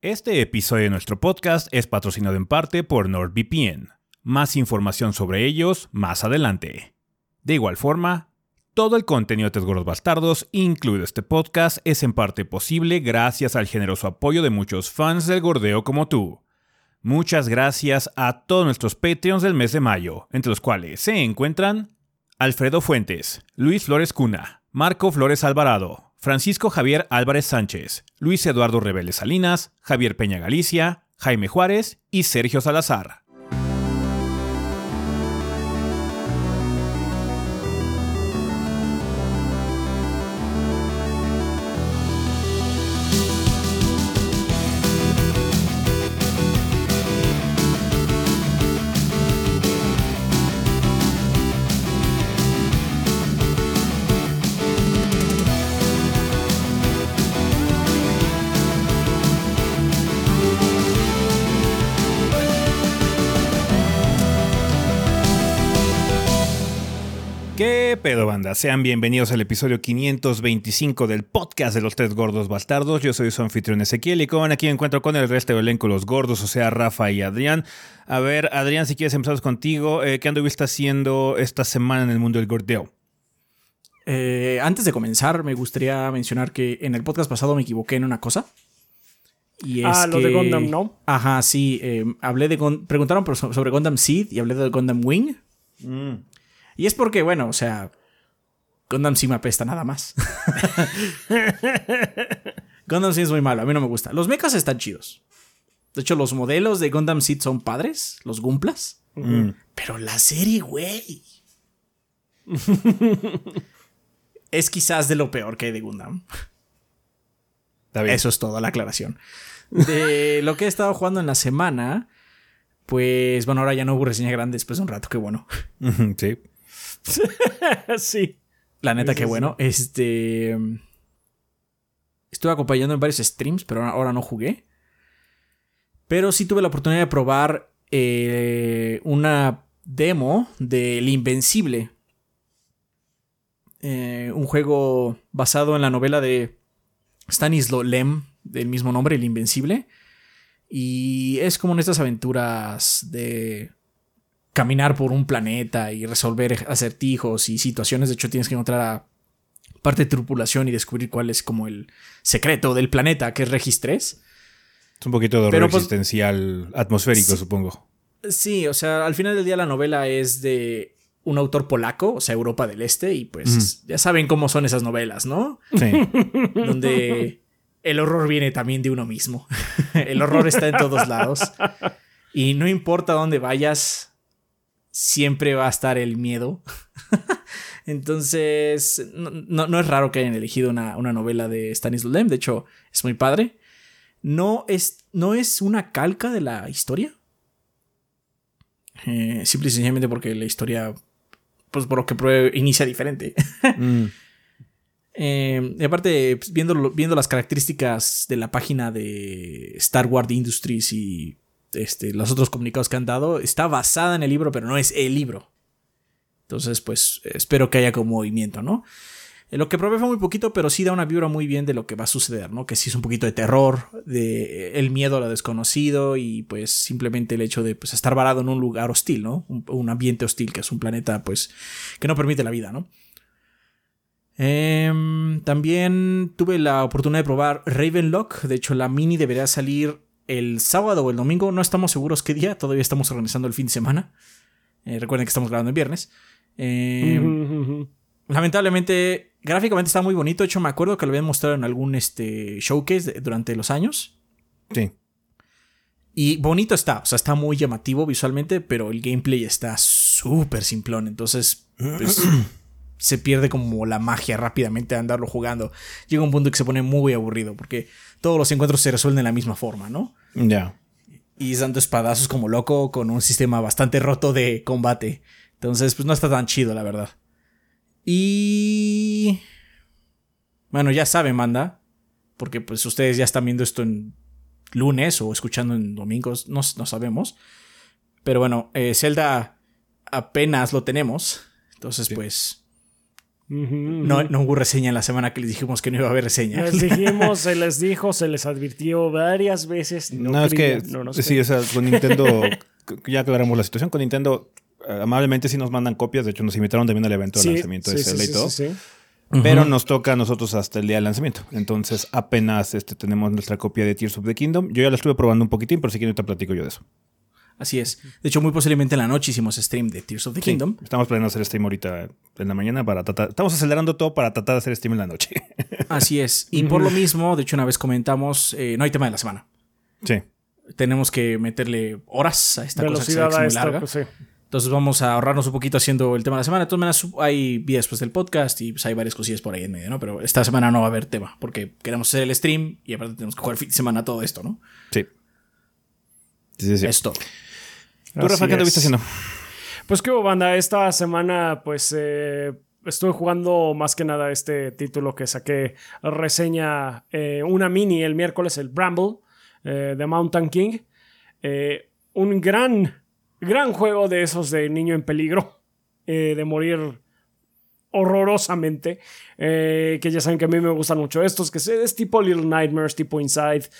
Este episodio de nuestro podcast es patrocinado en parte por NordVPN. Más información sobre ellos más adelante. De igual forma, todo el contenido de Tres Gordos Bastardos, incluido este podcast, es en parte posible gracias al generoso apoyo de muchos fans del gordeo como tú. Muchas gracias a todos nuestros Patreons del mes de mayo, entre los cuales se encuentran Alfredo Fuentes, Luis Flores Cuna, Marco Flores Alvarado, Francisco Javier Álvarez Sánchez, Luis Eduardo Rebeles Salinas, Javier Peña Galicia, Jaime Juárez y Sergio Salazar. Pedo, banda? Sean bienvenidos al episodio 525 del podcast de los tres gordos bastardos. Yo soy su anfitrión Ezequiel y como ven aquí me encuentro con el resto del elenco, los gordos, o sea, Rafa y Adrián. A ver, Adrián, si quieres empezar contigo, eh, ¿qué anduviste haciendo esta semana en el mundo del gordeo? Eh, antes de comenzar, me gustaría mencionar que en el podcast pasado me equivoqué en una cosa. Y es ah, lo de Gundam, ¿no? Ajá, sí. Eh, hablé de. Preguntaron sobre Gundam Seed y hablé de Gundam Wing. Mm. Y es porque, bueno, o sea, Gundam sí me apesta nada más. Gundam sí es muy malo, a mí no me gusta. Los mechas están chidos. De hecho, los modelos de Gundam Seed son padres, los Gumplas. Pero la serie, güey. es quizás de lo peor que hay de Gundam. Eso es toda la aclaración. De lo que he estado jugando en la semana, pues bueno, ahora ya no hubo reseña grande después de un rato, qué bueno. Sí. sí. La neta, qué bueno. Este. Estuve acompañando en varios streams, pero ahora no jugué. Pero sí tuve la oportunidad de probar eh, una demo del Invencible. Eh, un juego basado en la novela de Stanislaw Lem, del mismo nombre, El Invencible. Y es como en estas aventuras de caminar por un planeta y resolver acertijos y situaciones. De hecho, tienes que encontrar a parte de tripulación y descubrir cuál es como el secreto del planeta, que es Regis 3. Es un poquito de horror pues, existencial atmosférico, supongo. Sí, o sea, al final del día la novela es de un autor polaco, o sea, Europa del Este, y pues ya saben cómo son esas novelas, ¿no? Sí. Donde el horror viene también de uno mismo. el horror está en todos lados. Y no importa dónde vayas, siempre va a estar el miedo. Entonces, no, es raro que hayan elegido una, novela de Stanislaw Lem, de hecho, es muy padre. No es, no es una calca de la historia. Eh, simple y sencillamente porque la historia, pues por lo que inicia diferente. Mm. Eh, y aparte, pues, viendo, viendo las características de la página de Star Wars Industries y este, los otros comunicados que han dado, está basada en el libro, pero no es el libro. Entonces, pues espero que haya como movimiento, ¿no? Eh, lo que probé fue muy poquito, pero sí da una vibra muy bien de lo que va a suceder, ¿no? Que sí es un poquito de terror, de el miedo a lo desconocido y pues simplemente el hecho de pues, estar varado en un lugar hostil, ¿no? Un, ambiente hostil, que es un planeta pues que no permite la vida, ¿no? Em, también tuve la oportunidad de probar Ravenlock, de hecho la mini debería salir el sábado o el domingo, no estamos seguros qué día, todavía estamos organizando el fin de semana. Eh, recuerden que estamos grabando en viernes. Eh, lamentablemente, gráficamente está muy bonito. De hecho, me acuerdo que lo habían mostrado en algún este, showcase durante los años. Sí. Y bonito está, o sea, está muy llamativo visualmente, pero el gameplay está súper simplón. Entonces, pues, se pierde como la magia rápidamente de andarlo jugando. Llega un punto que se pone muy aburrido porque todos los encuentros se resuelven de la misma forma, ¿no? Ya. Y dando espadazos como loco con un sistema bastante roto de combate. Entonces, pues no está tan chido, la verdad. Y... Bueno, ya saben, manda. Porque pues ustedes ya están viendo esto en lunes o escuchando en domingos, no, no sabemos. Pero bueno, eh, Zelda apenas lo tenemos. Entonces, pues no, no hubo reseña en la semana que les dijimos que no iba a haber reseña. Les dijimos, se les dijo, se les advirtió varias veces. No, es que sí, o sea, con Nintendo, ya aclaramos la situación, con Nintendo eh, amablemente sí nos mandan copias, de hecho nos invitaron también al evento de lanzamiento de Zelda y todo. Pero nos toca a nosotros hasta el día del lanzamiento. Entonces apenas este, tenemos nuestra copia de Tears of the Kingdom. Yo ya la estuve probando un poquitín, pero si quieren te platico yo de eso. Así es. De hecho, muy posiblemente en la noche hicimos stream de Tears of the Kingdom. Estamos planeando hacer stream ahorita en la mañana para tratar. Estamos acelerando todo para tratar de hacer stream en la noche. Así es. Y por lo mismo, de hecho, una vez comentamos, eh, no hay tema de la semana. Sí. Tenemos que meterle horas a esta cosa que muy larga. Pues Entonces vamos a ahorrarnos un poquito haciendo el tema de la semana. De todas maneras, hay días después del podcast y pues hay varias cosillas por ahí en medio, ¿no? Pero esta semana no va a haber tema porque queremos hacer el stream y aparte tenemos que jugar fin de semana todo esto, ¿no? Sí. sí, sí. Esto. ¿Tú, Rafa, qué viste haciendo? Pues qué banda, esta semana pues eh, estuve jugando más que nada este título que saqué reseña, eh, una mini el miércoles, el Bramble eh, de Mountain King. un gran, gran juego de esos de niño en peligro, de morir horrorosamente, que ya saben que a mí me gustan mucho estos, que es tipo Little Nightmares, tipo Inside,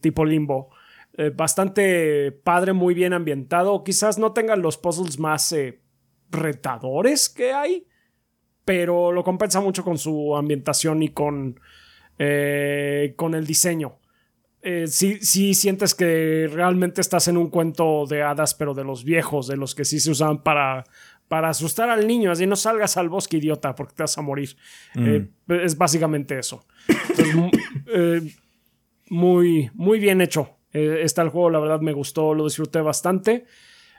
tipo Limbo. Eh, bastante padre, muy bien ambientado. Quizás no tengan los puzzles más eh, retadores que hay, pero lo compensa mucho con su ambientación y con, eh, con el diseño. sí, sí sientes que realmente estás en un cuento de hadas, pero de los viejos, de los que sí se usan para, para asustar al niño, así no salgas al bosque idiota porque te vas a morir. Mm. es básicamente eso. muy, muy bien hecho. Eh, está el juego, la verdad me gustó, lo disfruté bastante.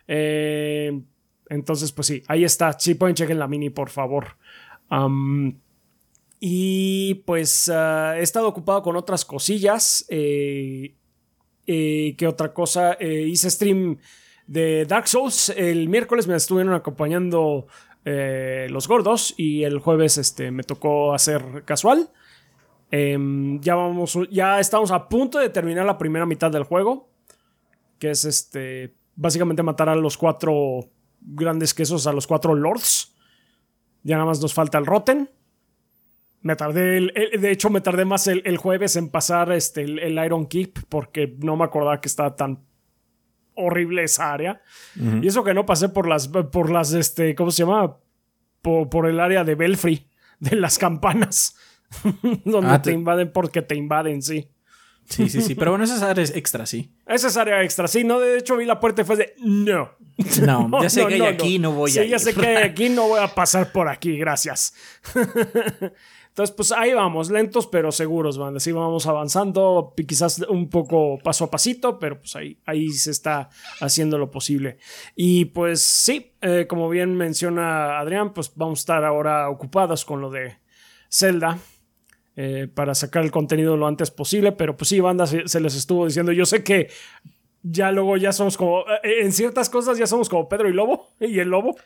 Eh, entonces, pues sí, ahí está. Sí, pueden chequen la mini, por favor. y pues ah, he estado ocupado con otras cosillas. Eh, ¿Qué otra cosa? hice stream de Dark Souls. El miércoles me estuvieron acompañando los gordos y el jueves este, me tocó hacer casual. Em, ya vamos, ya estamos a punto de terminar la primera mitad del juego. Que es este. Básicamente matar a los cuatro grandes quesos, a los cuatro lords. Ya nada más nos falta el Rotten. Me tardé, de hecho, me tardé más el, jueves en pasar este, el, Iron Keep porque no me acordaba que estaba tan horrible esa área. Y eso que no pasé por las, por las, este, ¿cómo se llama? Por, por el área de Belfry, de las campanas. Donde ah, te... invaden porque te invaden, sí. Sí, sí, sí. Pero bueno, esa es área extra, sí. Esa es área extra, sí. No, de hecho vi la puerta y fue de no. No, ya sé que hay aquí, no voy a Sí, ya sé que hay aquí, no voy a pasar por aquí, gracias. Entonces, pues ahí vamos, lentos pero seguros, van. Así vamos avanzando, quizás un poco paso a pasito, pero pues ahí, ahí se está haciendo lo posible. Y pues sí, eh, como bien menciona Adrián, pues vamos a estar ahora ocupados con lo de Zelda. Eh, para sacar el contenido lo antes posible, pero pues sí, banda, se, les estuvo diciendo, yo sé que ya luego ya somos como, eh, en ciertas cosas ya somos como Pedro y Lobo, y el Lobo,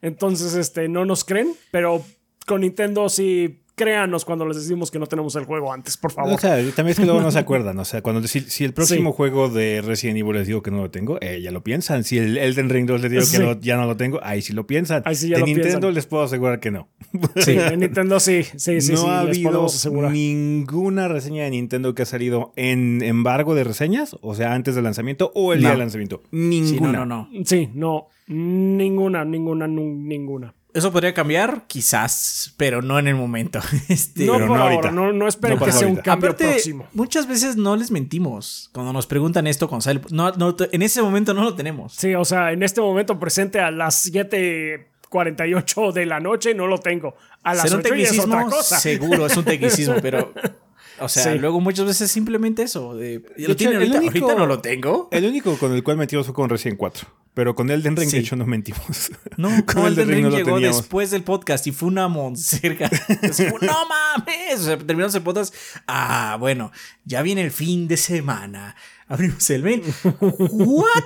entonces este, no nos creen, pero con Nintendo sí créanos cuando les decimos que no tenemos el juego antes, por favor. O sea, también es que luego no se acuerdan. O sea, cuando si, el próximo juego de Resident Evil les digo que no lo tengo, eh, ya lo piensan. Si el Elden Ring 2 les digo que ya no lo tengo, ahí sí lo piensan. Ahí sí ya de Nintendo les puedo asegurar que no. Sí, en Nintendo sí. Sí, sí, no ha habido ninguna reseña de Nintendo que ha salido en embargo de reseñas, o sea, antes del lanzamiento o el día del lanzamiento. Ninguna. no, no, no. Sí, no. Ninguna, ninguna, ninguna. Eso podría cambiar, quizás, pero no en el momento. Este, no, por no ahora, no, no esperen que sea un cambio próximo. Muchas veces no les mentimos cuando nos preguntan esto con sale. No, en ese momento no lo tenemos. Sí, o sea, en este momento presente a las 7:48 de la noche no lo tengo. A las 8 es otra cosa. Seguro, es un tecnicismo, pero o sea, luego muchas veces simplemente eso. De, ¿Lo tiene ahorita? ahorita no lo tengo. El único con el cual metimos fue con Resident 4. Pero con Elden Ring, de hecho, nos mentimos. No, con Elden Ring, llegó después del podcast y fue una monserga. no mames. O sea, terminamos el podcast. Ah, bueno, ya viene el fin de semana. Abrimos el mail. ¿What?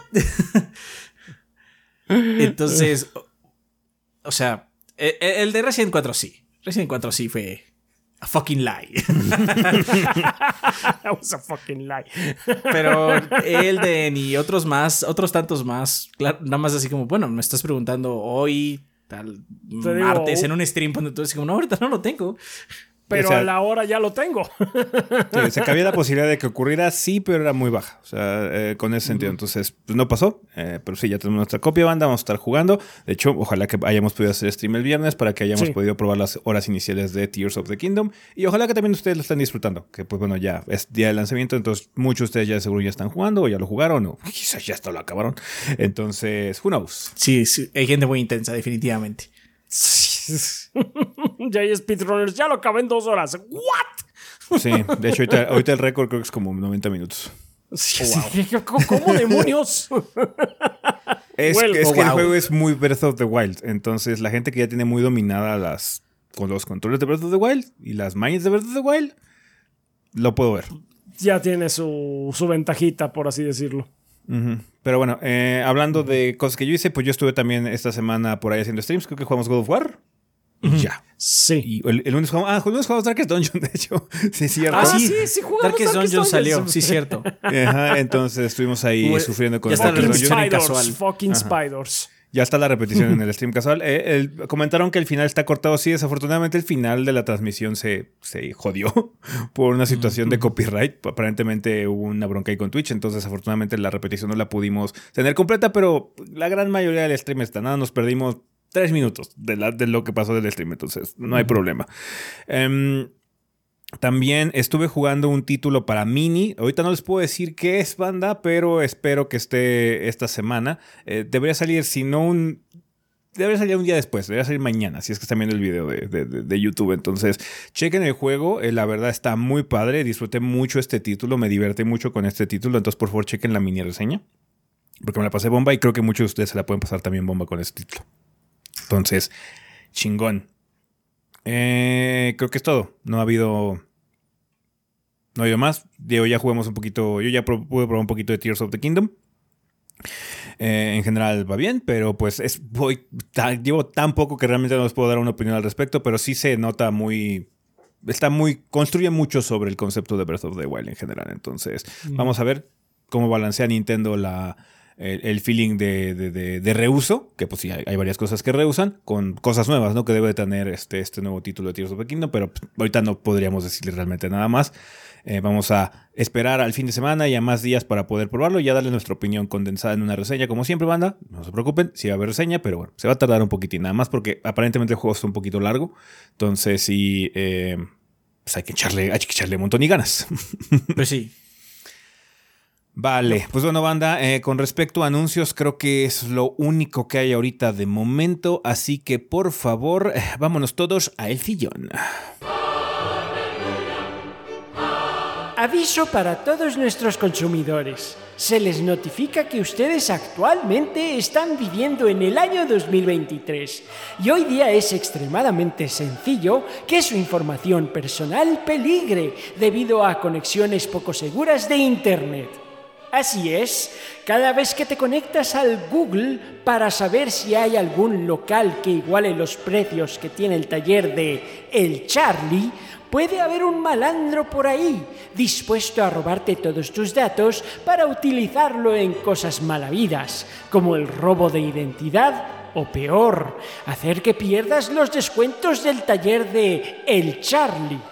Entonces, o sea, e, e, el de Resident 4 sí. Resident 4 sí fue a fucking lie. That was a fucking lie. Pero Elden y otros más, otros tantos más, nada más así como, bueno, me estás preguntando hoy tal Te digo, martes en un stream donde tú dices como, no, ahorita no lo tengo. Pero O sea- a la hora ya lo tengo. Sí, se cabía la posibilidad de que ocurriera, sí, pero era muy baja. O sea, eh, con ese sentido. Entonces, pues no pasó. eh, pero sí, ya tenemos nuestra copia, banda. Vamos a estar jugando. De hecho, ojalá que hayamos podido hacer stream el viernes para que hayamos Sí. podido probar las horas iniciales de Tears of the Kingdom. Y ojalá que también ustedes lo estén disfrutando. Que pues bueno, ya es día de lanzamiento. Entonces, muchos de ustedes ya seguro ya están jugando o ya lo jugaron o quizás ya hasta lo acabaron. Entonces, who knows. Sí, sí, hay gente muy intensa, definitivamente. ya hay speedrunners, ya lo acabé en dos horas. ¿What? Sí, de hecho, ahorita, ahorita el récord creo que es como 90 minutos. ¿Cómo, cómo demonios? Es, Well, es oh, que el wow. juego es muy Breath of the Wild. Entonces, la gente que ya tiene muy dominada las con los controles de Breath of the Wild y las mines de Breath of the Wild, lo puedo ver. ya tiene su, su ventajita, por así decirlo. Pero bueno, eh, hablando de cosas que yo hice, pues yo estuve también esta semana por ahí haciendo streams. Creo que jugamos God of War. Y ya. Sí. Y el, el lunes jugamos. Ah, el lunes jugamos Darkest Dungeon, de hecho. sí, cierto. Ah, sí, sí, jugamos Darkest Darkest Dungeon salió, Dungeon. sí, cierto. Ajá, entonces estuvimos ahí sufriendo con Darkest Dungeon. Spiders, casual. fucking spiders. Ya está la repetición en el stream casual. Eh, el- comentaron que el final está cortado. Sí, desafortunadamente el final de la transmisión se, se jodió por una situación de copyright. Aparentemente hubo una bronca ahí con Twitch. Entonces, desafortunadamente la repetición no la pudimos tener completa. Pero la gran mayoría del stream está. Nada, nos perdimos tres minutos de, la- de lo que pasó del stream. Entonces, no hay problema. Em, también estuve jugando un título para Mini. Ahorita no les puedo decir qué es banda, pero espero que esté esta semana. Eh, debería salir, si no un... Debería salir un día después, debería salir mañana, si es que están viendo el video de, de- de- de YouTube. Entonces, chequen el juego, eh, la verdad está muy padre, disfruté mucho este título, me divertí mucho con este título, entonces por favor chequen la mini reseña, porque me la pasé bomba y creo que muchos de ustedes se la pueden pasar también bomba con este título. Entonces, chingón. Eh, creo que es todo. No ha habido. No ha habido más. Diego, ya jugamos un poquito. Yo ya pro- pude probar un poquito de Tears of the Kingdom. Eh, en general va bien, pero pues es voy llevo tan poco que realmente no les puedo dar una opinión al respecto, pero sí se nota muy está muy construye mucho sobre el concepto de Breath of the Wild en general. Entonces, vamos a ver cómo balancea Nintendo la el, el feeling de, de- reuso, que pues sí, hay, hay varias cosas que reusan, con cosas nuevas, ¿no? Que debe de tener este, este nuevo título de Tears of the Kingdom, pero pues, ahorita no podríamos decirle realmente nada más. Eh, vamos a esperar al fin de semana y a más días para poder probarlo y ya darle nuestra opinión condensada en una reseña. Como siempre, banda, no se preocupen, sí va a haber reseña, pero bueno, se va a tardar un poquitín nada más porque aparentemente el juego está un poquito largo. Entonces, sí, eh, pues hay que echarle, hay que echarle un montón y ganas. Pues sí. Vale, pues bueno, banda, eh, con respecto a anuncios, creo que es lo único que hay ahorita de momento, así que por favor, eh, vámonos todos a el sillón. Aviso para todos nuestros consumidores. Se les notifica que ustedes actualmente están viviendo en el año 2023 y hoy día es extremadamente sencillo que su información personal peligre debido a conexiones poco seguras de Internet. Así es, cada vez que te conectas al Google para saber si hay algún local que iguale los precios que tiene el taller de El Charlie, puede haber un malandro por ahí dispuesto a robarte todos tus datos para utilizarlo en cosas malavidas, como el robo de identidad o peor, hacer que pierdas los descuentos del taller de El Charlie.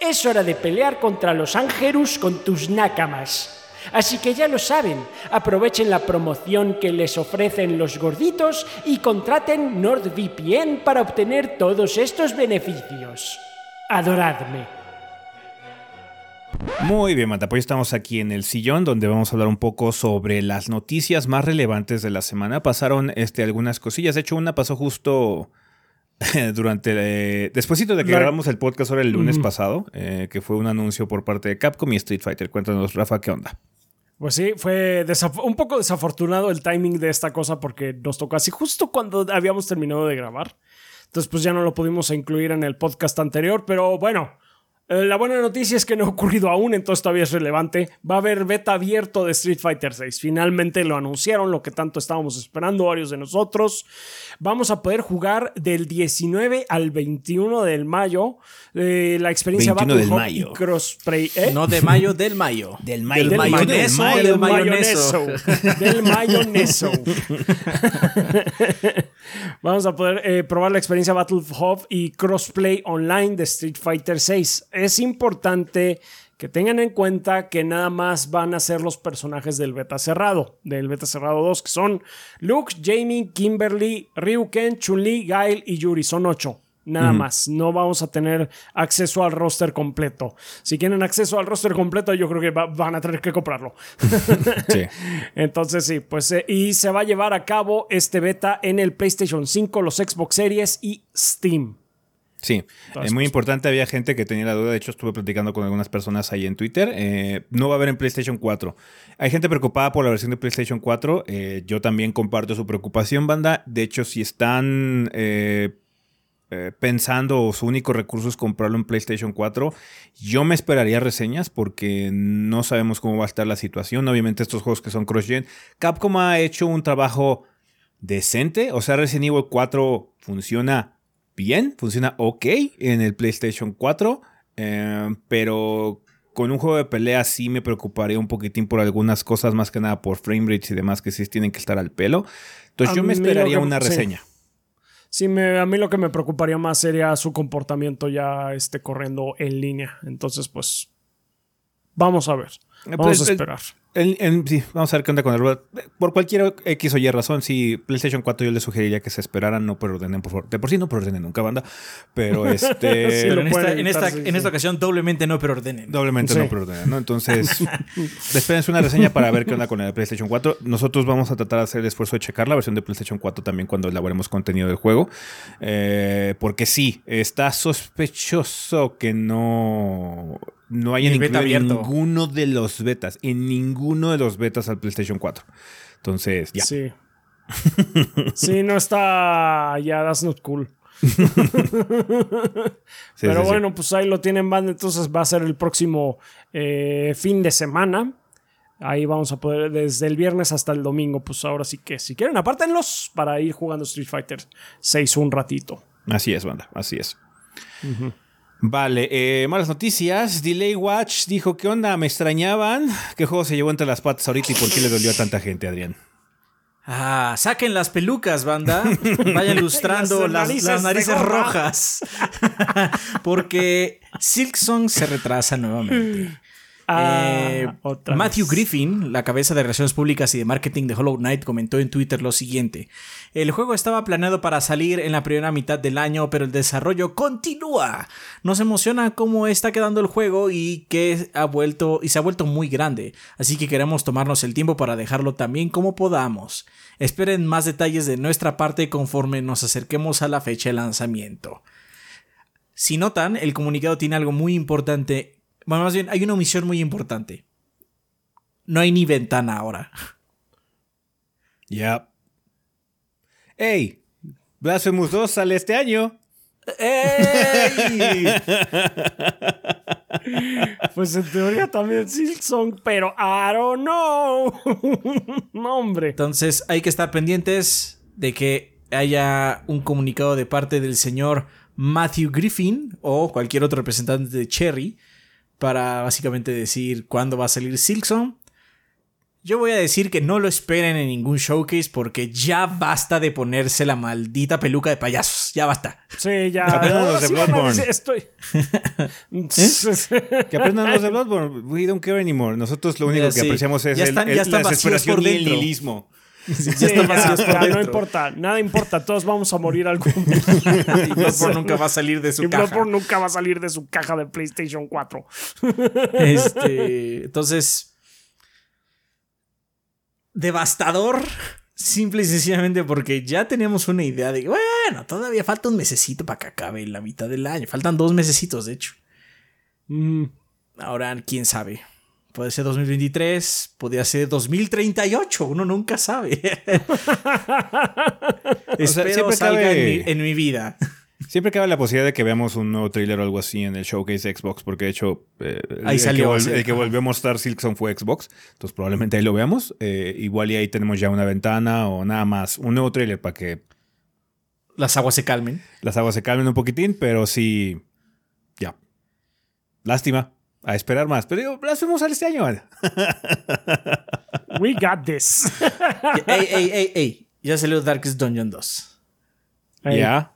Es hora de pelear contra los Angerus con tus nakamas. Así que ya lo saben, aprovechen la promoción que les ofrecen los gorditos y contraten NordVPN para obtener todos estos beneficios. Adoradme. Muy bien, Mata, pues estamos aquí en el sillón donde vamos a hablar un poco sobre las noticias más relevantes de la semana. Pasaron este, algunas cosillas, de hecho una pasó justo durante eh, despuésito de que grabamos el podcast ahora el lunes pasado, eh, que fue un anuncio por parte de Capcom y Street Fighter. Cuéntanos, Rafa, ¿qué onda? Pues sí, fue un poco desafortunado el timing de esta cosa porque nos tocó así justo cuando habíamos terminado de grabar. Entonces pues ya no lo pudimos incluir en el podcast anterior, pero bueno, la buena noticia es que no ha ocurrido aún, entonces todavía es relevante. Va a haber beta abierto de Street Fighter VI. Finalmente lo anunciaron, lo que tanto estábamos esperando varios de nosotros. Vamos a poder jugar del 19 al 21 del mayo. Eh, la experiencia va del mayo. crossplay. ¿eh? No de mayo, del mayo. Del mayo. Del, mayo, Del mayoneso. Del mayoneso. Vamos a poder probar la experiencia Battle Hub y crossplay online de Street Fighter VI es importante que tengan en cuenta que nada más van a ser los personajes del beta cerrado, del beta cerrado 2, que son Luke, Jamie, Kimberly, Ryuken, Chun-Li, Gail y Yuri. Son ocho. Nada más, no vamos a tener acceso al roster completo. Si quieren acceso al roster completo, yo creo que van a tener que comprarlo. Entonces sí, pues eh, y se va a llevar a cabo este beta en el PlayStation 5, los Xbox Series y Steam. Sí, es muy importante. Había gente que tenía la duda. De hecho, estuve platicando con algunas personas ahí en Twitter. Eh, no va a haber en PlayStation 4. Hay gente preocupada por la versión de PlayStation 4. Eh, yo también comparto su preocupación, banda. De hecho, si están eh, pensando o su único recurso es comprarlo en PlayStation 4, yo me esperaría reseñas porque no sabemos cómo va a estar la situación. Obviamente, estos juegos que son cross-gen. Capcom ha hecho un trabajo decente. O sea, Resident Evil 4 funciona bien, funciona ok en el PlayStation 4, eh, pero con un juego de pelea sí me preocuparía un poquitín por algunas cosas, más que nada por frame rates y demás que sí tienen que estar al pelo. Entonces yo me esperaría una reseña. Sí, a mí lo que me preocuparía más sería su comportamiento ya este, corriendo en línea. Entonces, pues, vamos a ver. Eh, vamos pues, a esperar sí, vamos a ver qué onda con el Por cualquier X o Y razón, si PlayStation 4 yo les sugeriría que se esperaran, no preordenen, por favor. De por sí no preordenen nunca, banda. Pero este. en, esta, ocasión, doblemente no preordenen. Doblemente no preordenen, ¿no? Entonces, espérense una reseña para ver qué onda con el PlayStation 4. Nosotros vamos a tratar de hacer el esfuerzo de checar la versión de PlayStation 4 también cuando elaboremos contenido del juego. Eh, porque sí, está sospechoso que no no hay en ninguno de los betas, en ninguno de los betas al PlayStation 4. Entonces, ya. Sí. sí, no está. Ya, that's not cool. Pero bueno, pues ahí lo tienen banda. Entonces va a ser el próximo eh, fin de semana. Ahí vamos a poder, desde el viernes hasta el domingo. Pues ahora sí que, si quieren, apártenlos para ir jugando Street Fighter 6 un ratito. Así es, banda, así es. Vale, eh, malas noticias. Delay Watch dijo, ¿qué onda? ¿Me extrañaban? ¿Qué juego se llevó entre las patas ahorita y por qué le dolió a tanta gente, Adrián? Ah, saquen las pelucas, banda. Vayan lustrando las, narices, rojas. Porque Silksong se retrasa nuevamente. Ah, eh, Matthew Griffin, la cabeza de relaciones públicas y de marketing de Hollow Knight, comentó en Twitter lo siguiente. El juego estaba planeado para salir en la primera mitad del año, pero el desarrollo continúa. Nos emociona cómo está quedando el juego y que ha vuelto y se ha vuelto muy grande, así que queremos tomarnos el tiempo para dejarlo también como podamos. Esperen más detalles de nuestra parte conforme nos acerquemos a la fecha de lanzamiento. Si notan, el comunicado tiene algo muy importante bueno, más bien, hay una omisión muy importante. No hay ni ventana ahora. Ya. ¡Ey! Blasphemous 2 sale este año. ¡Ey! pues en teoría también Silksong, pero I don't know. no, hombre. Entonces hay que estar pendientes de que haya un comunicado de parte del señor Matthew Griffin o cualquier otro representante de Cherry para básicamente decir cuándo va a salir Silksong. Yo voy a decir que no lo esperen en ningún showcase porque ya basta de ponerse la maldita peluca de payasos. Ya basta. Sí, ya. Aprendan los de Bloodborne. Estoy. Que aprendan los de Bloodborne. We don't care anymore. Nosotros lo único Ya, que sí. apreciamos es Ya el, están- el- ya están la vacíos desesperación por y el nihilismo. Sí, ya, ya, no importa, nada importa, todos vamos a morir algún día. Y Bloodborne nunca va a salir de su Y caja. Bloodborne nunca va a salir de su caja de PlayStation 4. Este, entonces. Devastador. Simple y sencillamente porque ya tenemos una idea de que, bueno, todavía falta un mesecito para que acabe la mitad del año. Faltan dos mesecitos, de hecho. Mm, Ahora, quién sabe. Puede ser 2023, podría ser 2038, uno nunca sabe. Espero siempre salga cabe- en, mi, en mi vida. Siempre cabe la posibilidad de que veamos un nuevo trailer o algo así en el showcase de Xbox, porque de hecho eh, Ahí el, salió, que sí. el que volvió a mostrar Silksong fue Xbox, entonces probablemente ahí lo veamos. Eh, igual y ahí tenemos ya una ventana o nada más, un nuevo trailer para que Las aguas se calmen. las aguas se calmen un poquitín, pero sí, ya. Lástima, a esperar más. Pero digo, a ver este año. we got this. ey, ey, ey, ey. Ya salió Darkest Dungeon 2. Ey, Ya,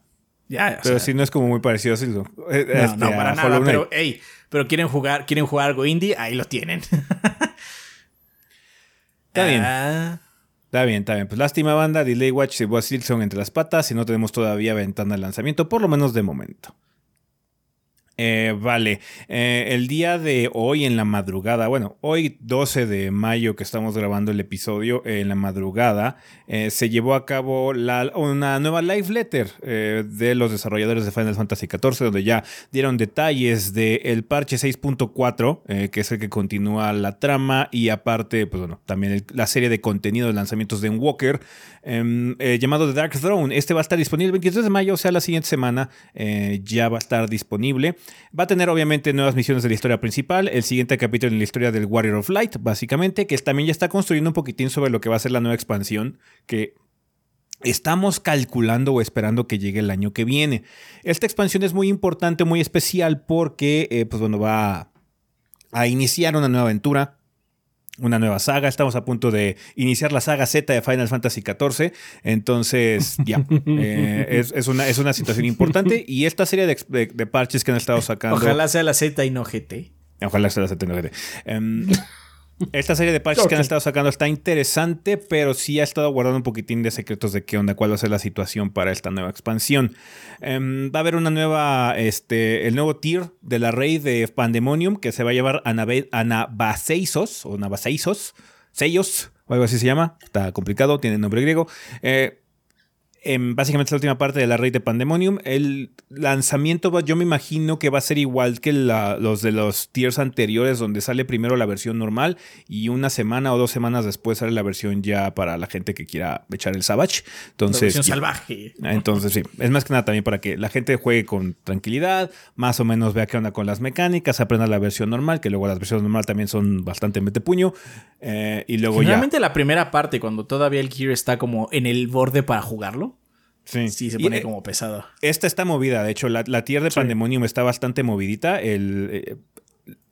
Ya, o pero sea, sí no es como muy parecido a. Eh, No, este, no, para a nada. Pero, ey, pero quieren jugar, quieren jugar algo indie, ahí lo tienen. Está bien. Ah, Está bien, está bien. Pues lástima, banda. Delay Watch se llevó a entre las patas y no tenemos todavía ventana de lanzamiento, por lo menos de momento. Eh, vale, Eh, el día de hoy en la madrugada, bueno, hoy 12 de mayo que estamos grabando el episodio, eh, en la madrugada, eh, se llevó a cabo una nueva live letter de los desarrolladores de Final Fantasy XIV, donde ya dieron detalles del parche 6.4, eh, que es el que continúa la trama, y aparte, pues bueno, también la serie de contenido de lanzamientos de Walker, llamado The Dark Throne. Este va a estar disponible el 23 de mayo, o sea, la siguiente semana ya va a estar disponible. Va a tener obviamente nuevas misiones de la historia principal, el siguiente capítulo en la historia del Warrior of Light, básicamente, que también ya está construyendo un poquitín sobre lo que va a ser la nueva expansión, que Estamos calculando o esperando que llegue el año que viene. Esta expansión es muy importante, muy especial porque, eh, pues bueno, va a, a iniciar una nueva aventura, una nueva saga. Estamos a punto de iniciar la saga Z de Final Fantasy XIV. Entonces, ya, eh, es, es una, es una situación importante. Y esta serie de, ex- de- de parches que han estado sacando. ojalá sea la Z y no GT. Ojalá se la acepten, ojete. Em, esta serie de parches que han estado sacando está interesante, pero sí ha estado guardando un poquitín de secretos de qué onda, cuál va a ser la situación para esta nueva expansión. Em, va a haber una nueva, este, el nuevo tier de la raid de Pandemonium que se va a llamar Anabe- Anabaseisos o Nabaseisos, sellos o algo así se llama. Está complicado, tiene nombre griego. Eh, em, básicamente es la última parte de la raid de Pandemonium. El lanzamiento, va- yo me imagino que va a ser igual que la- los de los tiers anteriores, donde sale primero la versión normal y una semana o dos semanas después sale la versión ya para la gente que quiera echar el Savage. La Entonces, versión ya. salvaje. Entonces, sí, es más que nada también para que la gente juegue con tranquilidad, más o menos vea qué onda con las mecánicas, aprenda la versión normal, que luego las versiones normal también son bastante metepuño, eh, y luego ya. Generalmente la primera parte, cuando todavía el gear está como en el borde para jugarlo, Sí, sí se pone eh, como pesado. Esta está movida, de hecho, la, la tier de Pandemonium está bastante movidita. El, eh,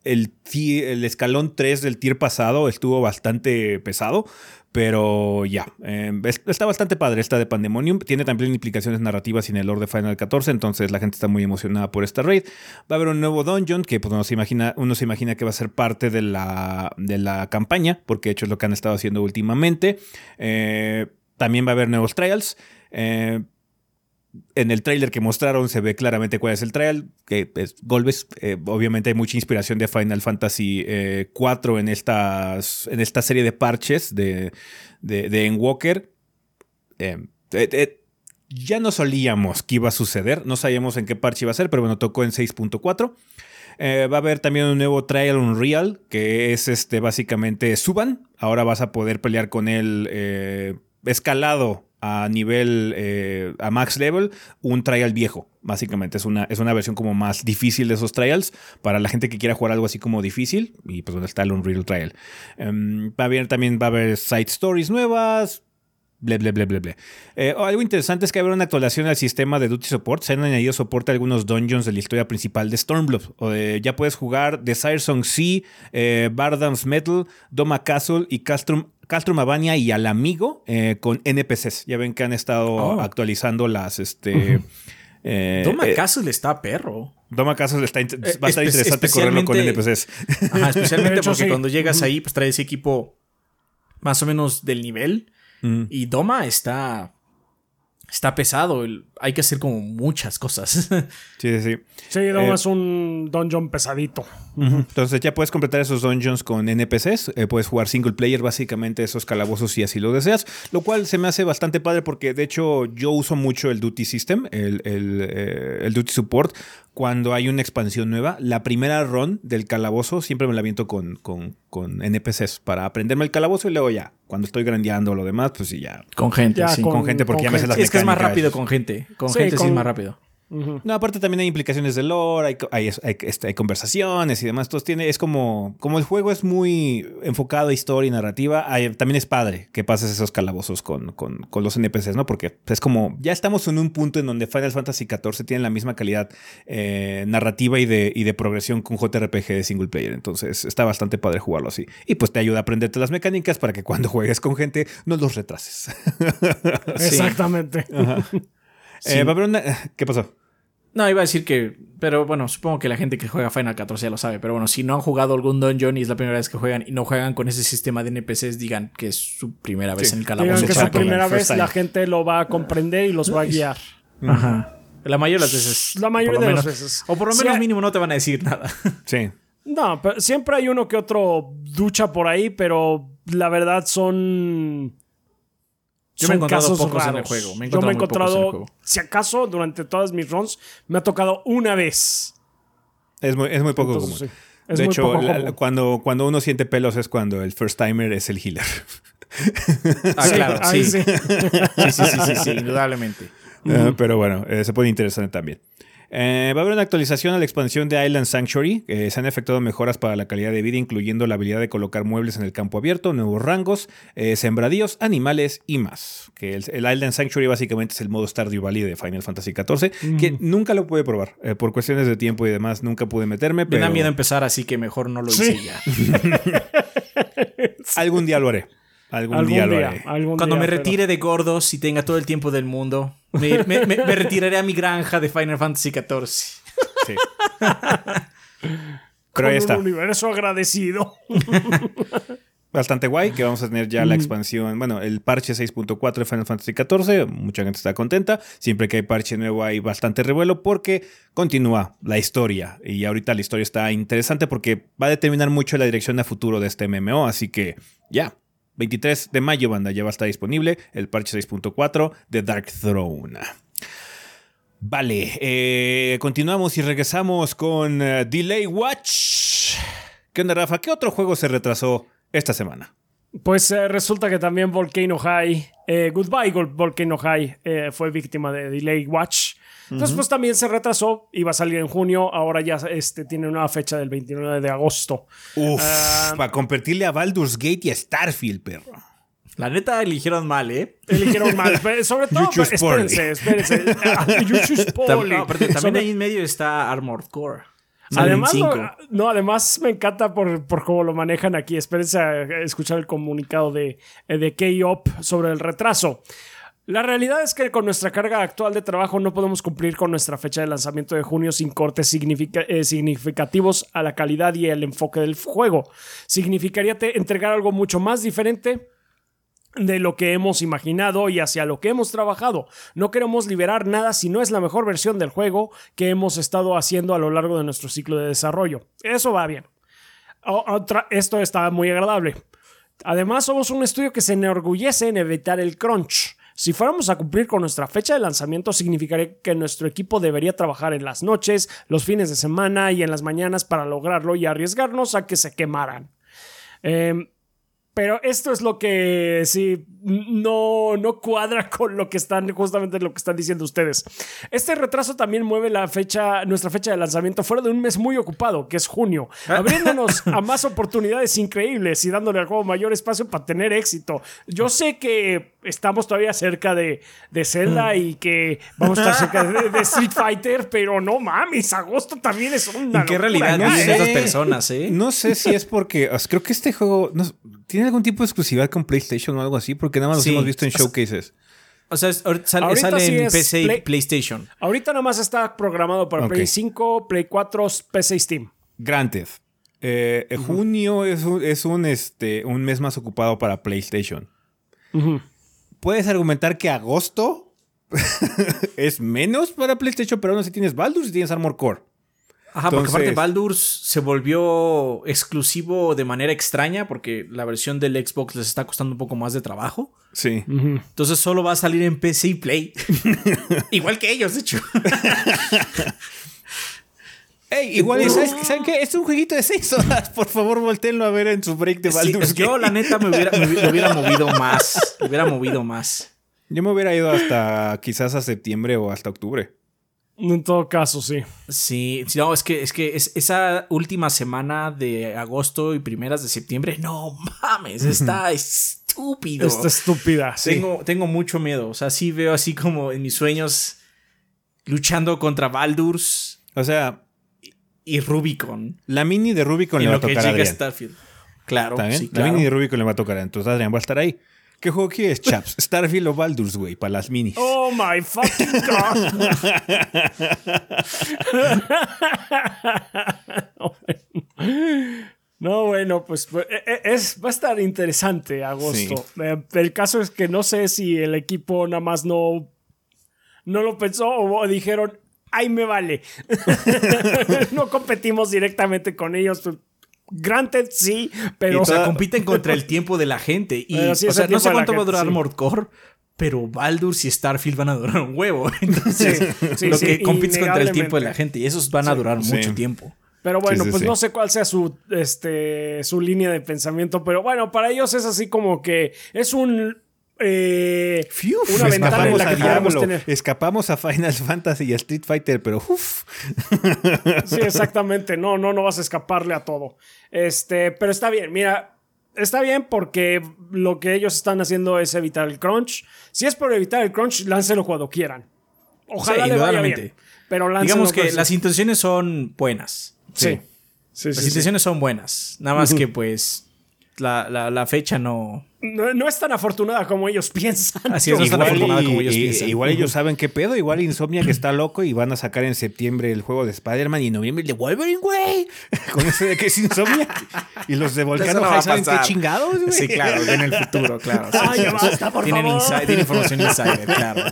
el, el escalón 3 del tier pasado estuvo bastante pesado, pero ya, eh, es- está bastante padre esta de Pandemonium. Tiene también implicaciones narrativas en el lore de Final 14, entonces la gente está muy emocionada por esta raid. Va a haber un nuevo dungeon que pues, uno, se imagina, uno se imagina que va a ser parte de la, de la campaña, porque de hecho es lo que han estado haciendo últimamente. Eh, también va a haber nuevos trials. Eh, en el trailer que mostraron se ve claramente cuál es el trial, que es Golbes. Eh, obviamente hay mucha inspiración de Final Fantasy eh, 4 en, estas, en esta serie de parches de, de, de Endwalker. Eh, ya no solíamos que iba a suceder, no sabíamos en qué parche iba a ser, pero bueno, tocó en 6.4. Eh, va a haber también un nuevo Trial Unreal, que es este básicamente Suban. Ahora vas a poder pelear con él escalado a nivel, eh, a max level, un trial viejo. Básicamente es una, es una versión como más difícil de esos trials para la gente que quiera jugar algo así como difícil. Y pues donde está el Unreal Trial. Em, va a haber, también va a haber side stories nuevas. ble, ble, ble, ble, ble. Eh, oh, algo interesante es que habrá una actualización al sistema de Duty Support. Se han añadido soporte a algunos dungeons de la historia principal de Stormblood. O de- ya puedes jugar Desire Song Sea, eh, Bardam's Metal, Doma Castle y Castrum, Castrum Avania y al amigo eh, con NPCs. Ya ven que han estado Oh. actualizando las. Este, eh, Toma eh, Castle está perro. Doma Castle está Eh, va a estar interesante correrlo con NPCs. Ajá, especialmente hecho, porque sí. cuando llegas ahí, pues traes equipo más o menos del nivel. Mm. Y Doma está. Está pesado. el- hay que hacer como muchas cosas. Sí, sí, sí. Sí, no, Eh, es un dungeon pesadito. Entonces ya puedes completar esos dungeons con NPCs, eh, puedes jugar single player básicamente esos calabozos si así lo deseas, lo cual se me hace bastante padre porque de hecho yo uso mucho el Duty System, el, el, eh, el Duty Support, cuando hay una expansión nueva. La primera run del calabozo siempre me la aviento con, con, con NPCs para aprenderme el calabozo y luego ya, cuando estoy grandeando lo demás, pues sí, ya. con gente, Ya, sí. con- Con gente porque ya me sé las es que es más rápido con gente. Con Sí, gente con- es más rápido. No, aparte también hay implicaciones de lore, hay, hay, hay, este, hay conversaciones y demás. Entonces tiene, es como, como el juego es muy enfocado a historia y narrativa, hay- también es padre que pases esos calabozos con, con, con los NPCs, ¿no? Porque es como, ya estamos en un punto en donde Final Fantasy XIV tiene la misma calidad eh, narrativa y de, y de progresión con JRPG de single player. Entonces está bastante padre jugarlo así. Y pues te ayuda a aprenderte las mecánicas para que cuando juegues con gente no los retrases. Exactamente. Eh, va a haber una- ¿Qué pasó? No, iba a decir que. Pero bueno, supongo que la gente que juega Final 14 ya lo sabe. Pero bueno, si no han jugado algún dungeon y es la primera vez que juegan y no juegan con ese sistema de NPCs, digan que es su primera vez Sí. en el Digan calabozo. que es su primera vez, la gente lo va a comprender y los va a guiar. Ajá. La mayoría de las veces. La mayoría de las veces. O por lo Sí, menos hay- mínimo no te van a decir nada. Sí. No, pero siempre hay uno que otro ducha por ahí, pero la verdad son. Yo me he encontrado casos pocos en el juego. Me he Yo me he encontrado en el juego. si acaso, durante todas mis runs, me ha tocado una vez. Es muy, es muy poco Entonces, común. sí, es de hecho, la- cuando, cuando uno siente pelos es cuando el first timer es el healer. Ah, claro, sí. sí. Sí, sí, sí, sí, sí, indudablemente. Eh, pero bueno, eh, se puede interesante también. Eh, va a haber una actualización a la expansión de Island Sanctuary. Eh, se han efectuado mejoras para la calidad de vida, incluyendo la habilidad de colocar muebles en el campo abierto, nuevos rangos, eh, sembradíos, animales y más. Que el, el Island Sanctuary básicamente es el modo Stardew Valley de Final Fantasy XIV, que nunca lo pude probar. Eh, por cuestiones de tiempo y demás, nunca pude meterme. Me da miedo empezar, así que mejor no lo hice Sí. ya. algún día lo haré. Algún, Algún día lo haré. algún Cuando día, me pero- retire de gordos y tenga todo el tiempo del mundo, me, me- me- me retiraré a mi granja de Final Fantasy XIV. Sí. Con Pero ahí está. un universo agradecido. bastante guay que vamos a tener ya la expansión, bueno, el parche 6.4 de Final Fantasy XIV, mucha gente está contenta, siempre que hay parche nuevo hay bastante revuelo porque continúa la historia y ahorita la historia está interesante porque va a determinar mucho la dirección a futuro de este MMO, así que ya, 23 de mayo banda ya va a estar disponible el parche 6.4 de Dark Throne. Vale, eh, continuamos y regresamos con eh, Delay Watch. ¿Qué onda, Rafa? ¿Qué otro juego se retrasó esta semana? Pues eh, resulta que también Volcano High, Goodbye Vol- Volcano High, fue víctima de Delay Watch. Entonces, pues también se retrasó, iba a salir en junio, ahora ya este, tiene una fecha del 29 de agosto. Uf, Ah. para competirle a Baldur's Gate y a Starfield, perro. La neta eligieron mal, ¿eh? Eligieron mal, pero sobre todo, You choose espérense, espérense. Ah, no, aparte, también Sobre- ahí en medio está Armored Core. Además, cinco. no, no, además me encanta por, por cómo lo manejan aquí. Espérense a escuchar el comunicado de, de K-OP sobre el retraso. La realidad es que con nuestra carga actual de trabajo no podemos cumplir con nuestra fecha de lanzamiento de junio sin cortes eh, significativos a la calidad y el enfoque del juego. Significaría entregar algo mucho más diferente de lo que hemos imaginado y hacia lo que hemos trabajado. No queremos liberar nada si no es la mejor versión del juego que hemos estado haciendo a lo largo de nuestro ciclo de desarrollo. Eso va bien. Otra- esto está muy agradable. Además, somos un estudio que se enorgullece en evitar el crunch. Si fuéramos a cumplir con nuestra fecha de lanzamiento, significaría que nuestro equipo debería trabajar en las noches, los fines de semana y en las mañanas para lograrlo y arriesgarnos a que se quemaran. Em, Pero esto es lo que sí no, no cuadra con lo que están, justamente lo que están diciendo ustedes. Este retraso también mueve la fecha, nuestra fecha de lanzamiento fuera de un mes muy ocupado, que es junio, Ah. abriéndonos a más oportunidades increíbles y dándole al juego mayor espacio para tener éxito. Yo sé que estamos todavía cerca de, de Zelda y que vamos a estar cerca de, de Street Fighter, pero no mames, agosto también es una ¿En qué locura realidad viven ¿eh? esas personas, eh? No sé si es porque. creo que este juego. no- ¿Tiene algún tipo de exclusividad con PlayStation o algo así? Porque nada más los Sí. hemos visto en showcases. O sea, es- sale, Ahorita sale sí en PC y Play- PlayStation. Ahorita nada más está programado para Ok. Play 5, Play 4, PC y Steam. Granted. Eh, Junio es, un, es un, este, un mes más ocupado para PlayStation. Puedes argumentar que agosto es menos para PlayStation, pero aún así tienes Baldur's y tienes Armor Core. Ajá, porque Entonces- aparte Baldur's se volvió exclusivo de manera extraña porque la versión del Xbox les está costando un poco más de trabajo. Sí. Entonces solo va a salir en PC y Play. Igual que ellos, de hecho. Ey, igual, y ¿sabes, ¿saben qué? Es un jueguito de 6 horas. Por favor, volteenlo a ver en su break de Sí, Baldur's yo, la neta, me hubiera, me hubiera- movido más. Lo hubiera movido más. Yo me hubiera ido hasta quizás a septiembre o hasta octubre. En todo caso, sí. Sí, no, es que, es que es- esa última semana de agosto y primeras de septiembre, no mames, está estúpido. Está estúpida. Sí. Tengo, tengo mucho miedo. O sea, sí veo así como en mis sueños luchando contra Baldur's O sea, y Rubicon. la mini de Rubicon en le va a lo que tocar a. Starfield. Claro, ¿Está bien? sí, La claro. mini de Rubicon le va a tocar. Entonces Adrián va a estar ahí. ¿Qué juego quieres, chaps? Starfield o Baldur's, güey, para las minis. Oh my fucking god. No, bueno, pues pues, eh, eh, es, va a estar interesante agosto. Eh, El caso es que no sé si el equipo nada más no, no lo pensó o dijeron, ay, me vale. no competimos directamente con ellos. Granted, sí, pero... o sea, compiten contra el tiempo de la gente. Y, sí o sea, no sé cuánto va a durar sí. Armored Core, pero Baldur's y Starfield van a durar un huevo. Entonces, sí, lo sí, que compites contra el tiempo de la gente. Y esos van a durar Sí. mucho tiempo. Pero bueno, Sí, sí, pues sí. no sé cuál sea su, este, su línea de pensamiento, pero bueno, para ellos es así como que es un... eh, una ventana en la que podemos Diablo, tener. escapamos a Final Fantasy y a Street Fighter, pero uff. Sí, exactamente. No, no, no vas a escaparle a todo. Este, pero está bien, mira. Está bien porque lo que ellos están haciendo es evitar el crunch. Si es por evitar el crunch, láncelo cuando quieran. Ojalá Sí, le vaya indudablemente. bien. Pero Digamos que las intenciones son buenas. Sí. Sí, Las sí, sí. intenciones son buenas. Nada más que, pues, la, la- la fecha no. No, no es tan afortunada como ellos piensan. Así es, no es tan Igual, afortunada y- como ellos y- piensan. igual ellos saben qué pedo. Igual Insomnia que está loco y van a sacar en septiembre el juego de Spider-Man y en noviembre el de Wolverine, güey. Con eso de que es Insomnia. Y los de Volcano no High saben qué chingados, güey. Sí, claro, en el futuro, claro. sí, Ay, sí, basta, por tienen, favor. inside- tienen información insider, claro.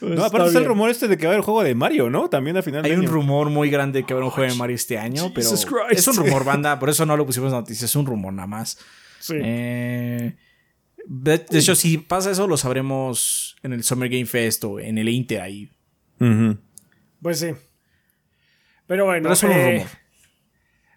No, aparte está el rumor este de que va a haber juego de Mario, ¿no? También al final Hay de un año. rumor muy grande que habrá un juego de Mario este año, pero es un rumor, banda, por eso no lo pusimos en noticias, es un rumor nada más. Sí. Eh, de, de hecho, si pasa eso, lo sabremos en el Summer Game Fest o en el Inter ahí. Pues sí. Pero bueno, Pero es solo un eh, rumor.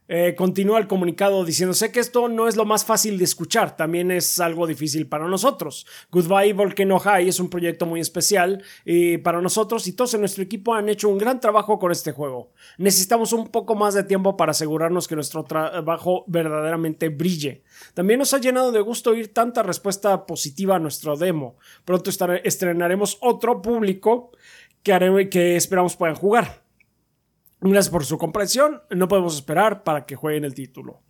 Eh, continúa el comunicado diciendo, sé que esto no es lo más fácil de escuchar, también es algo difícil para nosotros. Goodbye Volcano High es un proyecto muy especial y para nosotros y todos en nuestro equipo han hecho un gran trabajo con este juego. Necesitamos un poco más de tiempo para asegurarnos que nuestro trabajo verdaderamente brille. También nos ha llenado de gusto oír tanta respuesta positiva a nuestro demo. Pronto estrenaremos otro público que, que esperamos puedan jugar. Gracias por su comprensión. No podemos esperar para que jueguen el título.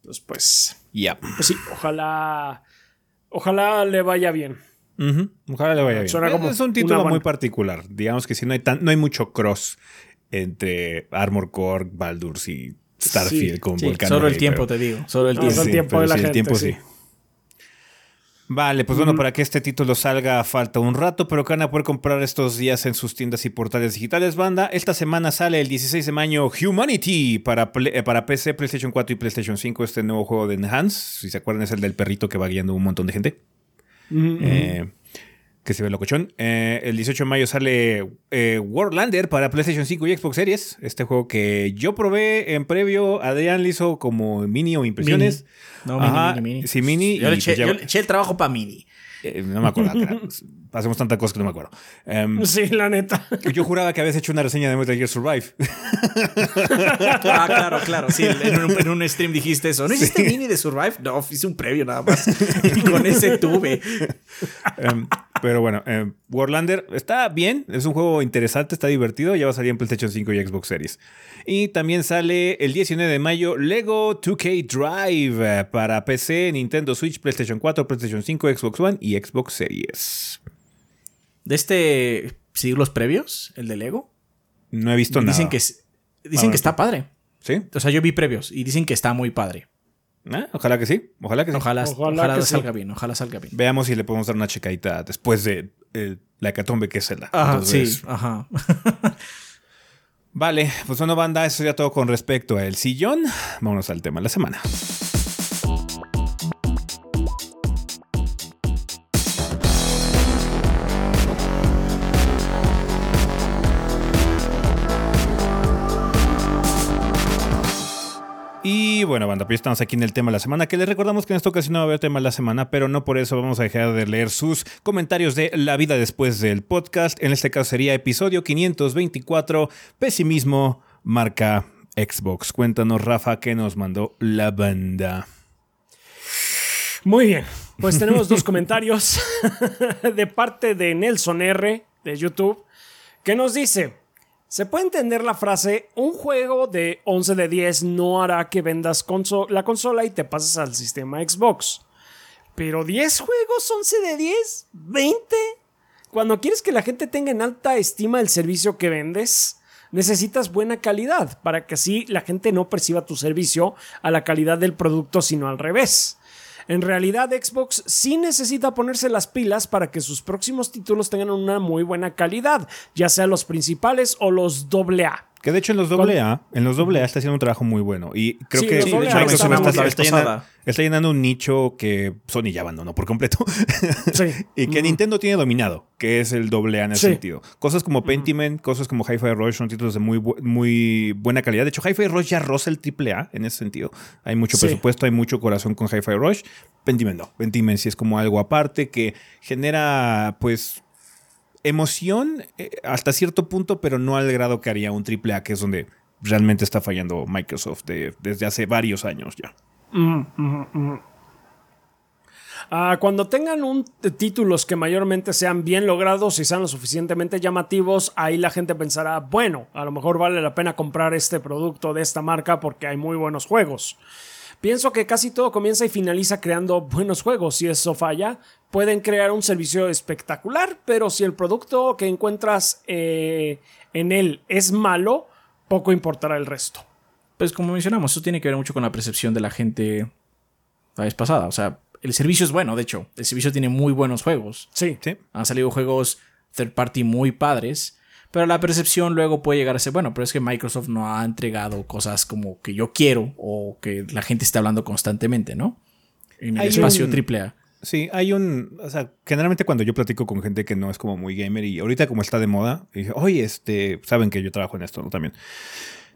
Entonces, pues, Ya. pues sí, ojalá. Ojalá le vaya bien. Ojalá le vaya bien. Suena como es un título buena- muy particular. Digamos que sí, no hay, tan, no hay mucho cross entre Armor Core, Baldur's y Starfield Sí, con Sí, Volcano. solo el tiempo, pero- te digo. Solo el No, tiempo. es el tiempo pero de la sí, el gente, tiempo sí. Vale, pues bueno, para que este título salga falta un rato, pero que van a poder comprar estos días en sus tiendas y portales digitales, banda. Esta semana sale el 16 de mayo Humanity para, Play- eh, para PC, PlayStation 4 y PlayStation 5, este nuevo juego de Enhance. Si se acuerdan, es el del perrito que va guiando un montón de gente. Eh, que se ve locochón. Eh, el 18 de mayo sale eh, Warlander para PlayStation 5 y Xbox Series. Este juego que yo probé en previo. Adrián le hizo como mini o impresiones. No, mini, Ajá, mini, mini. Sí, mini. Yo, le eché, pues ya- yo le eché el trabajo para mini. Eh, no me acuerdo. Hacemos tantas cosas que no me acuerdo. Em, Sí, la neta. yo juraba que habías hecho una reseña de Metal Gear Survive. Ah, claro, claro. Sí, en un, en un stream dijiste eso. ¿No hiciste mini de Survive? No, hice un previo nada más. Y con ese tuve. Em, pero bueno, em, Warlander está bien, es un juego interesante, está divertido, ya va a salir en PlayStation 5 y Xbox Series. Y también sale el 19 de mayo Lego 2K Drive eh, para PC, Nintendo Switch, PlayStation 4, PlayStation 5, Xbox One y Xbox Series. De este siglos previos, el de Lego, No he visto nada. dicen que es- dicen que está padre. ¿Sí? O sea, yo vi previos y dicen que está muy padre. Ah, Ojalá que sí, ojalá que sí. Ojalá, Ojalá ojalá que sí. salga bien, ojalá salga bien. Veamos si le podemos dar una checadita después de eh, la hecatombe que es. Ajá, Entonces, sí, ajá. Vale, pues bueno, banda, eso ya todo con respecto al sillón. Vámonos al tema de la semana. Y bueno, banda, pues estamos aquí en el tema de la semana, que les recordamos que en esta ocasión no va a haber tema de la semana, pero no por eso vamos a dejar de leer sus comentarios de la vida después del podcast. En este caso sería episodio 524, pesimismo, marca Xbox. Cuéntanos, Rafa, qué nos mandó la banda. Muy bien. Pues tenemos dos comentarios de parte de Nelson R de YouTube que nos dice, se puede entender la frase, un juego de 11 de 10 no hará que vendas la consola y te pases al sistema Xbox. Pero 10 juegos, 11 de 10, 20. Cuando quieres que la gente tenga en alta estima el servicio que vendes, necesitas buena calidad para que así la gente no perciba tu servicio a la calidad del producto, sino al revés. En realidad, Xbox sí necesita ponerse las pilas para que sus próximos títulos tengan una muy buena calidad, ya sea los principales o los AA. Que de hecho en los AA, en los AA está haciendo un trabajo muy bueno. Y creo Sí, que Sí, de hecho, Microsoft está, llenando, pasada. está llenando un nicho que Sony ya abandonó por completo. Sí. y que Nintendo tiene dominado, que es el AA en ese sentido. Cosas como Pentiment, cosas como Hi-Fi Rush son títulos de muy, bu- muy buena calidad. De hecho, Hi-Fi Rush ya roza el AAA en ese sentido. Hay mucho presupuesto, hay mucho corazón con Hi-Fi Rush. Pentiment no. Pentiment sí es como algo aparte que genera, pues, emoción eh, hasta cierto punto, pero no al grado que haría un AAA, que es donde realmente está fallando Microsoft de- desde hace varios años ya. Ah, cuando tengan un títulos que mayormente sean bien logrados y sean lo suficientemente llamativos, ahí la gente pensará, bueno, a lo mejor vale la pena comprar este producto de esta marca porque hay muy buenos juegos. Pienso que casi todo comienza y finaliza creando buenos juegos. Si eso falla, pueden crear un servicio espectacular, pero si el producto que encuentras eh, en él es malo, poco importará el resto. Pues como mencionamos, eso tiene que ver mucho con la percepción de la gente la vez pasada. O sea, el servicio es bueno, de hecho. El servicio tiene muy buenos juegos. Sí. Sí. Han salido juegos third party muy padres. Pero la percepción luego puede llegar a ser, bueno, pero es que Microsoft no ha entregado cosas como que yo quiero o que la gente está hablando constantemente, ¿no? En el Hay espacio un- triple Sí, hay un. O sea, generalmente cuando yo platico con gente que no es como muy gamer y ahorita como está de moda, dije, oye, este. Saben que yo trabajo en esto, ¿no? También.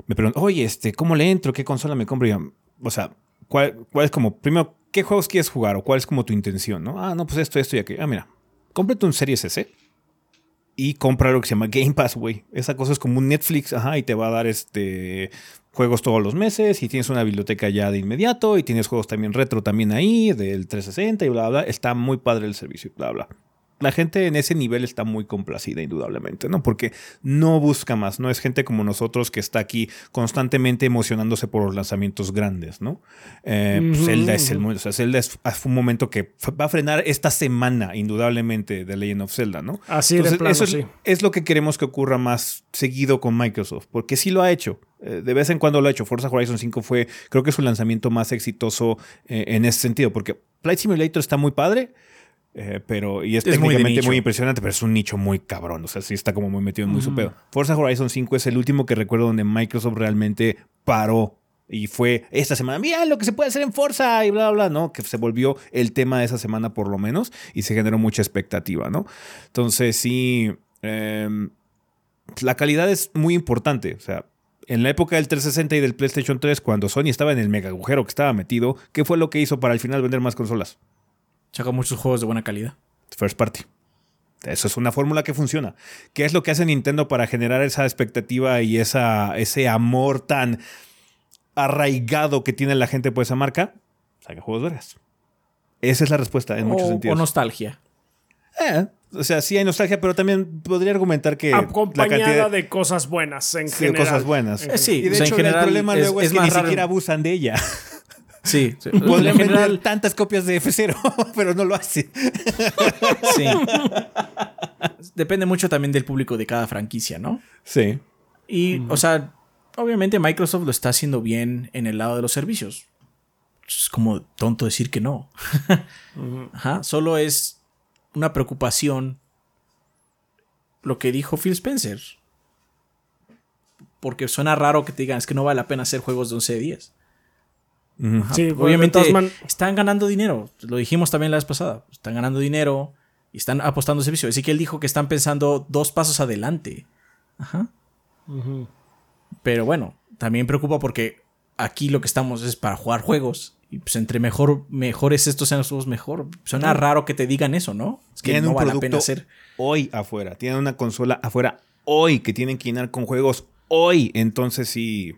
Me preguntan, oye, este, ¿cómo le entro? ¿Qué consola me compro? Y yo, o sea, ¿cuál, ¿cuál es como. Primero, ¿qué juegos quieres jugar? ¿O cuál es como tu intención, no? Ah, no, pues esto, esto y aquello. Ah, mira, cómprate un Series S y compra lo que se llama Game Pass, güey. Esa cosa es como un Netflix, ajá, y te va a dar este juegos todos los meses y tienes una biblioteca ya de inmediato y tienes juegos también retro también ahí del 360 y bla, bla, bla. Está muy padre el servicio, bla, bla. La gente en ese nivel está muy complacida, indudablemente, ¿no? Porque no busca más, no es gente como nosotros que está aquí constantemente emocionándose por los lanzamientos grandes, ¿no? Eh, pues, Zelda es el momento, o sea, Zelda es, fue un momento que va a frenar esta semana, indudablemente, de Legend of Zelda, ¿no? Así de Entonces, plano, eso sí. es lo que queremos que ocurra más seguido con Microsoft, porque sí lo ha hecho. Eh, de vez en cuando lo ha hecho. Forza Horizon 5 fue, creo que su lanzamiento más exitoso eh, en ese sentido, porque Flight Simulator está muy padre. Eh, pero, y es, Es muy técnicamente muy, nicho. impresionante, pero es un nicho muy cabrón. O sea, sí está como muy metido en muy su pedo. Forza Horizon 5 es el último que recuerdo donde Microsoft realmente paró Y fue esta semana, mira lo que se puede hacer en Forza y bla, bla, bla, ¿no? Que se volvió el tema de esa semana por lo menos y se generó mucha expectativa, ¿no? Entonces sí, em, la calidad es muy importante. O sea, en la época del 360 y del PlayStation 3, cuando Sony estaba en el mega agujero que estaba metido, ¿qué fue lo que hizo para al final vender más consolas? Saca muchos juegos de buena calidad. First party. Eso es una fórmula que funciona. ¿Qué es lo que hace Nintendo para generar esa expectativa y esa, ese amor tan arraigado que tiene la gente por esa marca? Saca juegos vergas. Esa es la respuesta en muchos sentidos. o nostalgia. Eh, o sea, sí hay nostalgia, pero también podría argumentar que Acompañada la cantidad de cosas buenas en sí, general. cosas buenas. Eh, sí, y de o sea, en hecho, general el problema es- luego es, es que ni raro. siquiera abusan de ella. Sí. sí. Podrían en general, vender tantas copias de F0, pero no lo hacen. sí. Depende mucho también del público de cada franquicia, ¿no? Sí. Y, o sea, obviamente Microsoft lo está haciendo bien en el lado de los servicios. Es como tonto decir que no. Ajá, solo es una preocupación lo que dijo Phil Spencer. Porque suena raro que te digan, es que no vale la pena hacer juegos de 11 de 10. Ajá, Sí, pues, obviamente están ganando dinero. Lo dijimos también la vez pasada. Están ganando dinero y están apostando servicio. Así que él dijo que están pensando dos pasos adelante. Ajá. Pero bueno, también preocupa porque aquí lo que estamos es para jugar juegos. Y pues entre mejor, mejores estos sean los juegos, mejor. Suena raro que te digan eso, ¿no? Es que Tienen no un vale la producto pena hacer. hoy afuera. Tienen una consola afuera hoy que tienen que llenar con juegos hoy. Entonces sí.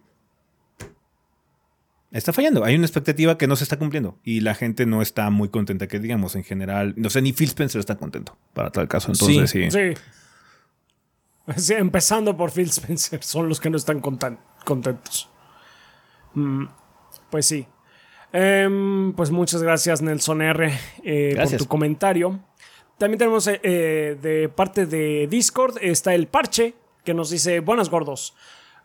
Está fallando. Hay una expectativa que no se está cumpliendo. Y la gente no está muy contenta, que digamos, en general. No sé, ni Phil Spencer está contento para tal caso. Entonces sí. Sí. Sí, empezando por Phil Spencer, son los que no están contentos. Mm, pues sí. Em, pues muchas gracias, Nelson R, eh, por tu comentario. También tenemos eh, eh, de parte de Discord, está el parche que nos dice, buenas gordos.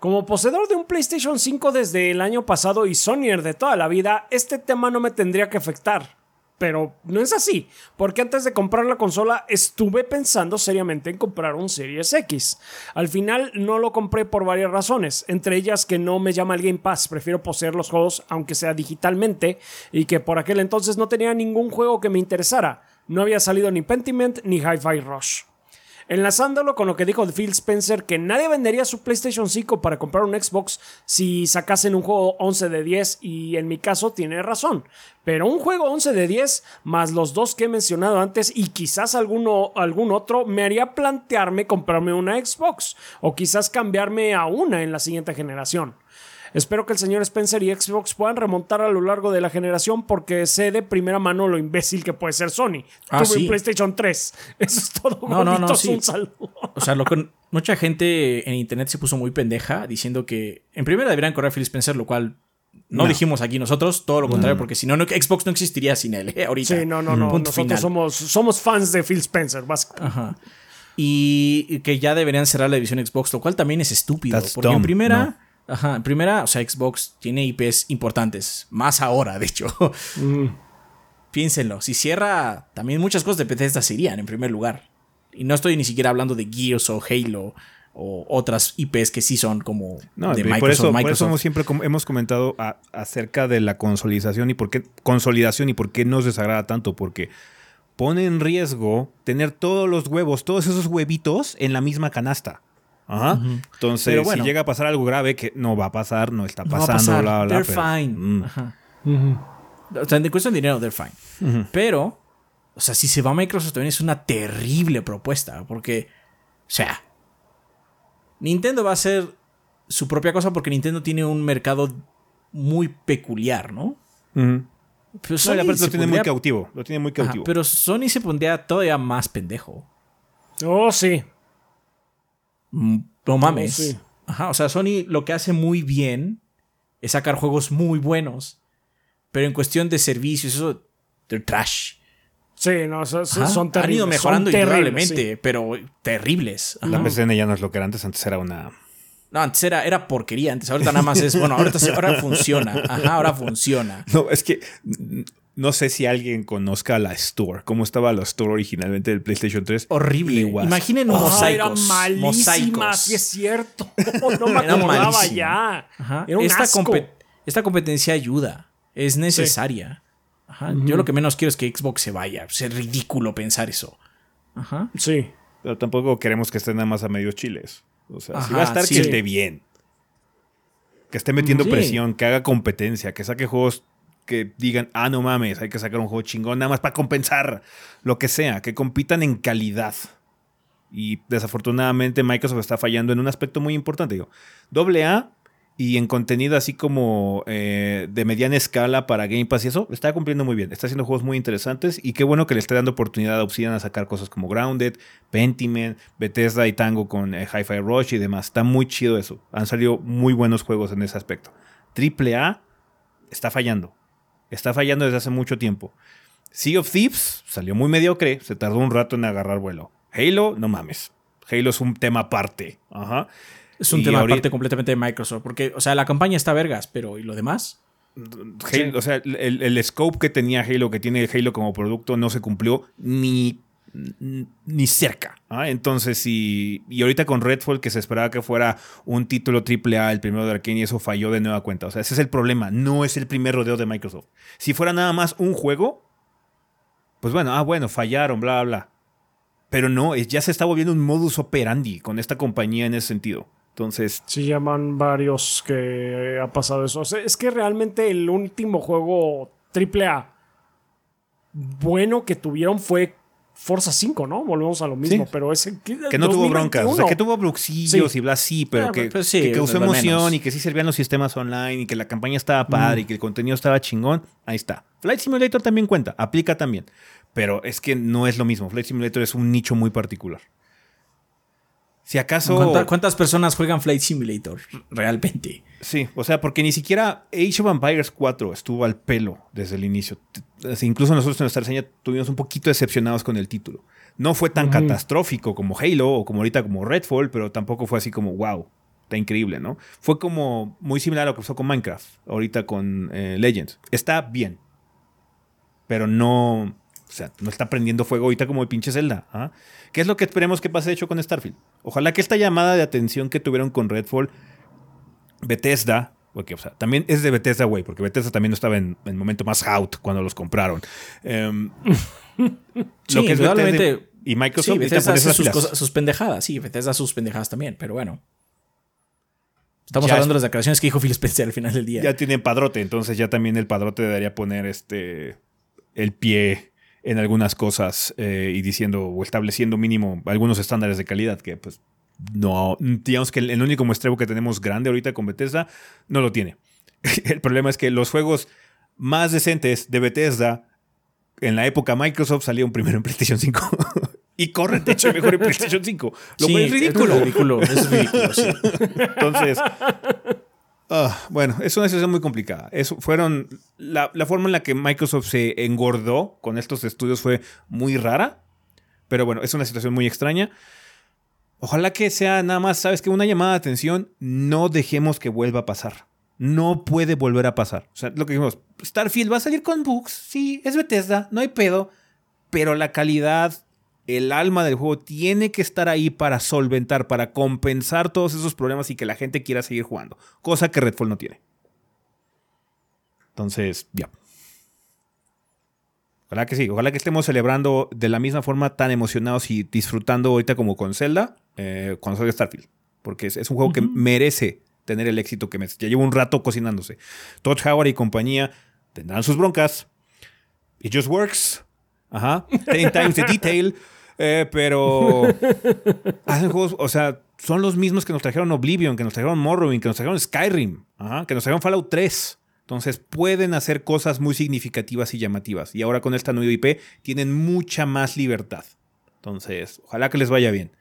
Como poseedor de un PlayStation 5 desde el año pasado y Sonyer de toda la vida, este tema no me tendría que afectar. Pero no es así, porque antes de comprar la consola estuve pensando seriamente en comprar un Series X. Al final no lo compré por varias razones, entre ellas que no me llama el Game Pass, prefiero poseer los juegos aunque sea digitalmente y que por aquel entonces no tenía ningún juego que me interesara. No había salido ni Pentiment ni Hi-Fi Rush. Enlazándolo con lo que dijo Phil Spencer, que nadie vendería su PlayStation 5 para comprar un Xbox si sacasen un juego 11 de 10, y en mi caso tiene razón. Pero un juego 11 de 10, más los dos que he mencionado antes y quizás alguno, algún otro, me haría plantearme comprarme una Xbox, o quizás cambiarme a una en la siguiente generación. Espero que el señor Spencer y Xbox puedan remontar a lo largo de la generación porque sé de primera mano lo imbécil que puede ser Sony. Ah, Tuve sí. un PlayStation 3. Eso es todo. No, no, no, sí. Un saludo. O sea, lo que mucha gente en internet se puso muy pendeja diciendo que en primera deberían correr a Phil Spencer, lo cual no, No. dijimos aquí nosotros, todo lo contrario, porque si no, no- Xbox no existiría sin él, ¿eh? ahorita. Sí, no, no, no. Punto Nosotros final. somos, somos fans de Phil Spencer, básicamente. Ajá. Y que ya deberían cerrar la división Xbox, lo cual también es estúpido. That's porque en primera, ajá, en primera, o sea, Xbox tiene IPs importantes. Más ahora, de hecho. Piénsenlo. Si cierra, también muchas cosas de Bethesda se irían en primer lugar. Y no estoy ni siquiera hablando de Gears o Halo o otras IPs que sí son como No, de Microsoft. por eso, por Microsoft. eso hemos siempre hemos comentado a- acerca de la consolidación y por qué consolidación y por qué nos desagrada tanto, porque pone en riesgo tener todos los huevos, todos esos huevitos en la misma canasta. Ajá. Entonces, Pero bueno. si llega a pasar algo grave, que no va a pasar, no está No va a pasando, pasar. bla, bla, bla, They're pero- fine. Mm. Ajá. O sea, en cuestión de dinero, they're fine. Pero, o sea, si se va a Microsoft también es una terrible propuesta. Porque, o sea, Nintendo va a hacer su propia cosa porque Nintendo tiene un mercado muy peculiar, ¿no? Pero No, Sony aparte se lo tiene muy cautivo, lo tiene muy Ajá, cautivo. pero Sony se pondría todavía más pendejo. Oh, sí. Mm, No mames. sí. Ajá, o sea, Sony lo que hace muy bien es sacar juegos muy buenos. Pero en cuestión de servicios, eso, they're trash. Sí, no, son, son- terribles. Han ido mejorando sí. pero terribles. Ajá. la PCN ya no es lo que era antes, antes era una... No, antes era, era porquería. Antes, ahorita nada más es. Bueno, ahorita ahora funciona. Ajá, ahora funciona. No, es que no sé si alguien conozca la Store, cómo estaba la Store originalmente del PlayStation 3. Horrible. Igual. Imaginen mosaicos. eran malísimas, mosaicos. sí es cierto. No me Era acordaba malísimo. ya. Ajá. Era un Esta asco. esta competencia ayuda, es necesaria. Ajá. Yo lo que menos quiero es que Xbox se vaya. Es ridículo pensar eso. Ajá. Sí. Pero tampoco queremos que esté nada más a medios chiles. O sea, si Ajá, va a estar, sí. que esté bien. Que esté metiendo Sí. presión, que haga competencia, que saque juegos que digan, ah, no mames, hay que sacar un juego chingón nada más para compensar lo que sea, que compitan en calidad. Y desafortunadamente Microsoft está fallando en un aspecto muy importante. Digo, doble A y en contenido así como eh, de mediana escala para Game Pass y eso, está cumpliendo muy bien. Está haciendo juegos muy interesantes y qué bueno que le esté dando oportunidad a Obsidian a sacar cosas como Grounded, Pentiment, Bethesda y Tango con eh, Hi-Fi Rush y demás. Está muy chido eso. Han salido muy buenos juegos en ese aspecto. Triple A está fallando. Está fallando desde hace mucho tiempo. Sea of Thieves salió muy mediocre, se tardó un rato en agarrar vuelo. Halo, no mames. Halo es un tema aparte. Ajá. Es un Y tema ahorita- aparte completamente de Microsoft. Porque, o sea, la campaña está vergas, pero ¿y lo demás? Halo- O sea, el, el scope que tenía Halo, que tiene Halo como producto, no se cumplió ni, ni cerca. ¿ah? Entonces, y, y ahorita con Redfall, que se esperaba que fuera un título AAA, el primero de Arkane, y eso falló de nueva cuenta. O sea, ese es el problema. No es el primer rodeo de Microsoft. Si fuera nada más un juego, pues bueno, ah, bueno, fallaron, bla, bla, bla. Pero no, es- ya se está volviendo un modus operandi con esta compañía en ese sentido. Entonces, Sí, llaman varios que ha pasado eso. O sea, es que realmente el último juego AAA bueno que tuvieron fue Forza 5, ¿no? Volvemos a lo mismo, Sí. pero ese que, Que no tuvo broncas. O sea, 2021. que tuvo bruxillos Sí. y bla, sí, pero Ah, que, pues sí, que causó emoción y que sí servían los sistemas online y que la campaña estaba padre y que el contenido estaba chingón. Ahí está. Flight Simulator también cuenta, aplica también. Pero es que no es lo mismo. Flight Simulator es un nicho muy particular. Si acaso. ¿Cuánta- ¿Cuántas personas juegan Flight Simulator realmente? Sí, o sea, porque ni siquiera Age of Empires 4 estuvo al pelo desde el inicio. Incluso nosotros en nuestra reseña tuvimos un poquito decepcionados con el título. No fue tan catastrófico como Halo o como ahorita como Redfall, pero tampoco fue así como, wow, está increíble, ¿no? Fue como muy similar a lo que pasó con Minecraft, ahorita con eh, Legends. Está bien, pero no, o sea, no está prendiendo fuego ahorita como el pinche Zelda. ¿ah? ¿Qué es lo que esperemos que pase de hecho con Starfield? Ojalá que esta llamada de atención que tuvieron con Redfall Bethesda, porque o sea, también es de Bethesda, güey, porque Bethesda también no estaba en el momento más out cuando los compraron. Em, Sí, indudablemente. y Microsoft Sí, Bethesda hace sus, pilas. cosas- sus pendejadas. Sí, Bethesda sus pendejadas también, pero bueno. Estamos Ya hablando es- de las declaraciones que dijo Phil Spencer al final del día. Ya tienen padrote, entonces ya también el padrote debería poner este el pie en algunas cosas eh, y diciendo o estableciendo mínimo algunos estándares de calidad que pues no, digamos que el, el único muestreo que tenemos grande ahorita con Bethesda no lo tiene. El problema es que los juegos más decentes de Bethesda en la época Microsoft salieron primero en PlayStation 5 y corren de hecho mejor en PlayStation 5, lo Sí, cual es ridículo. Es ridículo, es ridículo, sí. Entonces, ah, bueno, es una situación muy complicada. Eso fueron la, la forma en la que Microsoft se engordó con estos estudios fue muy rara, pero bueno, es una situación muy extraña. Ojalá que sea nada más, sabes que una llamada de atención, no dejemos que vuelva a pasar. No puede volver a pasar. O sea, lo que dijimos, Starfield va a salir con bugs, sí, es Bethesda, no hay pedo, pero la calidad, el alma del juego tiene que estar ahí para solventar, para compensar todos esos problemas y que la gente quiera seguir jugando, cosa que Redfall no tiene. Entonces, ya. Ojalá que sí, ojalá que estemos celebrando de la misma forma tan emocionados y disfrutando ahorita como con Zelda eh, cuando salga Starfield. Porque es, es un juego que merece tener el éxito que merece. Ya lleva un rato cocinándose. Todd Howard y compañía tendrán sus broncas. It just works. Ajá. Ten times the detail. Eh, pero hacen juegos, o sea, son los mismos que nos trajeron Oblivion, que nos trajeron Morrowind, que nos trajeron Skyrim, ajá, que nos trajeron Fallout 3. Entonces pueden hacer cosas muy significativas y llamativas. Y ahora con esta nueva IP tienen mucha más libertad. Entonces, ojalá que les vaya bien.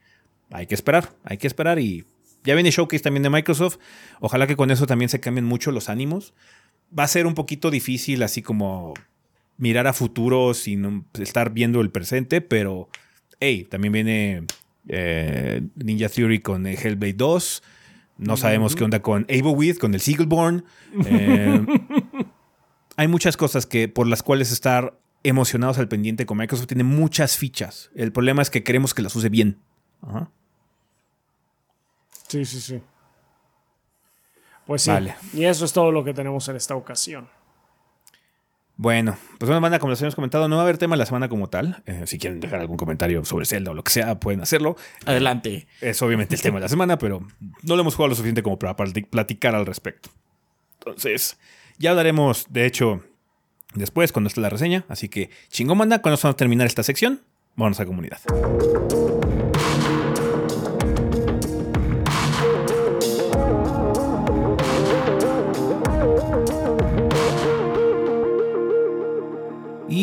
Hay que esperar, hay que esperar y ya viene Showcase también de Microsoft. Ojalá que con eso también se cambien mucho los ánimos. Va a ser un poquito difícil así como mirar a futuro sin estar viendo el presente, pero hey, también viene eh, Ninja Theory con eh, Hellblade 2. No sabemos qué onda con Ableweed, con el Seagullborn. Eh, hay muchas cosas que, por las cuales estar emocionados al pendiente con Microsoft. Tiene muchas fichas. El problema es que queremos que las use bien. Ajá. Sí, sí, sí. Pues sí. Vale. Y eso es todo lo que tenemos en esta ocasión. Bueno, pues bueno, banda, como les habíamos comentado, no va a haber tema la semana como tal. Eh, si quieren dejar algún comentario sobre Zelda o lo que sea, pueden hacerlo. Adelante. Es obviamente el tema de la semana, pero no lo hemos jugado lo suficiente como para plati- platicar al respecto. Entonces, ya hablaremos, de hecho, después cuando esté la reseña. Así que, chingón, banda, cuando vamos a terminar esta sección, vámonos a comunidad.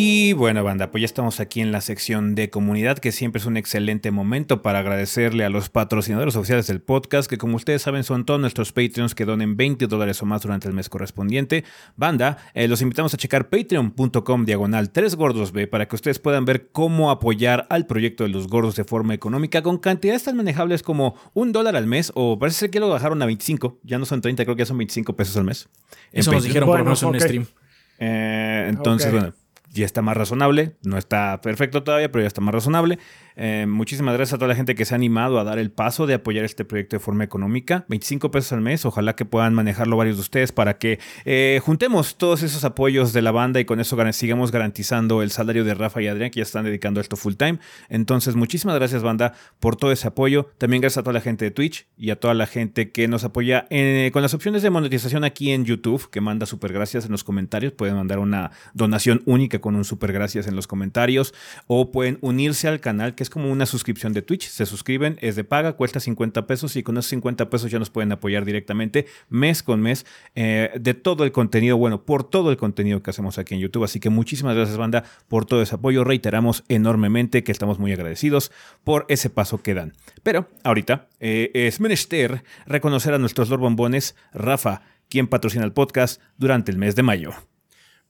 Y bueno, banda, pues ya estamos aquí en la sección de comunidad, que siempre es un excelente momento para agradecerle a los patrocinadores oficiales del podcast, que como ustedes saben son todos nuestros Patreons que donen 20 dólares o más durante el mes correspondiente. Banda, eh, los invitamos a checar patreon.com diagonal 3 gordos B para que ustedes puedan ver cómo apoyar al proyecto de los gordos de forma económica con cantidades tan manejables como un dólar al mes, o parece ser que lo bajaron a 25, ya no son 30, creo que ya son 25 pesos al mes. En Eso nos dijeron por lo Bueno, menos en un stream. Eh, entonces, bueno, ya está más razonable. No está perfecto todavía, pero ya está más razonable. Eh, muchísimas gracias a toda la gente que se ha animado a dar el paso de apoyar este proyecto de forma económica. 25 pesos al mes. Ojalá que puedan manejarlo varios de ustedes para que eh, juntemos todos esos apoyos de la banda y con eso sigamos garantizando el salario de Rafa y Adrián, que ya están dedicando a esto full time. Entonces, muchísimas gracias, banda, por todo ese apoyo. También gracias a toda la gente de Twitch y a toda la gente que nos apoya eh, con las opciones de monetización aquí en YouTube, que manda super gracias en los comentarios. Pueden mandar una donación única con un super gracias en los comentarios o pueden unirse al canal, que es como una suscripción de Twitch. Se suscriben, es de paga, cuesta 50 pesos y con esos 50 pesos ya nos pueden apoyar directamente mes con mes eh, de todo el contenido, bueno, por todo el contenido que hacemos aquí en YouTube. Así que muchísimas gracias, banda, por todo ese apoyo. Reiteramos enormemente que estamos muy agradecidos por ese paso que dan. Pero ahorita eh, es menester reconocer a nuestros Lord Bombones, Rafa, quien patrocina el podcast durante el mes de mayo.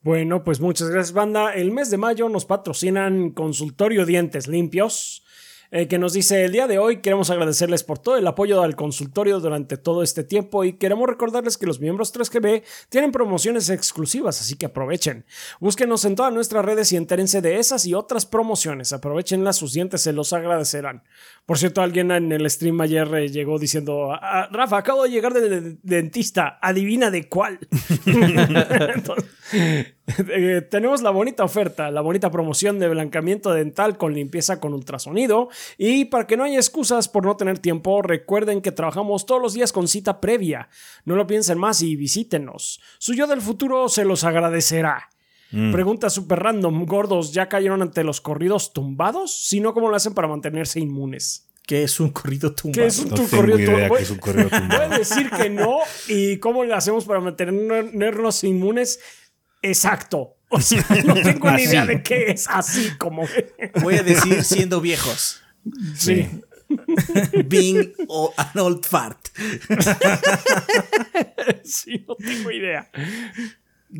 Bueno, pues muchas gracias, banda. El mes de mayo nos patrocinan Consultorio Dientes Limpios, eh, que nos dice el día de hoy queremos agradecerles por todo el apoyo al consultorio durante todo este tiempo y queremos recordarles que los miembros 3GB tienen promociones exclusivas, así que aprovechen. Búsquenos en todas nuestras redes y entérense de esas y otras promociones. Aprovechenlas, sus dientes se los agradecerán. Por cierto, alguien en el stream ayer eh, llegó diciendo, "Ah, Rafa, acabo de llegar del dentista, adivina de cuál. Entonces, eh, tenemos la bonita oferta, la bonita promoción de blancamiento dental con limpieza con ultrasonido. Y para que no haya excusas por no tener tiempo, recuerden que trabajamos todos los días con cita previa. No lo piensen más y visítenos. Su yo del futuro se los agradecerá. Pregunta super random, gordos, ¿ya cayeron ante los corridos tumbados? Si no, ¿cómo lo hacen para mantenerse inmunes? ¿Qué es un corrido tumbado? ¿Qué es un No tu tengo corrido idea tumbado? que es un corrido tumbado. Voy a decir que no. ¿Y cómo le hacemos para mantenernos inmunes? Exacto. O sea, no tengo ni idea de qué es así como. Voy a decir siendo viejos. Sí. Being o- an old fart. Sí, no tengo idea.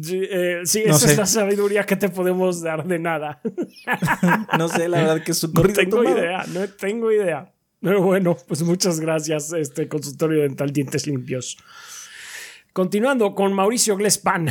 Sí, eh, sí, No esa sé. es la sabiduría que te podemos dar de nada. No sé, la verdad que es un No tengo idea, no tengo idea. Pero bueno, pues muchas gracias, este consultorio dental Dientes Limpios. Continuando con Mauricio Glespan.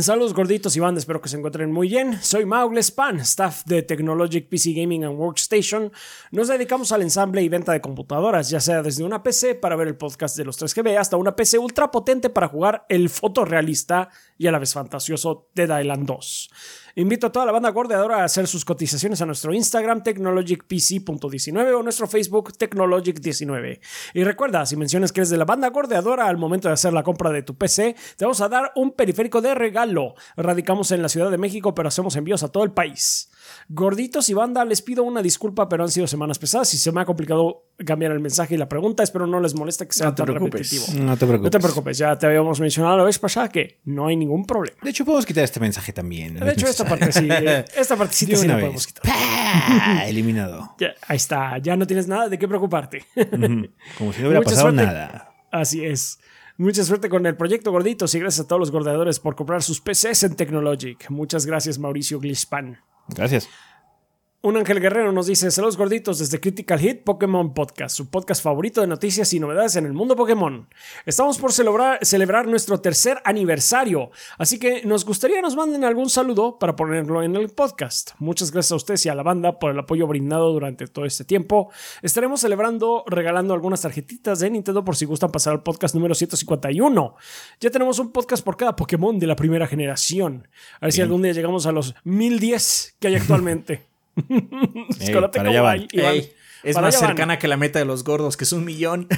Saludos gorditos y banda, espero que se encuentren muy bien. Soy Mau Glespan, staff de Technologic PC Gaming and Workstation. Nos dedicamos al ensamble y venta de computadoras, ya sea desde una PC para ver el podcast de los 3GB hasta una PC ultra potente para jugar el fotorrealista y a la vez fantasioso Dead Island 2. Invito a toda la banda gordeadora a hacer sus cotizaciones a nuestro Instagram technologicpc.19 o nuestro Facebook technologic19. Y recuerda, si mencionas que eres de la banda gordeadora al momento de hacer la compra de tu PC, te vamos a dar un periférico de regalo. Radicamos en la Ciudad de México, pero hacemos envíos a todo el país. Gorditos y banda, les pido una disculpa, pero han sido semanas pesadas y se me ha complicado cambiar el mensaje y la pregunta. Espero no les moleste que sea No tan preocupes. repetitivo. No te preocupes. No te preocupes, ya te habíamos mencionado la vez pasada que no hay ningún problema. De hecho, podemos quitar este mensaje también. De hecho, esta parte sí, esta partecita sí una la vez. podemos quitar. ¡Pah! Eliminado. Ya, ahí está, ya no tienes nada de qué preocuparte. Como si no hubiera Mucha pasado suerte. nada. Así es. Mucha suerte con el proyecto Gorditos y gracias a todos los gordeadores por comprar sus PCs en Technologic. Muchas gracias, Mauricio Glispan. Gracias. Un Ángel Guerrero nos dice, saludos gorditos desde Critical Hit Pokémon Podcast, su podcast favorito de noticias y novedades en el mundo Pokémon. Estamos por celebrar, celebrar nuestro tercer aniversario, así que nos gustaría nos manden algún saludo para ponerlo en el podcast. Muchas gracias a ustedes y a la banda por el apoyo brindado durante todo este tiempo. Estaremos celebrando regalando algunas tarjetitas de Nintendo por si gustan pasar al podcast número 151. Ya tenemos un podcast por cada Pokémon de la primera generación. A ver si algún día llegamos a los 1010 que hay actualmente. Chocolate para allá van. Iván. Ey, es Para más allá van. cercana que la meta de los gordos, que es un millón.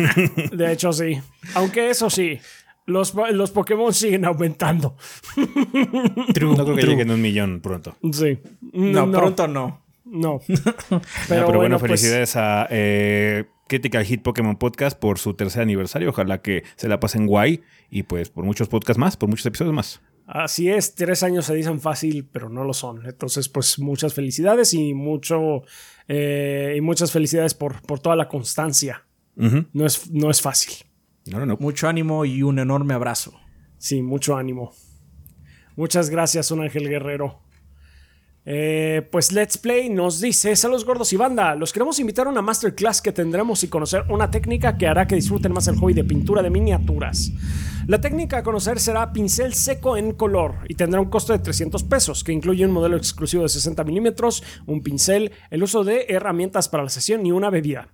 De hecho, sí. Aunque eso sí, los, los Pokémon siguen aumentando. no creo que lleguen a un millón pronto. Sí. No, pronto no. No. Pero, Pero, pero bueno, bueno, pues, felicidades a eh, Critical Hit Pokémon Podcast por su tercer aniversario. Ojalá que se la pasen guay y pues por muchos podcasts más, por muchos episodios más. Así es, tres años se dicen fácil, pero no lo son. Entonces, pues muchas felicidades y mucho eh, y muchas felicidades por, por toda la constancia. No es, no es fácil. No, no, no. Mucho ánimo y un enorme abrazo. Sí, mucho ánimo. Muchas gracias, un ángel guerrero. Eh, pues Let's Play nos dice, saludos gordos y banda, los queremos invitar a una masterclass que tendremos y conocer una técnica que hará que disfruten más el hobby de pintura de miniaturas. La técnica a conocer será pincel seco en color y tendrá un costo de 300 pesos, que incluye un modelo exclusivo de 60 milímetros, un pincel, el uso de herramientas para la sesión y una bebida.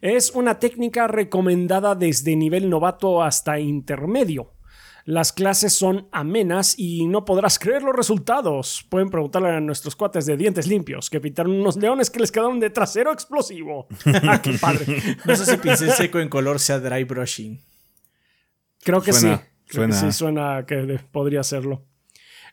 Es una técnica recomendada desde nivel novato hasta intermedio. Las clases son amenas y no podrás creer los resultados. Pueden preguntarle a nuestros cuates de dientes limpios que pintaron unos leones que les quedaron de trasero explosivo. ah, qué padre. No sé si pincel seco en color sea dry brushing. Creo que Suena, sí. Creo que suena. sí, suena que podría hacerlo.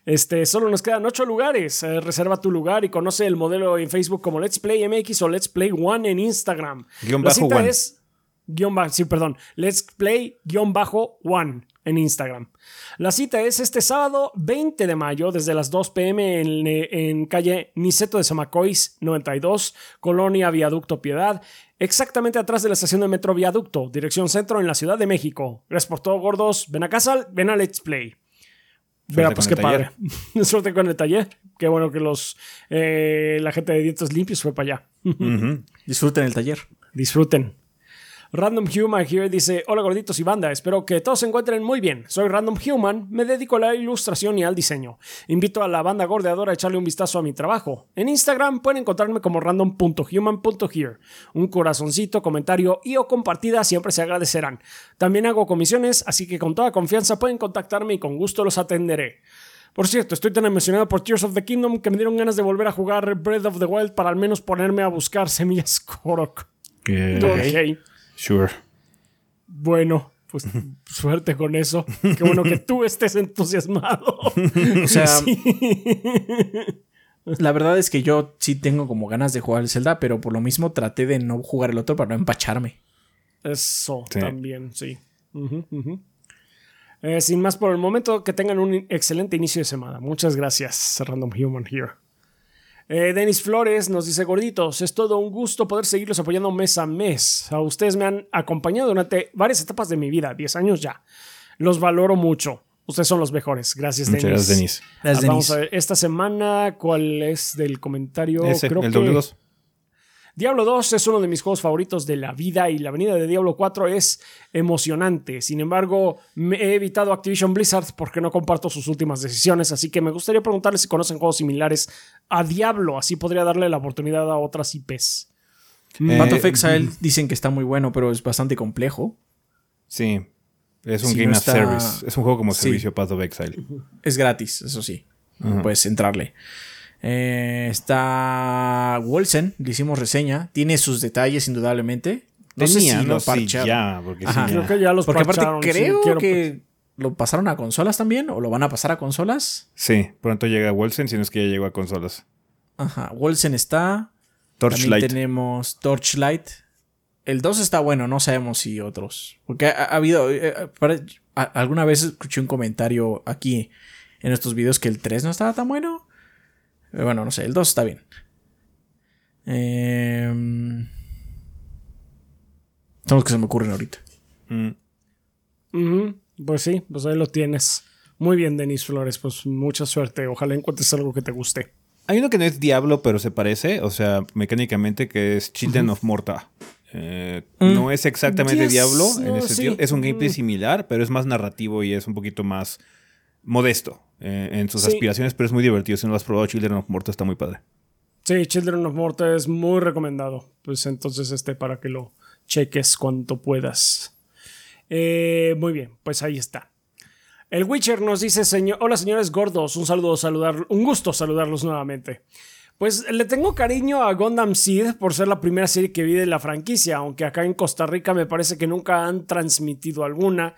Este, solo nos quedan ocho lugares. Eh, reserva tu lugar y conoce el modelo en Facebook como Let's Play MX o Let's Play One en Instagram. Guión La bajo cita one. es guion bajo, sí, perdón. Let's Play guion bajo One en Instagram. La cita es este sábado 20 de mayo desde las 2 pm en, en calle Niceto de Zamacois 92, Colonia Viaducto Piedad, exactamente atrás de la estación de Metro Viaducto, dirección centro en la Ciudad de México. Gracias por todo, gordos. Ven a casa, ven a Let's Play. Suerte pues qué padre. Suerte con el taller. Qué bueno que los eh, la gente de dientes limpios fue para allá. Disfruten el taller. Disfruten. Random Human here dice: Hola gorditos y banda, espero que todos se encuentren muy bien. Soy Random Human, me dedico a la ilustración y al diseño. Invito a la banda gordeadora a echarle un vistazo a mi trabajo. En Instagram pueden encontrarme como random.human.here. Un corazoncito, comentario y o compartida siempre se agradecerán. También hago comisiones, así que con toda confianza pueden contactarme y con gusto los atenderé. Por cierto, estoy tan emocionado por Tears of the Kingdom que me dieron ganas de volver a jugar Breath of the Wild para al menos ponerme a buscar semillas Korok. Sure. Bueno, pues suerte con eso. Qué bueno que tú estés entusiasmado. O sea, Sí. la verdad es que yo sí tengo como ganas de jugar el Zelda, pero por lo mismo traté de no jugar el otro para no empacharme. Eso Sí. también, sí. Eh, sin más por el momento, que tengan un excelente inicio de semana. Muchas gracias, Random Human here. Eh, Denis Flores nos dice, gorditos, es todo un gusto poder seguirlos apoyando mes a mes. A ustedes me han acompañado durante varias etapas de mi vida, 10 años ya. Los valoro mucho. Ustedes son los mejores. Gracias, Muchas Denis. gracias, Denis. Gracias, Ah, Vamos a ver, esta semana, ¿cuál es del comentario? Ese, Creo el que W2. Diablo 2 es uno de mis juegos favoritos de la vida y la venida de Diablo 4 es emocionante. Sin embargo, me he evitado Activision Blizzard porque no comparto sus últimas decisiones, así que me gustaría preguntarles si conocen juegos similares a Diablo, así podría darle la oportunidad a otras IPs. Eh, Path of Exile dicen que está muy bueno, pero es bastante complejo. Sí. Es un Si Game no as está- Service. Es un juego como Sí. servicio Path of Exile. Es gratis, eso sí. Puedes entrarle. Eh, está Wolsen, le hicimos reseña. Tiene sus detalles, indudablemente. No sé Tenía, si no lo Sí, parcharon. ya, porque Ajá. sí, Creo ya. que ya los Porque aparte parcharon, creo quiero- que lo pasaron a consolas también, o lo van a pasar a consolas. Sí, pronto llega Wolsen, si no es que ya llegó a consolas. Ajá, Wolsen está. También Torchlight. tenemos Torchlight. El 2 está bueno, no sabemos si otros. Porque ha, ha habido. eh, eh, para- a- alguna vez escuché un comentario aquí en estos videos que el 3 no estaba tan bueno. Eh, Bueno, no sé, el 2 está bien. Em, son los que se me ocurren ahorita. Mm. Pues sí, pues ahí lo tienes. Muy bien, Denis Flores, pues mucha suerte. Ojalá encuentres algo que te guste. Hay uno que no es Diablo, pero se parece, o sea, mecánicamente, que es Children of Morta. Eh, Mm. No es exactamente Yes, Diablo en no, ese sí. sentido. Es un gameplay Mm. similar, pero es más narrativo y es un poquito más modesto eh, en sus Sí. aspiraciones, pero es muy divertido. Si no lo has probado, Children of Morta está muy padre. Sí, Children of Morta es muy recomendado. Pues entonces, este, para que lo cheques cuanto puedas. Eh, muy bien, pues ahí está. El Witcher nos dice, señor, hola señores gordos, un saludo, saludar, un gusto saludarlos nuevamente. Pues le tengo cariño a Gundam Seed por ser la primera serie que vi de la franquicia, aunque acá en Costa Rica me parece que nunca han transmitido alguna.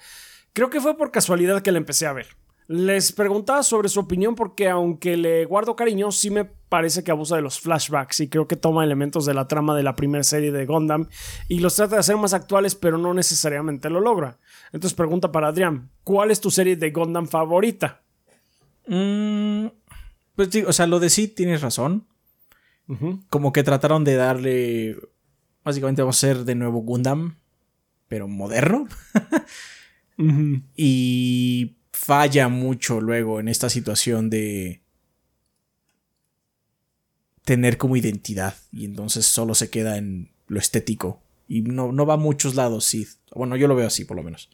Creo que fue por casualidad que la empecé a ver. Les preguntaba sobre su opinión porque aunque le guardo cariño, sí me parece que abusa de los flashbacks y creo que toma elementos de la trama de la primera serie de Gundam y los trata de hacer más actuales, pero no necesariamente lo logra. Entonces pregunta para Adrián, ¿cuál es tu serie de Gundam favorita? Mm, pues digo, o sea, lo de sí tienes razón. Como que trataron de darle. Básicamente vamos a ser de nuevo Gundam, pero moderno. Y falla mucho luego en esta situación de tener como identidad. Y entonces solo se queda en lo estético. Y no, no va a muchos lados, sí. Bueno, yo lo veo así, por lo menos.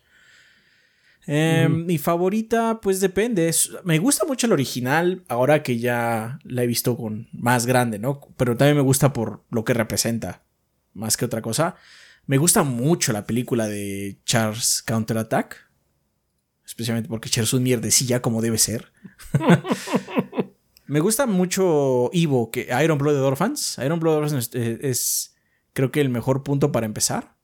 Eh, Mi favorita, pues depende. Me gusta mucho el original, ahora que ya la he visto con más grande, ¿no? Pero también me gusta por lo que representa, más que otra cosa. Me gusta mucho la película de Charles Counterattack. Especialmente porque Charles es un mierdecilla como debe ser. me gusta mucho Ivo, que Iron Blooded Orphans. Iron Blooded Orphans es, eh, es, creo que el mejor punto para empezar.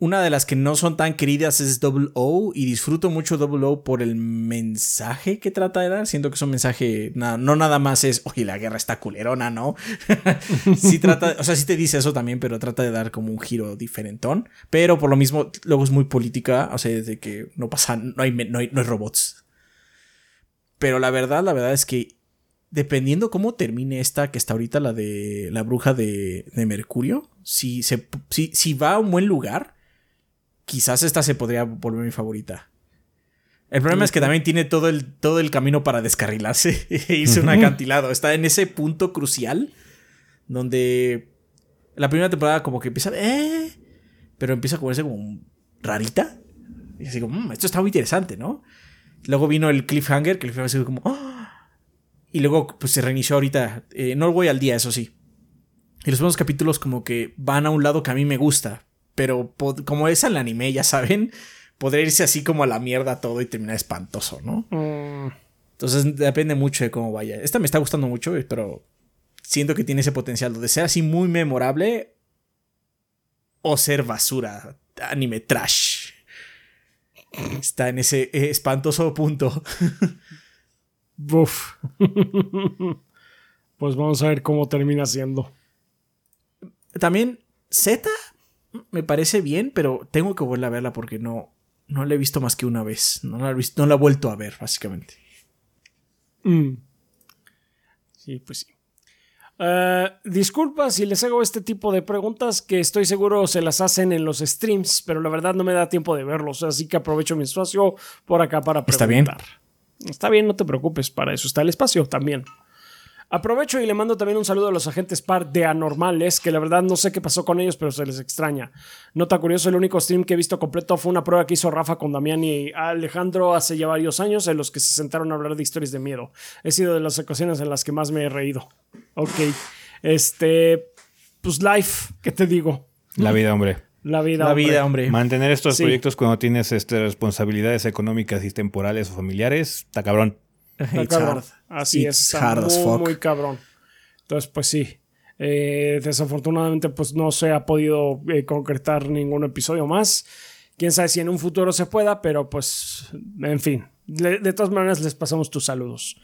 Una de las que no son tan queridas es Double O y disfruto mucho Double O por el mensaje que trata de dar. Siento que es un mensaje, no nada más es, oye, la guerra está culerona, ¿no? sí trata, o sea, sí te dice eso también, pero trata de dar como un giro diferentón. Pero por lo mismo, luego es muy política, o sea, de que no pasa, no hay, no hay, no hay robots. Pero la verdad, la verdad es que dependiendo cómo termine esta, que está ahorita la de la bruja de, de Mercurio, si, se, si, si va a un buen lugar, quizás esta se podría volver mi favorita. El problema es que también tiene todo el, todo el camino para descarrilarse e irse un acantilado. Está en ese punto crucial donde la primera temporada como que empieza, eh, pero empieza a ponerse como rarita. Y así como, "Mm, esto está muy interesante, ¿no? Luego vino el cliffhanger, que el cliffhanger fue como, "Ah". y luego pues se reinició ahorita. Eh, no voy al día, eso sí. Y los primeros capítulos como que van a un lado que a mí me gusta. Pero como es el anime, ya saben, podría irse así como a la mierda todo y terminar espantoso, ¿no? Mm, Entonces depende mucho de cómo vaya. Esta me está gustando mucho, eh, pero siento que tiene ese potencial de ser así muy memorable o ser basura, anime trash. Está en ese eh, espantoso punto. Uf. pues vamos a ver cómo termina siendo. También Z me parece bien, pero tengo que volver a verla porque no, no la he visto más que una vez. No la he, visto- no la he vuelto a ver, básicamente. Mm. Sí, pues sí. Eh, disculpa si les hago este tipo de preguntas que estoy seguro se las hacen en los streams, pero la verdad no me da tiempo de verlos, así que aprovecho mi espacio por acá para Está bien. preguntar. Está bien, no te preocupes, para eso está el espacio también. Aprovecho y le mando también un saludo a los agentes par de anormales, que la verdad no sé qué pasó con ellos, pero se les extraña. Nota curioso, el único stream que he visto completo fue una prueba que hizo Rafa con Damián y Alejandro hace ya varios años, en los que se sentaron a hablar de historias de miedo. He sido de las ocasiones en las que más me he reído. Ok. Este. Pues life, ¿qué te digo? La vida, hombre. La vida. La hombre. vida, hombre. Mantener estos Sí. proyectos cuando tienes este, responsabilidades económicas y temporales o familiares, está cabrón. Está It's cabrón. hard. Así It's es, está hard as muy, fuck. muy cabrón. Entonces, pues sí. Eh, desafortunadamente, pues no se ha podido eh, concretar ningún episodio más. Quién sabe si en un futuro se pueda, pero pues, en fin. Le- de todas maneras, les pasamos tus saludos.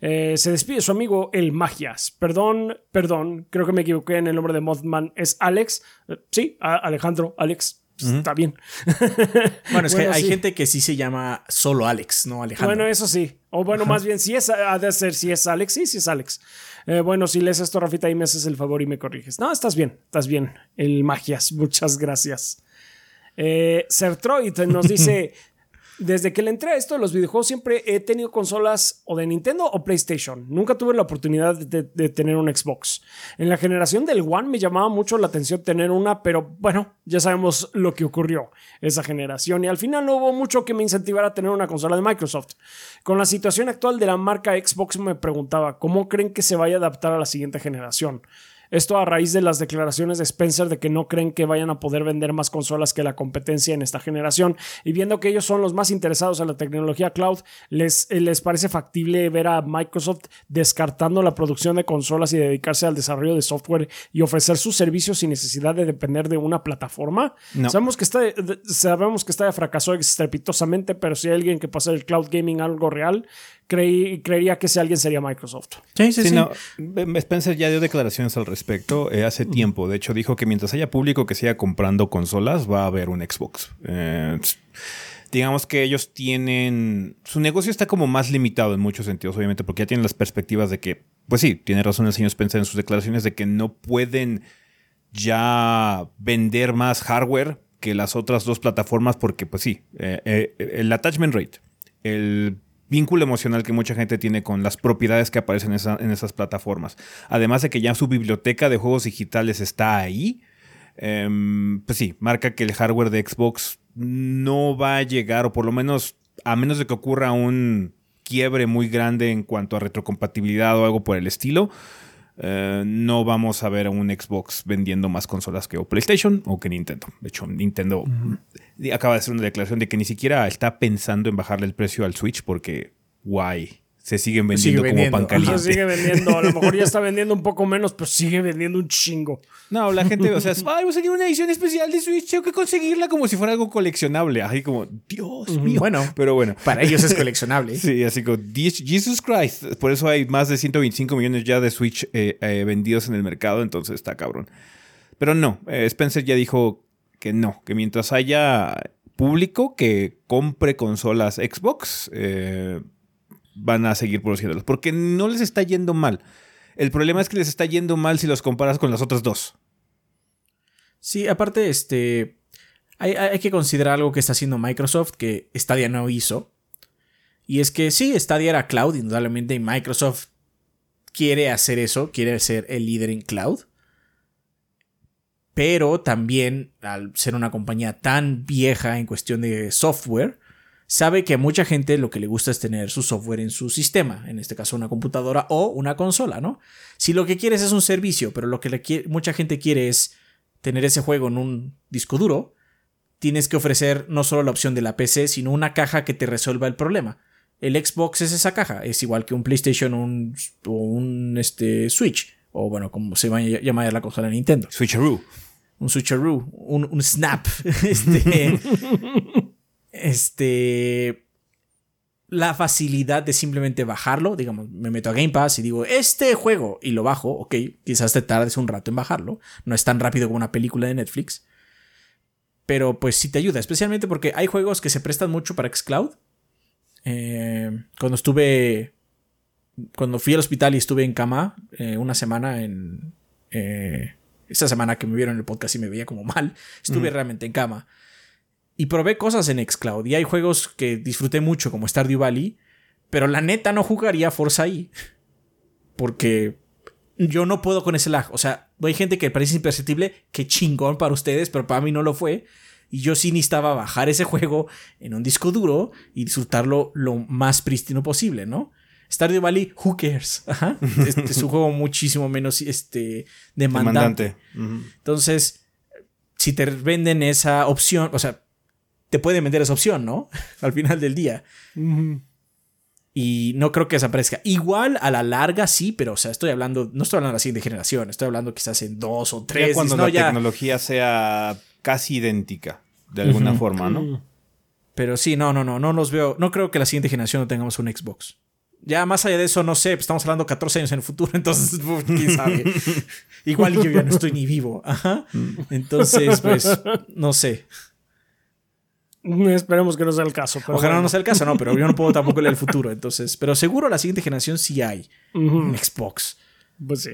Eh, se despide su amigo El Magias. Perdón, perdón, creo que me equivoqué en el nombre de Mothman. Es Alex. Sí, Alejandro, Alex. Pues, Está bien. Bueno, es que Bueno, hay sí. gente que sí se llama solo Alex, no Alejandro. Bueno, eso sí. O bueno, más bien, si es, ha de ser, si es Alex, sí, sí es Alex. Eh, bueno, si lees esto, Rafita, y me haces el favor y me corriges. No, estás bien, estás bien. El Magias, muchas gracias. Eh, Sertroid nos dice: desde que le entré a esto de los videojuegos siempre he tenido consolas o de Nintendo o PlayStation. Nunca tuve la oportunidad de, de, tener un Xbox. En la generación del One me llamaba mucho la atención tener una, pero bueno, ya sabemos lo que ocurrió esa generación y al final no hubo mucho que me incentivara a tener una consola de Microsoft. Con la situación actual de la marca Xbox me preguntaba, ¿cómo creen que se vaya a adaptar a la siguiente generación? Esto a raíz de las declaraciones de Spencer de que no creen que vayan a poder vender más consolas que la competencia en esta generación. Y viendo que ellos son los más interesados en la tecnología cloud, les, eh, les parece factible ver a Microsoft descartando la producción de consolas y dedicarse al desarrollo de software y ofrecer sus servicios sin necesidad de depender de una plataforma. Sabemos que está, sabemos que está fracasó estrepitosamente, pero si hay alguien que pasa el cloud gaming algo real, creería que si alguien sería Microsoft. Sí, sí, sí. Spencer ya dio declaraciones al respecto eh, hace tiempo. De hecho, dijo que mientras haya público que siga comprando consolas, va a haber un Xbox. Eh, digamos que ellos tienen. Su negocio está como más limitado en muchos sentidos, obviamente, porque ya tienen las perspectivas de que, pues sí, tiene razón el señor Spencer en sus declaraciones de que no pueden ya vender más hardware que las otras dos plataformas, porque, pues sí, eh, el attachment rate, el vínculo emocional que mucha gente tiene con las propiedades que aparecen en, esas plataformas. Además de que ya su biblioteca de juegos digitales está ahí, em, pues sí, marca que el hardware de Xbox no va a llegar, o por lo menos, a menos de que ocurra un quiebre muy grande en cuanto a retrocompatibilidad o algo por el estilo, eh, no vamos a ver a un Xbox vendiendo más consolas que o PlayStation o que Nintendo. De hecho, Nintendo acaba de hacer una declaración de que ni siquiera está pensando en bajarle el precio al Switch porque, guay, se siguen vendiendo, como pan caliente. Se sigue vendiendo, a lo mejor ya está vendiendo un poco menos, pero sigue vendiendo un chingo. No, la gente, o sea, ay, va a salir una edición especial de Switch, tengo que conseguirla como si fuera algo coleccionable. Así como, Dios mío. Bueno, pero bueno. Para ellos es coleccionable. sí, así como, Jesus Christ. Por eso hay más de 125 millones ya de Switch eh, eh, vendidos en el mercado, entonces está cabrón. Pero no, eh, Spencer ya dijo que no, que mientras haya público que compre consolas Xbox, eh, van a seguir produciéndolos. Porque no les está yendo mal. El problema es que les está yendo mal si los comparas con las otras dos. Sí, aparte, este. Hay, que considerar algo que está haciendo Microsoft que Stadia no hizo. Y es que sí, Stadia era cloud, indudablemente, y Microsoft quiere hacer eso, quiere ser el líder en cloud. Pero también, al ser una compañía tan vieja en cuestión de software, sabe que a mucha gente lo que le gusta es tener su software en su sistema, en este caso una computadora o una consola, ¿no? Si lo que quieres es un servicio, pero lo que mucha gente quiere es tener ese juego en un disco duro, tienes que ofrecer no solo la opción de la PC, sino una caja que te resuelva el problema. El Xbox es esa caja, es igual que un PlayStation un, o un este, Switch, o bueno, como se va a llamar la consola de Nintendo. Switcheroo. Un Switcheroo, un, un Snap. este, este la facilidad de simplemente bajarlo, digamos, me meto a Game Pass y digo, este juego, y lo bajo, ok, quizás te tardes un rato en bajarlo, no es tan rápido como una película de Netflix, pero pues sí te ayuda, especialmente porque hay juegos que se prestan mucho para Xcloud. Eh, cuando estuve, cuando fui al hospital y estuve en cama eh, una semana en... Eh, esa semana que me vieron en el podcast y me veía como mal, estuve realmente en cama y probé cosas en Xcloud. Y hay juegos que disfruté mucho, como Stardew Valley. Pero la neta no jugaría Forza ahí. Porque yo no puedo con ese lag. O sea, hay gente que parece imperceptible. Que chingón para ustedes, pero para mí no lo fue. Y yo sí necesitaba bajar ese juego en un disco duro y disfrutarlo lo más prístino posible, ¿no? Stardew Valley, who cares? Ajá. es, un juego muchísimo menos este, demandante. Entonces, si te venden esa opción, o sea, te puede vender esa opción, ¿no? Al final del día. Y no creo que desaparezca. Igual a la larga sí, pero o sea, estoy hablando, no estoy hablando de la siguiente generación, estoy hablando quizás en dos o tres. cuando la tecnología sea casi idéntica, de alguna forma, ¿no? Pero sí, no, no, no, no los veo. No creo que la siguiente generación no tengamos un Xbox. Ya más allá de eso, no sé, pues, estamos hablando 14 años en el futuro, entonces, quién sabe. Igual yo ya no estoy ni vivo. Ajá. Entonces, pues, no sé. Esperemos que no sea el caso. Ojalá no sea el caso, no, pero yo no puedo tampoco leer el futuro. Entonces, pero seguro la siguiente generación sí hay un Xbox. Pues sí.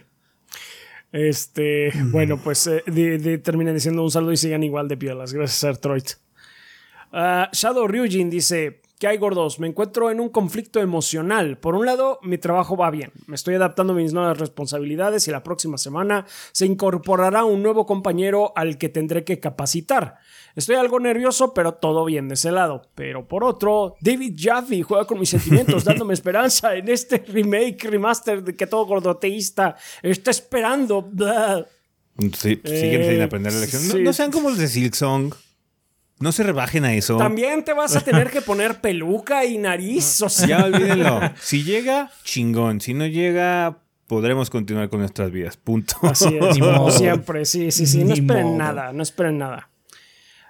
Este, bueno, pues eh, terminen diciendo un saludo y sigan igual de piolas. Gracias, Artroid. Uh, Shadow Ryujin dice: ¿Qué hay, gordos? Me encuentro en un conflicto emocional. Por un lado, mi trabajo va bien. Me estoy adaptando a mis nuevas responsabilidades y la próxima semana se incorporará un nuevo compañero al que tendré que capacitar. Estoy algo nervioso, pero todo bien de ese lado. Pero por otro, David Jaffe juega con mis sentimientos, dándome esperanza en este remake, remaster de que todo gordoteísta está esperando. Sí, siguen Eh, sin aprender la lección. No- sí. No, sean como los de Silksong. No se rebajen a eso. También te vas a tener que poner peluca y nariz. O sea, Ya olvídenlo. Si llega, chingón. Si no llega, podremos continuar con nuestras vidas. Punto. Así es, como siempre, sí, sí, sí. No esperen modo. nada, no esperen nada.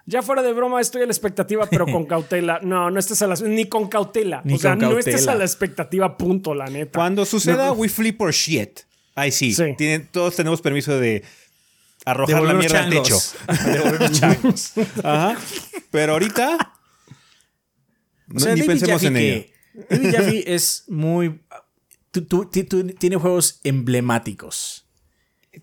Ya fuera de broma, estoy a la expectativa, pero con cautela. No, no estés a la... Ni con cautela. Ni o sea, no estés a la expectativa, punto, la neta. Cuando suceda, we flip or shit. Ay, sí. Sí. Tienen, todos tenemos permiso de arrojar la mierda al techo. changos. Devolvernos changos. Ajá. Pero ahorita. O sea, ni David pensemos Jaffe en ello. David Jaffe es muy. tú- tú- ti- tú- tiene juegos emblemáticos.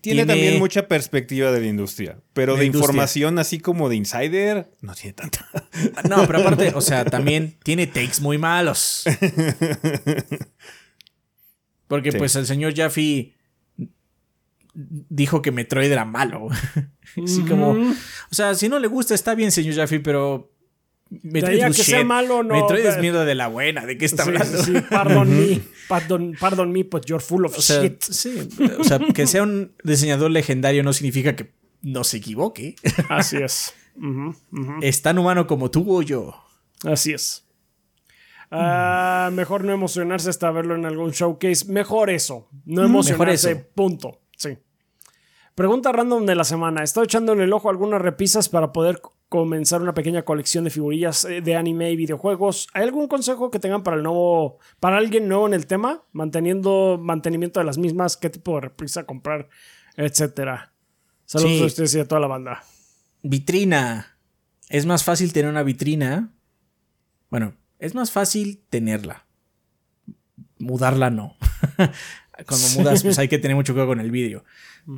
Tiene, tiene- también mucha perspectiva de la industria. Pero La de industria. información así como de insider, no tiene tanta. No, pero aparte, o sea, también tiene takes muy malos. Porque Sí. pues el señor Jaffe dijo que Metroid era malo. Así como, o sea, si no le gusta está bien, señor Jaffe, pero Metroid que sea shit. malo, no, Metroid es mierda de la buena, ¿de qué está Sí, hablando? sí, pardon me. Pardon, pardon me, but you're full of O sea, shit. sí, o sea, que sea un diseñador legendario no significa que no se equivoque. Así es. Es tan humano como tú o yo. Así es. Ah, mejor no emocionarse hasta verlo en algún showcase. Mejor eso. No emocionarse. eso. Punto. Sí. Pregunta random de la semana. Estoy echando en el ojo algunas repisas para poder comenzar una pequeña colección de figurillas eh, de anime y videojuegos. ¿Hay algún consejo que tengan para el nuevo, para alguien nuevo en el tema? Manteniendo mantenimiento de las mismas, qué tipo de reprisa comprar, etcétera. Saludos Sí. a ustedes y a toda la banda. Vitrina. Es más fácil tener una vitrina. Bueno, es más fácil tenerla. Mudarla no. Cuando mudas, pues hay que tener mucho cuidado con el vídeo.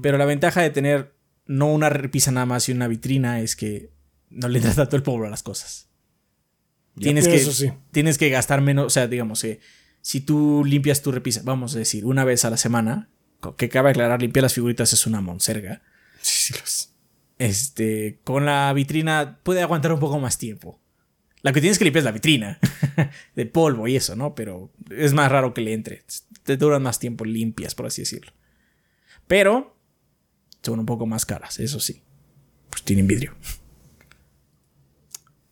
Pero la ventaja de tener no una repisa nada más y una vitrina es que no le entra tanto el polvo a las cosas. Tienes que, Eso sí. tienes que gastar menos. O sea, digamos, eh, si tú limpias tu repisa, vamos a decir, una vez a la semana, que cabe aclarar, limpiar las figuritas es una monserga. Este, con la vitrina puede aguantar un poco más tiempo. La que tienes que limpiar es la vitrina de polvo y eso, ¿no? Pero es más raro que le entre. Te duran más tiempo limpias, por así decirlo. Pero son un poco más caras, eso sí. Pues tienen vidrio.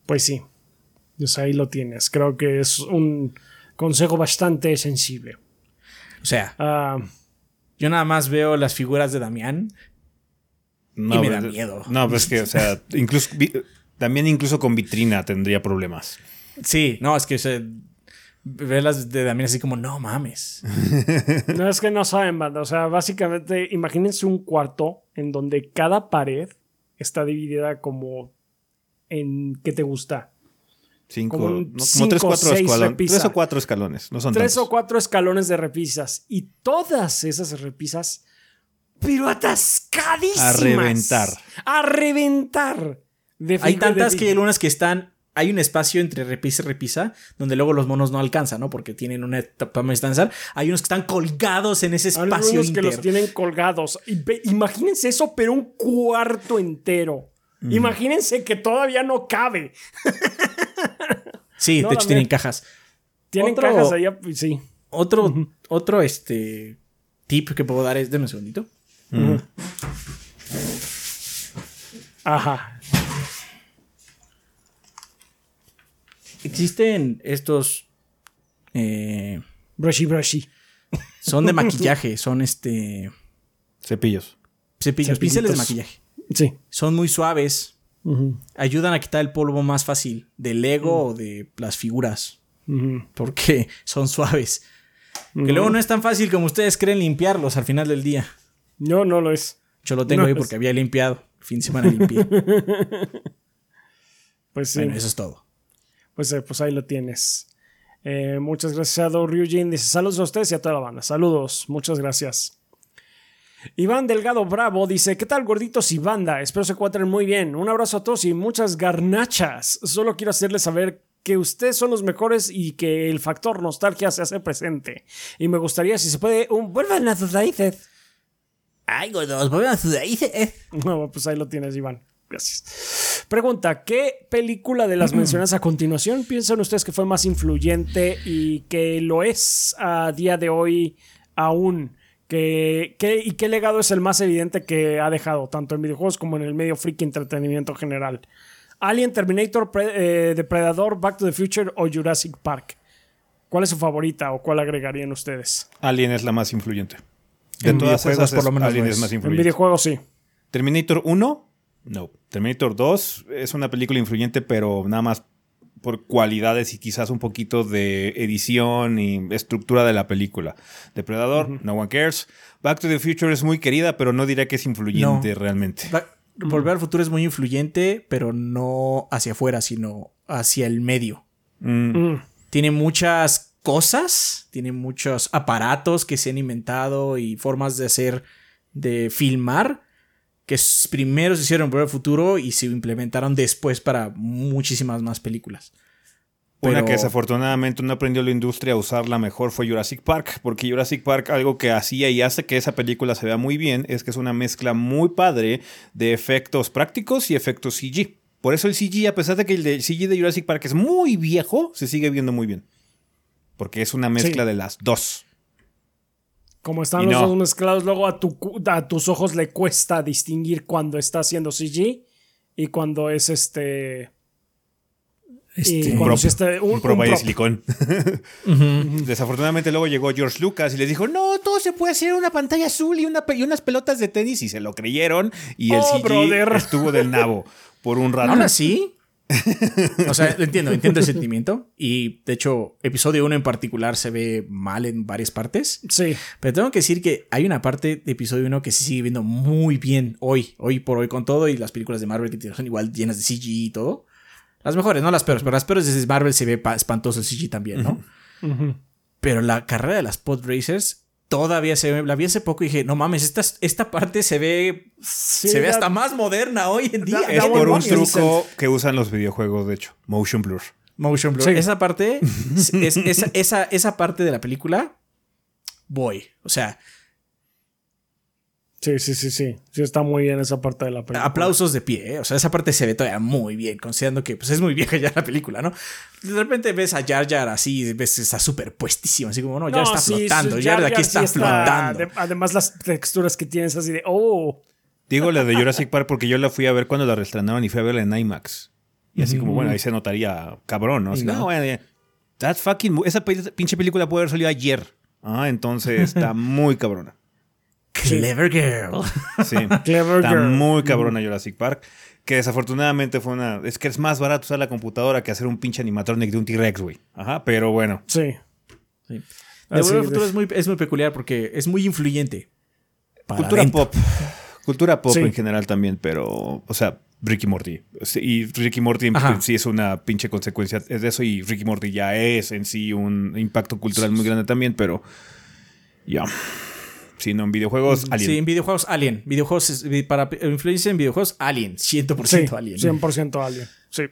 Pues sí. Pues ahí lo tienes. Creo que es un consejo bastante sensible. O sea, Ah, yo nada más veo las figuras de Damián. No, Y me da miedo. No, pues que, o sea, incluso, también incluso con vitrina tendría problemas. Sí, no, es que o sea, ver las de Damián así como, no mames. no es que no saben, banda. O sea, básicamente, imagínense un cuarto en donde cada pared está dividida como en. ¿Qué te gusta? Cinco, Como un no, como cinco, tres, cuatro seis escalones. repisas. Tres o cuatro escalones. No son Tres o cuatro escalones de repisas. Y todas esas repisas. Pero atascadísimas. A reventar. A reventar. De Hay tantas de que hay algunas que están. Hay un espacio entre repisa y repisa donde luego los monos no alcanzan, ¿no? Porque tienen una etapa más distancia. Hay unos que están colgados en ese espacio Algunos que inter. los tienen colgados. Imagínense eso, pero un cuarto entero. Imagínense que todavía no cabe. Sí, No, de hecho tienen cajas. Tienen Otro- cajas allá, sí. Otro, otro este tip que puedo dar es. Deme un segundito. Ajá. Existen estos. eh, Brushy, brushy. son de maquillaje, son este. Cepillos. Cepillos, pinceles de maquillaje. Sí. Son muy suaves. Ayudan a quitar el polvo más fácil del Lego o de las figuras. Porque son suaves. Que luego no es tan fácil como ustedes creen limpiarlos al final del día. No, no lo es. Yo lo tengo No ahí es- porque había limpiado. El fin de semana limpié. Pues sí. Bueno, eso es todo. Pues, eh, pues ahí lo tienes. Eh, muchas gracias a Do Ryujin. Dice saludos a ustedes y a toda la banda. Saludos, muchas gracias. Iván Delgado Bravo dice: ¿Qué tal, gorditos y banda? Espero se encuentren muy bien. Un abrazo a todos y muchas garnachas. Solo quiero hacerles saber que ustedes son los mejores y que el factor nostalgia se hace presente. Y me gustaría, si se puede, un vuelvan a sus raíces. Ay, gordos, vuelvan a sus raíces. No, pues ahí lo tienes, Iván. Gracias. Pregunta, ¿qué película de las mencionadas a continuación piensan ustedes que fue más influyente y que lo es a día de hoy aún? ¿Qué, qué, y qué legado es el más evidente que ha dejado, tanto en videojuegos como en el medio freak entretenimiento general? Alien, Terminator, Pre- eh, Depredador, Back to the Future o Jurassic Park. ¿Cuál es su favorita o cuál agregarían ustedes? Alien es la más influyente. De En todas esas, por lo menos, Alien es es. más En influyente. videojuegos sí. Terminator 1, no. Terminator 2 es una película influyente, pero nada más por cualidades y quizás un poquito de edición y estructura de la película. Depredador, No One Cares. Back to the Future es muy querida, pero no diría que es influyente No. realmente. Va- Volver al futuro es muy influyente, pero no hacia afuera, sino hacia el medio. Mm, Mm. Tiene muchas cosas, tiene muchos aparatos que se han inventado y formas de hacer, de filmar, que primero se hicieron en Volver al futuro y se implementaron después para muchísimas más películas. Una que desafortunadamente no aprendió la industria a usarla mejor fue Jurassic Park, porque Jurassic Park algo que hacía y hace que esa película se vea muy bien es que es una mezcla muy padre de efectos prácticos y efectos CG. Por eso el CG, a pesar de que el de- CG de Jurassic Park es muy viejo, se sigue viendo muy bien. Porque es una mezcla Sí. de las dos. Como están Y los no. dos mezclados, luego a, tu, cu- a tus ojos le cuesta distinguir cuando está haciendo CG y cuando es este. Este, prop. sí un, Un prop un ahí de silicón. Desafortunadamente luego llegó George Lucas y les dijo, no, todo se puede hacer en una pantalla azul y, una, pe- y unas pelotas de tenis y se lo creyeron y el Oh, CG brother. estuvo del nabo por un rato. Aún así. o sea, entiendo, entiendo el sentimiento. Y de hecho, episodio 1 en particular se ve mal en varias partes. Sí. Pero tengo que decir que hay una parte de episodio 1 que se sigue viendo muy bien hoy, hoy por hoy con todo. Y las películas de Marvel que son igual llenas de CG y todo. Las mejores, no las peores, pero las peores de Marvel se ve pa- espantoso el CG también, ¿no? Pero la carrera de las pod racers todavía se ve. La vi hace poco y dije, no mames, esta, esta parte se ve. se ve hasta más moderna hoy en día. Es por un truco que usan los videojuegos, de hecho. Motion blur. Motion blur. Sí. Esa parte, es, es- esa, esa, esa parte de la película, voy. O sea, Sí, sí, sí, sí. Sí, está muy bien esa parte de la película. aplausos de pie. ¿eh? O sea, esa parte se ve todavía muy bien, considerando que pues, es muy vieja ya la película, ¿no? De repente ves a Jar Jar así, ves está súper puestísimo, así como, no, ya está sí, flotando, sí, Jar Jar de aquí sí está, flotando. de- además, las texturas que tienes así de. Oh. Digo la de Jurassic Park porque yo la fui a ver cuando la reestrenaron y fui a verla en IMAX. Y así como, bueno, ahí se notaría cabrón, ¿no? Así, no, no. bueno. That fucking esa pinche película puede haber salido ayer. Ah, entonces está muy cabrona. Clever girl. Sí. Clever está girl. muy cabrona Jurassic Park. Que desafortunadamente fue una. Es que es más barato usar la computadora que hacer un pinche animatronic de un T-Rex, güey. Ajá, pero bueno. Sí. Sí. De Volver al de- futuro es muy, es muy peculiar porque es muy influyente. Para Cultura pop. Cultura pop Sí. en general también, pero. O sea, Ricky Morty. Y Ricky Morty en sí es una pinche consecuencia de eso. Y Ricky Morty ya es en sí un impacto cultural muy grande también, pero. Ya. No en videojuegos, Alien. Sí, en videojuegos Alien. Videojuegos, es- para influencia en videojuegos Alien. 100% Sí, Alien. 100% Alien. Sí.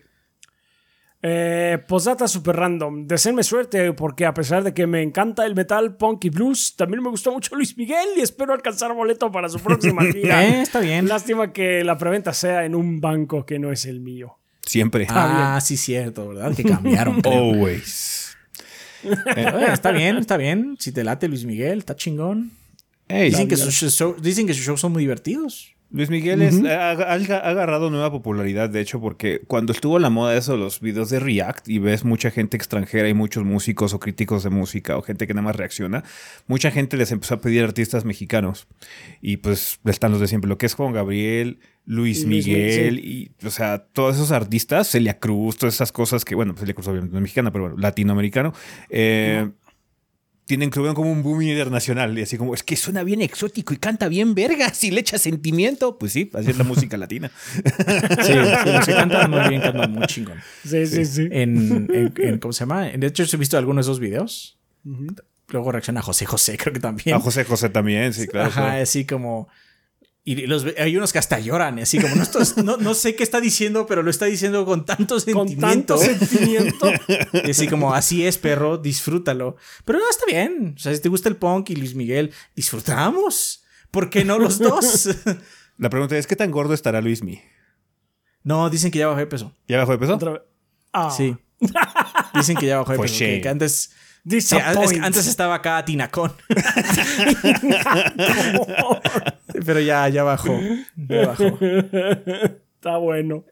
Eh, postdata super random. Deseenme suerte porque a pesar de que me encanta el metal, punk y blues, también me gustó mucho Luis Miguel y espero alcanzar boleto para su próxima gira. Eh, está bien. Lástima que la preventa sea en un banco que no es el mío. Siempre. Ah, sí, cierto, ¿verdad? Que cambiaron. Always. Eh, está bien, está bien. Si te late Luis Miguel, está chingón. Dicen que, sus show- dicen que sus shows son muy divertidos. Luis Miguel es- ha, ha- ha agarrado nueva popularidad, de hecho, porque cuando estuvo la moda de eso, los videos de React, y ves mucha gente extranjera y muchos músicos o críticos de música o gente que nada más reacciona, mucha gente les empezó a pedir artistas mexicanos. Y pues están los de siempre, lo que es Juan Gabriel, Luis Miguel, y o sea, todos esos artistas, Celia Cruz, todas esas cosas que, bueno, Celia Cruz obviamente no es mexicana, pero bueno, latinoamericano. eh, tienen que ver como un boom internacional. Y así como, es que suena bien exótico y canta bien vergas y le echa sentimiento. Pues sí, así es la música latina. Sí, se muy bien, cantan muy chingón. Sí, sí, sí. En, en- en- ¿cómo se llama? De hecho, he visto algunos de esos videos. Luego reacciona José José, creo que también. A José José también, sí, claro. Ajá, claro. así como. Y los, hay unos que hasta lloran, así como no, no, no sé qué está diciendo, pero lo está diciendo con tanto Con sentimiento. tanto sentimiento. Y así como, así es, perro, disfrútalo. Pero no, está bien. O sea, si te gusta el punk y Luis Miguel, disfrutamos. ¿Por qué no los dos? La pregunta es: ¿qué tan gordo estará Luismi? no, dicen que ya bajó de peso. ¿Ya bajó de peso? Otra vez. Ah. Sí. Dicen que ya bajó de For peso. que- shame. que antes, sí, Disappoint. es que antes estaba acá tinacón. Pero ya, ya bajó. Ya bajó. Está bueno.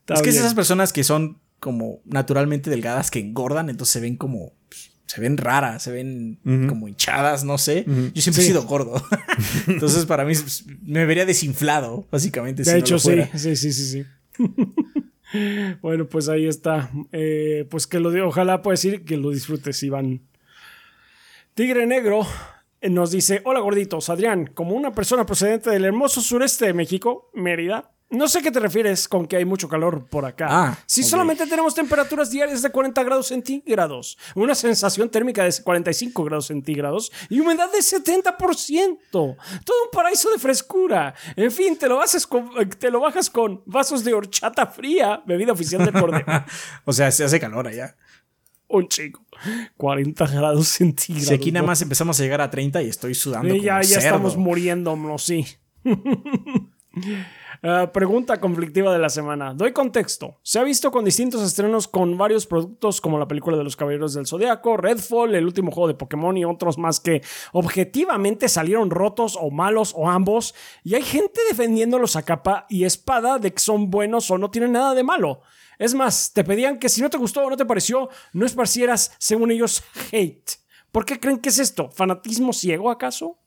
Está es que es esas personas que son como naturalmente delgadas que engordan, entonces se ven como. Se ven raras, se ven como hinchadas, no sé. Yo siempre he sido gordo. entonces, para mí pues, me vería desinflado, básicamente. si De hecho, sí. Sí, sí, sí, sí. bueno, pues ahí está. Eh, pues que lo ojalá pueda decir que lo disfrutes, Iván. Tigre Negro nos dice: Hola gorditos, Adrián, como una persona procedente del hermoso sureste de México, Mérida. No sé qué te refieres con que hay mucho calor por acá. Ah, si solamente tenemos temperaturas diarias de 40 grados centígrados, una sensación térmica de 45 grados centígrados y humedad de 70%. Todo un paraíso de frescura. En fin, te lo, bajas con, te lo bajas con vasos de horchata fría, bebida oficial de Cordero. O sea, se hace calor allá. Un chico. 40 grados centígrados. Si aquí nada más empezamos a llegar a 30 y estoy sudando. Sí, ya, como ya cerdo. estamos muriéndonos, sí. Ah, pregunta conflictiva de la semana. Doy contexto. Se ha visto con distintos estrenos con varios productos como la película de los Caballeros del Zodiaco, Redfall, el último juego de Pokémon y otros más que objetivamente salieron rotos o malos o ambos. Y hay gente defendiéndolos a capa y espada de que son buenos o no tienen nada de malo. Es más, te pedían que si no te gustó o no te pareció, no esparcieras, según ellos, hate. ¿Por qué creen que es esto? ¿Fanatismo ciego acaso?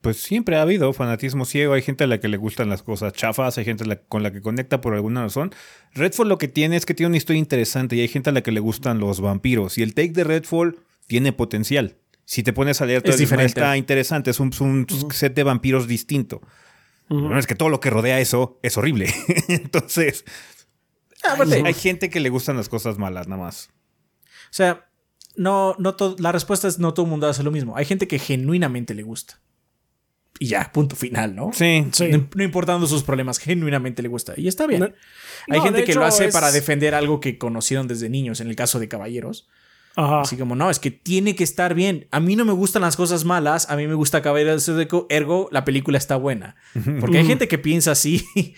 Pues siempre ha habido fanatismo ciego. Hay gente a la que le gustan las cosas chafas, hay gente la- con la que conecta por alguna razón. Redfall lo que tiene es que tiene una historia interesante y hay gente a la que le gustan los vampiros. Y el take de Redfall tiene potencial. Si te pones a leer, todo Es diferente. está interesante. Es un, set de vampiros distinto. El problema es que todo lo que rodea eso es horrible. Entonces, Aparte, hay gente que le gustan las cosas malas, nada más. O sea, no, no la respuesta es no todo el mundo hace lo mismo. Hay gente que genuinamente le gusta. Y ya, punto final, ¿no? Sí. Sí. No, no importando sus problemas, genuinamente le gusta. Y está bien. No- Hay no, gente de que lo hace es- para defender algo que conocieron desde niños, en el caso de caballeros. Ajá. Así como, no, es que tiene que estar bien. A mí no me gustan las cosas malas, a mí me gusta Caballeros del Zodíaco, ergo, la película está buena. Porque hay gente que piensa así.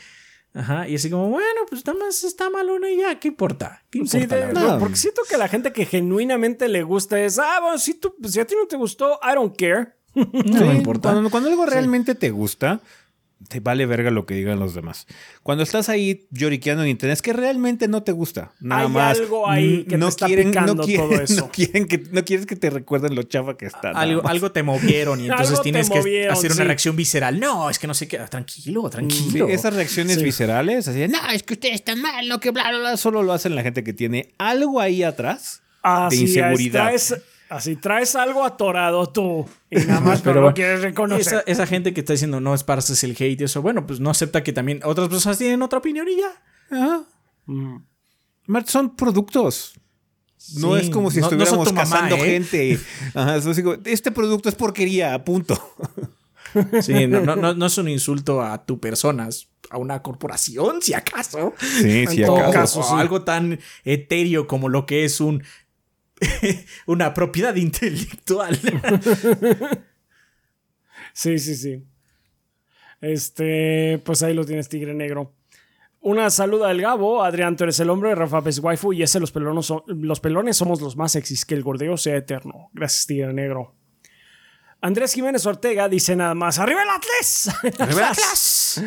Ajá, y así como, bueno, pues nada más está malona y ya, ¿qué importa? ¿Qué importa? Sí, de- verdad. porque siento que la gente que genuinamente le gusta es, ah, bueno, si, tú, si a ti no te gustó, I don't care. no me Sí, importa. Cuando, cuando algo realmente te gusta, te vale verga lo que digan los demás. Cuando estás ahí lloriqueando en internet, es que realmente no te gusta. Nada Hay más. algo ahí que te está picando todo eso. No, quieren que, no quieres que te recuerden lo chafa que está. algo, algo te movieron y entonces tienes que movieron, hacer una sí. reacción visceral. No, es que no sé qué. Tranquilo, Sí, tranquilo. esas reacciones Sí. viscerales, así de, no, es que usted está mal, no, que bla, bla, bla, solo lo hacen la gente que tiene algo ahí atrás Así de es, inseguridad. traes- así traes algo atorado tú y nada más Pero no bueno, quieres reconocer. Esa, esa gente que está diciendo no esparces el hate y eso, bueno, pues no acepta que también otras personas tienen otra opinión y ya. Ajá. Mm. Son productos. No Sí, es como si no- no estuviéramos mamá, cazando ¿eh? gente. Ajá, es así como, este producto es porquería, punto. Sí, no, no, no, no es un insulto a tu persona, es a una corporación, si acaso. Sí, sí, todo O- caso, sí. algo tan etéreo como lo que es un una propiedad intelectual. Sí, sí, sí. Este, pues ahí lo tienes, Tigre Negro. Una saluda del Gabo, Adrián, tú eres el hombre, Rafa es waifu y ese los pelones, son- los pelones somos los más sexys, que el gordeo sea eterno. Gracias, Tigre Negro. Andrés Jiménez Ortega dice nada más, ¡Arriba el Atlas! ¡Arriba el Atlas!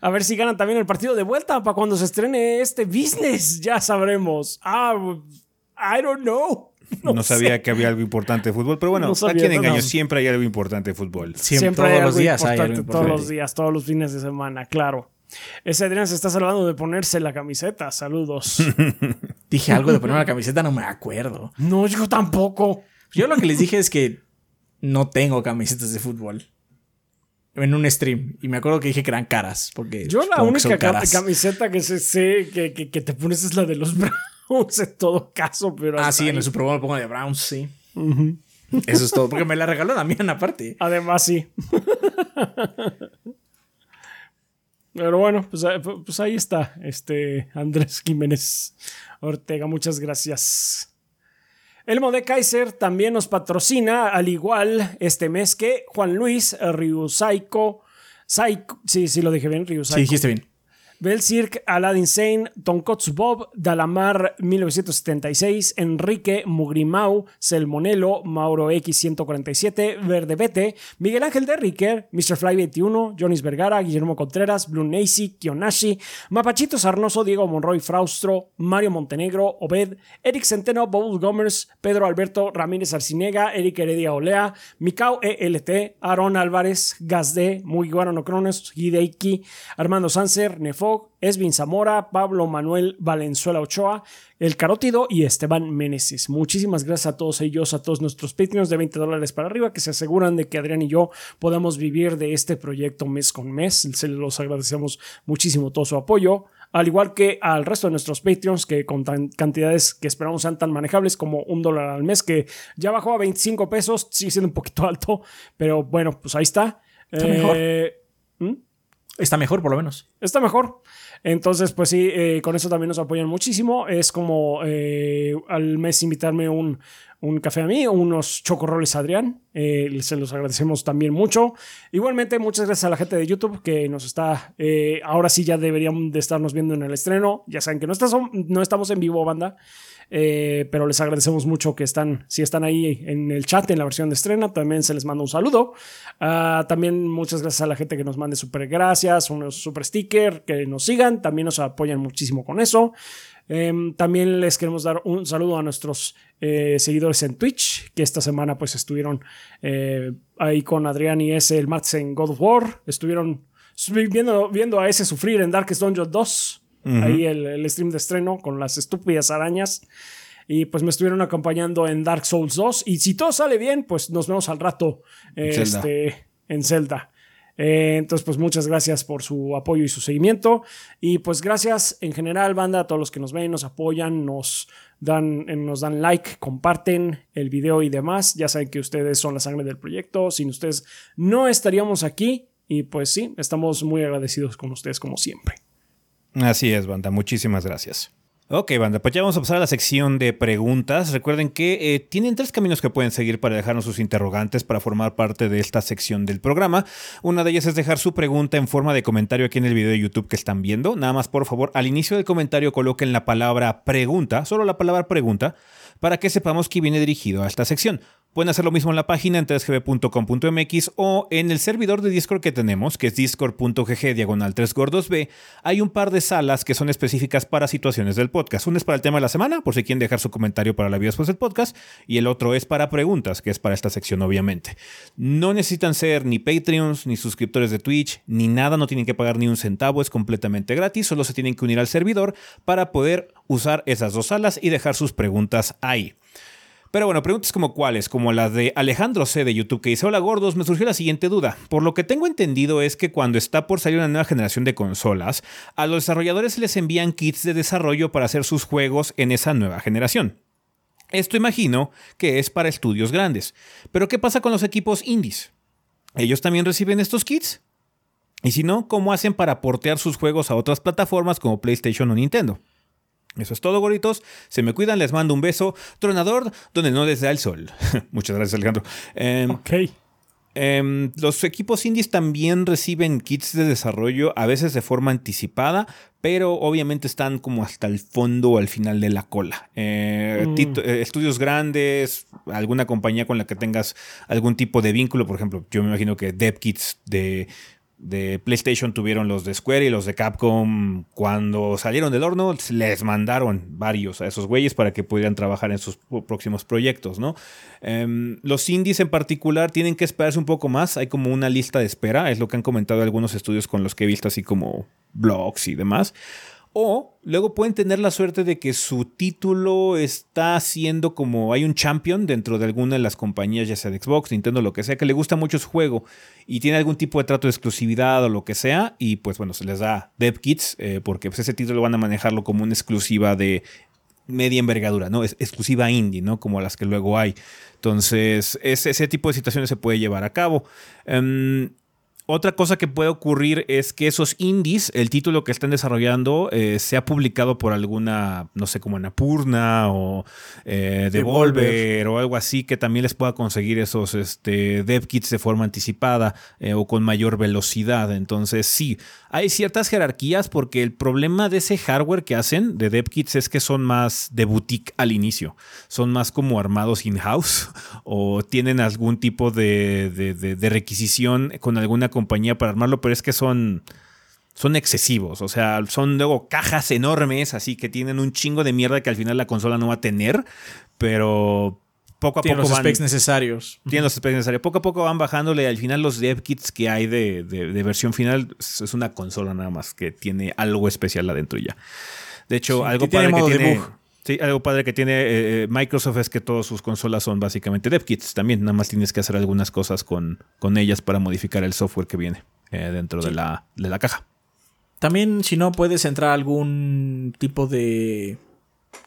A ver si ganan también el partido de vuelta para cuando se estrene este business, ya sabremos. Ah, I don't know. No, sabía que había algo importante de fútbol, pero bueno, No sabía, a quien no, engaño, no. siempre hay algo importante de fútbol. Siempre, hay todos los algo días hay algo importante, Todos los días, todos los fines de semana, claro. Ese Adrián se está salvando de ponerse la camiseta. Saludos. Dije algo de poner una camiseta, no me acuerdo. no, yo tampoco. Yo lo que les dije es que no tengo camisetas de fútbol. En un stream. Y me acuerdo que dije que eran caras. Porque Yo la que única camiseta que sé, sé que, que- que te pones es la de los Browns en todo caso, pero Ah, sí, en el Super Bowl pongo de Browns, sí. Eso es todo. Porque me la regaló Damián aparte. Además, sí. Pero bueno, pues, eh, pues, ahí está, este Andrés Jiménez Ortega, muchas gracias. Elmo de Kaiser también nos patrocina, al igual este mes que Juan Luis Ryusaico. Saiko, sí, sí lo dije bien, Ryusaico. Sí, dijiste bien. Belcirc, Aladdin Sane, Tonkotsu Bob, Dalamar 1976, Enrique Mugrimau, Selmonelo, Mauro X147, Verde Bete, Miguel Ángel de Riquer, Mr. Fly 21, Jonis Vergara, Guillermo Contreras, Blue Nacy, Kionashi, Mapachito Sarnoso, Diego Monroy Fraustro, Mario Montenegro, Obed, Eric Centeno, Bubble Gomers, Pedro Alberto Ramírez Arcinega, Eric Heredia Olea, Mikao ELT, Aaron Álvarez, Gazde, Muy Guarano Cronos, Hideiki, Armando Sanser, Nefo, Esvin Zamora, Pablo Manuel Valenzuela Ochoa, El Carótido y Esteban Meneses. Muchísimas gracias a todos ellos, a todos nuestros Patreons de 20 dólares para arriba que se aseguran de que Adrián y yo podamos vivir de este proyecto mes con mes. Se los agradecemos muchísimo todo su apoyo al igual que al resto de nuestros Patreons, que con cantidades que esperamos sean tan manejables como un dólar al mes, que ya bajó a 25 pesos, sigue siendo un poquito alto, pero bueno, pues ahí está. Está mejor. Eh, ¿hmm? Está mejor, por lo menos. Está mejor. Entonces, pues sí, eh, con eso también nos apoyan muchísimo. Es como eh, al mes invitarme un, un, café a mí unos chocorroles a Adrián. Eh, se los agradecemos también mucho. Igualmente, muchas gracias a la gente de YouTube que nos está. ahora sí ya deberían de estarnos viendo en el estreno. Ya saben que no, no estamos en vivo, banda. Eh, pero les agradecemos mucho que están, si están ahí en el chat en la versión de estrena, también se les manda un saludo. Ah, también muchas gracias a la gente que nos mande super gracias, unos super sticker, que nos sigan, también nos apoyan muchísimo con eso. Em, también les queremos dar un saludo a nuestros eh, seguidores en Twitch, que esta semana pues estuvieron eh, ahí con Adrián y ese el martes en God of War, estuvieron viendo, viendo a ese sufrir en Darkest Dungeon 2 ahí el, stream de estreno con las estúpidas arañas. Y pues me estuvieron acompañando en Dark Souls 2. Y si todo sale bien, pues nos vemos al rato este, en Zelda. Eh, entonces, pues muchas gracias por su apoyo y su seguimiento. Y pues gracias en general, banda, a todos los que nos ven, nos apoyan, nos dan, eh, nos dan like, comparten el video y demás. Ya saben que ustedes son la sangre del proyecto. Sin ustedes no estaríamos aquí. Y pues sí, estamos muy agradecidos con ustedes como siempre. Así es, banda. Muchísimas gracias. Ok, banda, pues ya vamos a pasar a la sección de preguntas. Recuerden que eh, tienen tres caminos que pueden seguir para dejarnos sus interrogantes para formar parte de esta sección del programa. Una de ellas es dejar su pregunta en forma de comentario aquí en el video de YouTube que están viendo. Nada más, por favor, al inicio del comentario coloquen la palabra pregunta, solo la palabra pregunta, para que sepamos que viene dirigido a esta sección. Pueden hacer lo mismo en la página en 3gb.com.mx o en el servidor de Discord que tenemos, que es discord.gg diagonal 3gordos Hay un par de salas que son específicas para situaciones del podcast. Una es para el tema de la semana, por si quieren dejar su comentario para la vida después del podcast, y el otro es para preguntas, que es para esta sección, obviamente. No necesitan ser ni Patreons, ni suscriptores de Twitch, ni nada, no tienen que pagar ni un centavo, es completamente gratis, solo se tienen que unir al servidor para poder usar esas dos salas y dejar sus preguntas ahí. Pero bueno, preguntas como cuáles, como la de Alejandro C de YouTube que dice, hola gordos, me surgió la siguiente duda. Por lo que tengo entendido es que cuando está por salir una nueva generación de consolas, a los desarrolladores les envían kits de desarrollo para hacer sus juegos en esa nueva generación. Esto imagino que es para estudios grandes. Pero ¿qué pasa con los equipos indies? ¿Ellos también reciben estos kits? Y si no, ¿cómo hacen para portear sus juegos a otras plataformas como PlayStation o Nintendo? Eso es todo, gorritos. Se me cuidan, les mando un beso. Tronador, donde no les da el sol. Muchas gracias, Alejandro. Em, ok. Em, los equipos indies también reciben kits de desarrollo, a veces de forma anticipada, pero obviamente están como hasta el fondo o al final de la cola. Eh, mm. eh, estudios grandes, alguna compañía con la que tengas algún tipo de vínculo, por ejemplo, yo me imagino que Dev Kits de de PlayStation tuvieron los de Square y los de Capcom. Cuando salieron del horno, les mandaron varios a esos güeyes para que pudieran trabajar en sus próximos proyectos, ¿no? Em, los indies en particular tienen que esperarse un poco más. Hay como una lista de espera, es lo que han comentado algunos estudios con los que he visto, así como blogs y demás. O luego pueden tener la suerte de que su título está siendo como hay un champion dentro de alguna de las compañías, ya sea de Xbox, Nintendo, lo que sea, que le gusta mucho su juego y tiene algún tipo de trato de exclusividad o lo que sea. Y pues bueno, se les da dev kits eh, porque pues, ese título van a manejarlo como una exclusiva de media envergadura, ¿no? Es exclusiva indie, ¿no? Como las que luego hay. Entonces, ese, ese tipo de situaciones se puede llevar a cabo. Em, otra cosa que puede ocurrir es que esos indies, el título que están desarrollando, eh, sea publicado por alguna, no sé, como Anapurna o eh, Devolver, o algo así, que también les pueda conseguir esos este, dev kits de forma anticipada eh, o con mayor velocidad. Entonces, sí, hay ciertas jerarquías porque el problema de ese hardware que hacen de dev kits es que son más de boutique al inicio. Son más como armados in-house o tienen algún tipo de, de requisición con alguna compañía para armarlo, pero es que son, son excesivos. O sea, son luego cajas enormes, así que tienen un chingo de mierda que al final la consola no va a tener, pero poco a tienen poco los van. specs necesarios. Tienen los specs necesarios. Poco a poco van bajándole. Al final, los dev kits que hay de, de, de versión final es una consola nada más que tiene algo especial adentro ya. De hecho, Sí, algo que tiene padre que tiene. debug. Sí, algo padre que tiene eh, Microsoft es que todas sus consolas son básicamente dev kits también. Nada más tienes que hacer algunas cosas con, con ellas para modificar el software que viene eh, dentro de, la, de la caja. También, si no, puedes entrar a algún tipo de.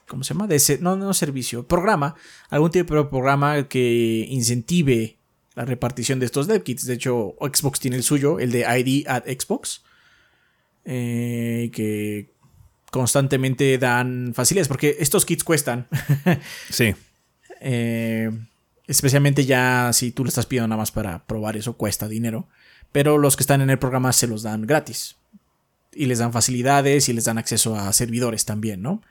¿Cómo se llama? De no, no servicio, programa. Algún tipo de programa que incentive la repartición de estos dev kits. De hecho, Xbox tiene el suyo, el de ID at Xbox. eh, que constantemente dan facilidades. Porque estos kits cuestan. Sí. Eh, especialmente ya si tú lo estás pidiendo nada más para probar eso, cuesta dinero. Pero los que están en el programa se los dan gratis. Y les dan facilidades y les dan acceso a servidores también, ¿no?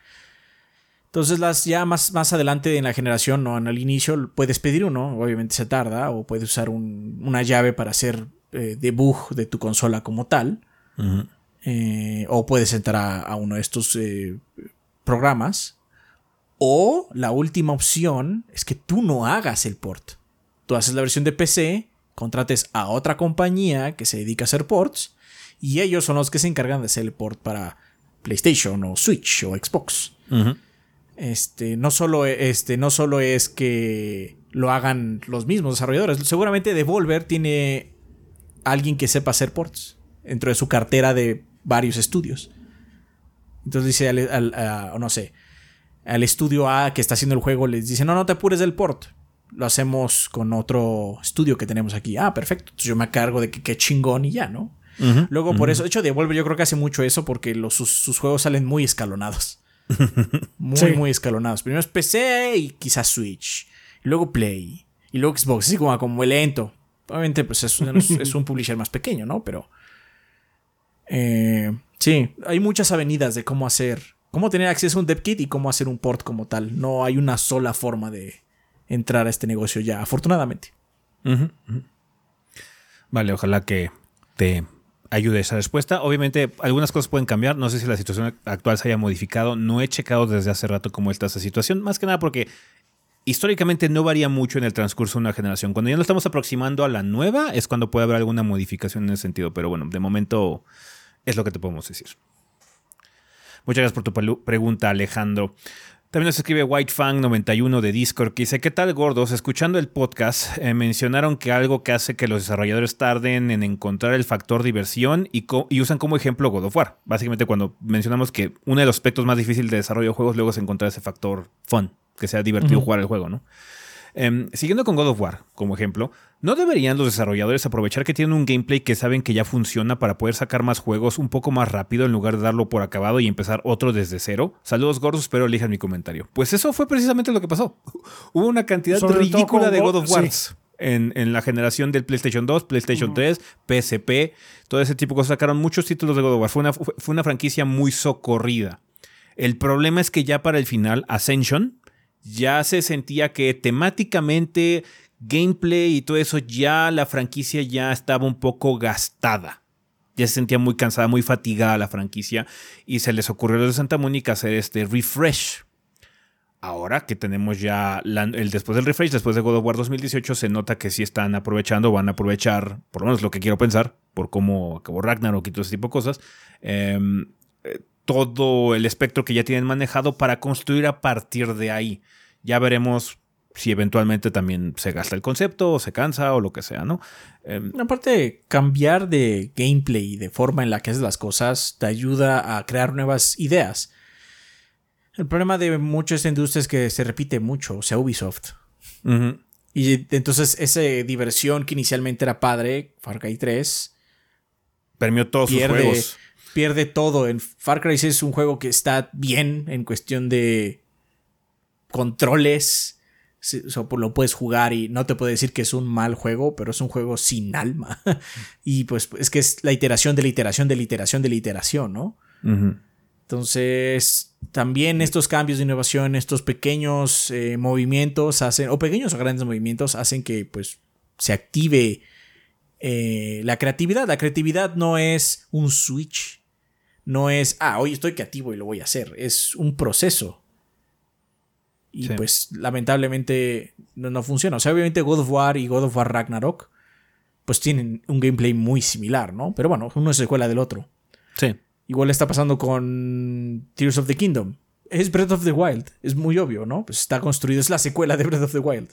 Entonces, las ya más, más adelante en la generación, no en el inicio, puedes pedir uno, obviamente se tarda, o puedes usar un- una llave para hacer eh, debug de tu consola como tal. Eh, o puedes entrar a, a uno de estos eh, programas. O la última opción es que tú no hagas el port. Tú haces la versión de PC, contrates a otra compañía que se dedica a hacer ports, y ellos son los que se encargan de hacer el port para PlayStation o Switch o Xbox. Este, no solo, este, no solo es que lo hagan los mismos desarrolladores. Seguramente Devolver tiene alguien que sepa hacer ports dentro de su cartera de varios estudios. Entonces dice al, al- a- no sé, al estudio A que está haciendo el juego, les dice, no, no te apures del port. Lo hacemos con otro estudio que tenemos aquí. Ah, perfecto. Entonces yo me cargo de que qué chingón y ya, ¿no? Luego, por eso, de hecho, Devolver yo creo que hace mucho eso porque los, sus, sus juegos salen muy escalonados. Muy, Sí. muy escalonados. Primero es PC y quizás Switch. Y luego Play. Y luego Xbox. Así como, como lento. Obviamente, pues es, es- es un publisher más pequeño, ¿no? Pero. Eh, sí, hay muchas avenidas de cómo hacer. Cómo tener acceso a un dev kit y cómo hacer un port como tal. No hay una sola forma de entrar a este negocio ya, afortunadamente. Vale, ojalá que te ayude esa respuesta. Obviamente, algunas cosas pueden cambiar. No sé si la situación actual se haya modificado. No he checado desde hace rato cómo está esa situación. Más que nada porque históricamente no varía mucho en el transcurso de una generación. Cuando ya nos estamos aproximando a la nueva es cuando puede haber alguna modificación en ese sentido. Pero bueno, de momento es lo que te podemos decir. Muchas gracias por tu pregunta, Alejandro. También nos escribe WhiteFang91 de Discord que dice, ¿qué tal gordos? Escuchando el podcast eh, mencionaron que algo que hace que los desarrolladores tarden en encontrar el factor diversión y, usan como ejemplo God of War. Básicamente cuando mencionamos que uno de los aspectos más difíciles de desarrollo de juegos luego es encontrar ese factor fun, que sea divertido jugar el juego, ¿no? Em, siguiendo con God of War como ejemplo, ¿no deberían los desarrolladores aprovechar que tienen un gameplay que saben que ya funciona para poder sacar más juegos un poco más rápido en lugar de darlo por acabado y empezar otro desde cero? Saludos gordos, espero elijan mi comentario. Pues eso fue precisamente lo que pasó. Hubo una cantidad Sobre ridícula de God- of sí. Wars. En, en la generación del PlayStation 2, PlayStation 3, PSP, todo ese tipo de cosas. Sacaron muchos títulos de God of War. Fue una, fue fue una franquicia muy socorrida. El problema es que ya para el final, Ascension ya se sentía que temáticamente, gameplay y todo eso, ya la franquicia ya estaba un poco gastada. Ya se sentía muy cansada, muy fatigada la franquicia y se les ocurrió a los de Santa Mónica hacer este refresh. Ahora que tenemos ya el después del refresh, después de God of War 2018, se nota que sí están aprovechando, van a aprovechar, por lo menos lo que quiero pensar, por cómo acabó Ragnarok y todo ese tipo de cosas, em, eh, todo el espectro que ya tienen manejado para construir a partir de ahí. Ya veremos si eventualmente también se gasta el concepto o se cansa o lo que sea, ¿no? Em, Aparte, cambiar de gameplay y de forma en la que haces las cosas te ayuda a crear nuevas ideas. El problema de mucho de esta industria es que se repite mucho, o sea, Ubisoft. Y entonces esa diversión que inicialmente era padre, Far Cry 3, Permió todos sus pierde, juegos. pierde todo. En Far Cry 6 es un juego que está bien en cuestión de controles. Sí, o sea, pues lo puedes jugar y no te puedo decir que es un mal juego, pero es un juego sin alma. y pues es que es la iteración de la iteración de la iteración de la iteración, ¿no? Entonces, también estos cambios de innovación, estos pequeños eh, movimientos hacen, o pequeños o grandes movimientos hacen que pues se active eh, la creatividad. La creatividad no es un switch, no es, ah, hoy estoy creativo y lo voy a hacer, es un proceso. Y Sí. pues lamentablemente no, no funciona. O sea, obviamente God of War y God of War Ragnarok pues tienen un gameplay muy similar, ¿no? Pero bueno, uno es secuela del otro. Sí. Igual está pasando con Tears of the Kingdom. Es Breath of the Wild. Es muy obvio, ¿no? Pues está construido, es la secuela de Breath of the Wild.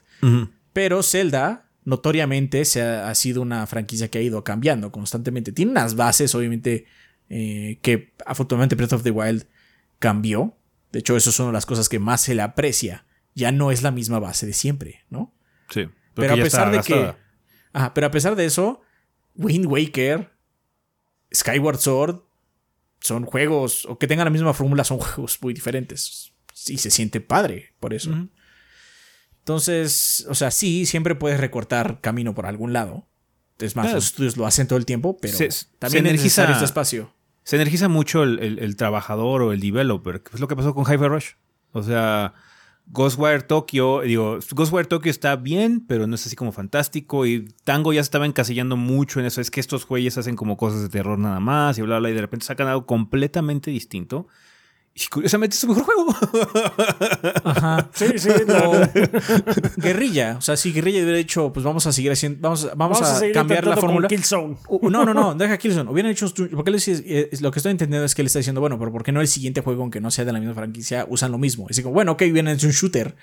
Pero Zelda, notoriamente, se ha, ha sido una franquicia que ha ido cambiando constantemente. Tiene unas bases, obviamente, eh, que afortunadamente Breath of the Wild cambió. De hecho, eso es una de las cosas que más se le aprecia. Ya no es la misma base de siempre, ¿no? Sí. Pero a pesar de que. Ajá, pero a pesar de eso, Wind Waker, Skyward Sword son juegos, o que tengan la misma fórmula, son juegos muy diferentes. Y se siente padre por eso. Entonces, o sea, sí, siempre puedes recortar camino por algún lado. Es más, Claro. los estudios lo hacen todo el tiempo, pero Se- se también energiza- necesario este espacio. Se energiza mucho el, el- trabajador o el developer, que es lo que pasó con Hi-Fi Rush. O sea, Ghostwire Tokyo, digo, Ghostwire Tokyo está bien, pero no es así como fantástico. Y Tango ya se estaba encasillando mucho en eso. Es que estos güeyes hacen como cosas de terror nada más y bla, bla, y de repente sacan algo completamente distinto. Y curiosamente es su mejor juego. Ajá. Sí, sí. la- O guerrilla. O sea, si guerrilla hubiera dicho, pues vamos a seguir haciendo, vamos, vamos, Vamos a cambiar la fórmula. Killzone. Uh, No, no, no, deja Killzone. Hubieran hecho. un- Porque él dice- eh, lo que estoy entendiendo es que él está diciendo, bueno, pero ¿por qué no el siguiente juego, aunque no sea de la misma franquicia, usan lo mismo? Es como, bueno, ok, vienen hecho un shooter.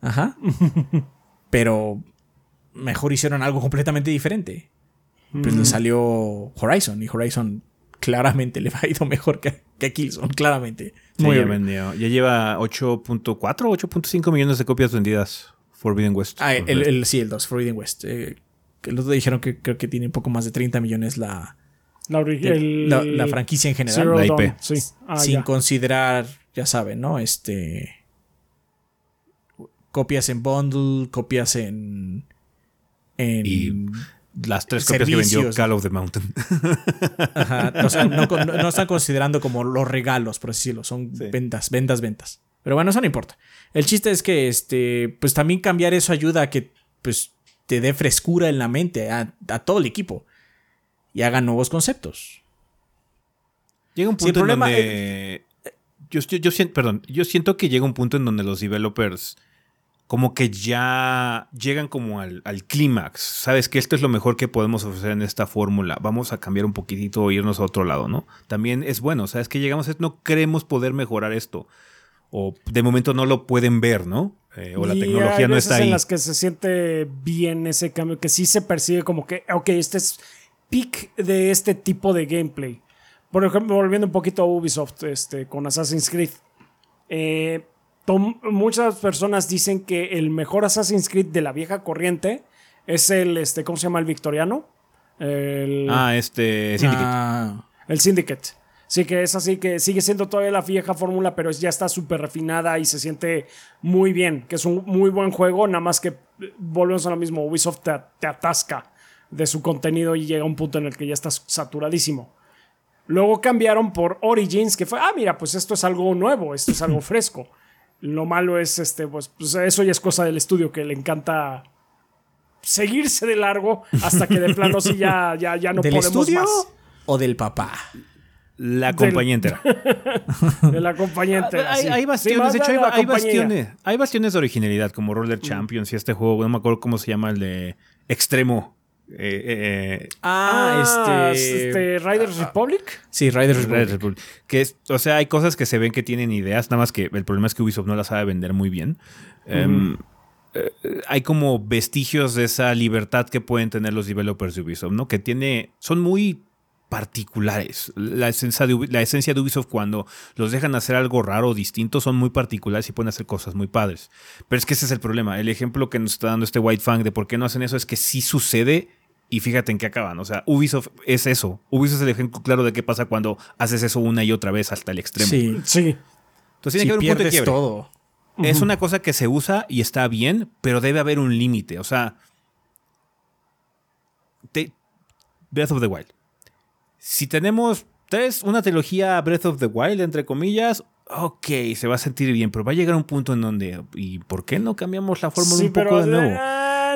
Ajá. pero mejor hicieron algo completamente diferente. Pues le salió Horizon y Horizon claramente le ha ido mejor que, que a Killzone, claramente. Sí, Muy ya, obvio. vendió. ya lleva 8.4 o 8.5 millones de copias vendidas Forbidden West. Ah, el, el- sí, el 2, Forbidden West. Eh, que el otro dijeron que creo que tiene un poco más de 30 millones la, La, el- la, la franquicia en general. Zero La IP. Dawn, Sí. Ah, sin ya. considerar, ya saben, ¿no? Este. Copias en bundle, copias en. En. Y Las tres copias que vendió. Call of the Mountain. Ajá, o sea, no, están considerando como los regalos, por así decirlo. Son Sí. ventas, ventas, ventas. Pero bueno, eso no importa. El chiste es que, este, pues también cambiar eso ayuda a que, pues, te dé frescura en la mente a, a todo el equipo y haga nuevos conceptos. Llega un Sí, el punto problema en donde. Yo, yo, yo siento, perdón, yo siento que llega un punto en donde los developers como que ya llegan como al, al clímax. Sabes que esto es lo mejor que podemos ofrecer en esta fórmula. Vamos a cambiar un poquitito o irnos a otro lado, ¿no? También es bueno, sabes que llegamos a no queremos poder mejorar esto. O de momento no lo pueden ver, ¿no? Eh, o la Y tecnología no está ahí. en las que se siente bien ese cambio, que sí se percibe como que, ok, este es peak de este tipo de gameplay. Por ejemplo, volviendo un poquito a Ubisoft este, con Assassin's Creed. Eh, tom- muchas personas dicen que el mejor Assassin's Creed de la vieja corriente es el, este, ¿cómo se llama? El victoriano. El, Ah, este. Syndicate. Ah, el Syndicate. Sí, que es así, que sigue siendo todavía la vieja fórmula, pero ya está súper refinada y se siente muy bien. Que es un muy buen juego, nada más que volvemos a lo mismo. Ubisoft te, te atasca de su contenido y llega a un punto en el que ya estás saturadísimo. Luego cambiaron por Origins, que fue, ah, mira, pues esto es algo nuevo, esto es algo fresco. Lo malo es, este, pues, pues eso ya es cosa del estudio que le encanta seguirse de largo hasta que de plano sí ya, ya, ya no ¿Del podemos estudio más. o del papá? La compañía entera. de la compañía entera. Hay, sí. hay Sí, bastiones, de hecho, hay, bastiones. Hay bastiones de originalidad, como Roller Champions y este juego, no me acuerdo cómo se llama, el de Extremo. Eh, eh, eh, Ah, este. este, Riders Republic. Sí, Riders Republic. Republic. Que es, o sea, hay cosas que se ven que tienen ideas, nada más que el problema es que Ubisoft no las sabe vender muy bien. Em, eh, hay como vestigios de esa libertad que pueden tener los developers de Ubisoft, ¿no? Que tiene, son muy particulares. La esencia, de, la esencia de Ubisoft cuando los dejan hacer algo raro o distinto son muy particulares y pueden hacer cosas muy padres. Pero es que ese es el problema. El ejemplo que nos está dando este White Fang de por qué no hacen eso es que sí sucede Y fíjate en qué acaban. O sea, Ubisoft es eso. Ubisoft es el ejemplo claro de qué pasa cuando haces eso una y otra vez hasta el extremo. Sí, Sí. Entonces tiene si que haber un punto de quiebre. todo. Es una cosa que se usa y está bien, pero debe haber un límite. O sea, te- Breath of the Wild. Si tenemos tres, una trilogía Breath of the Wild, entre comillas, ok, se va a sentir bien, pero va a llegar un punto en donde, ¿y por qué no cambiamos la fórmula Sí, un poco pero de nuevo?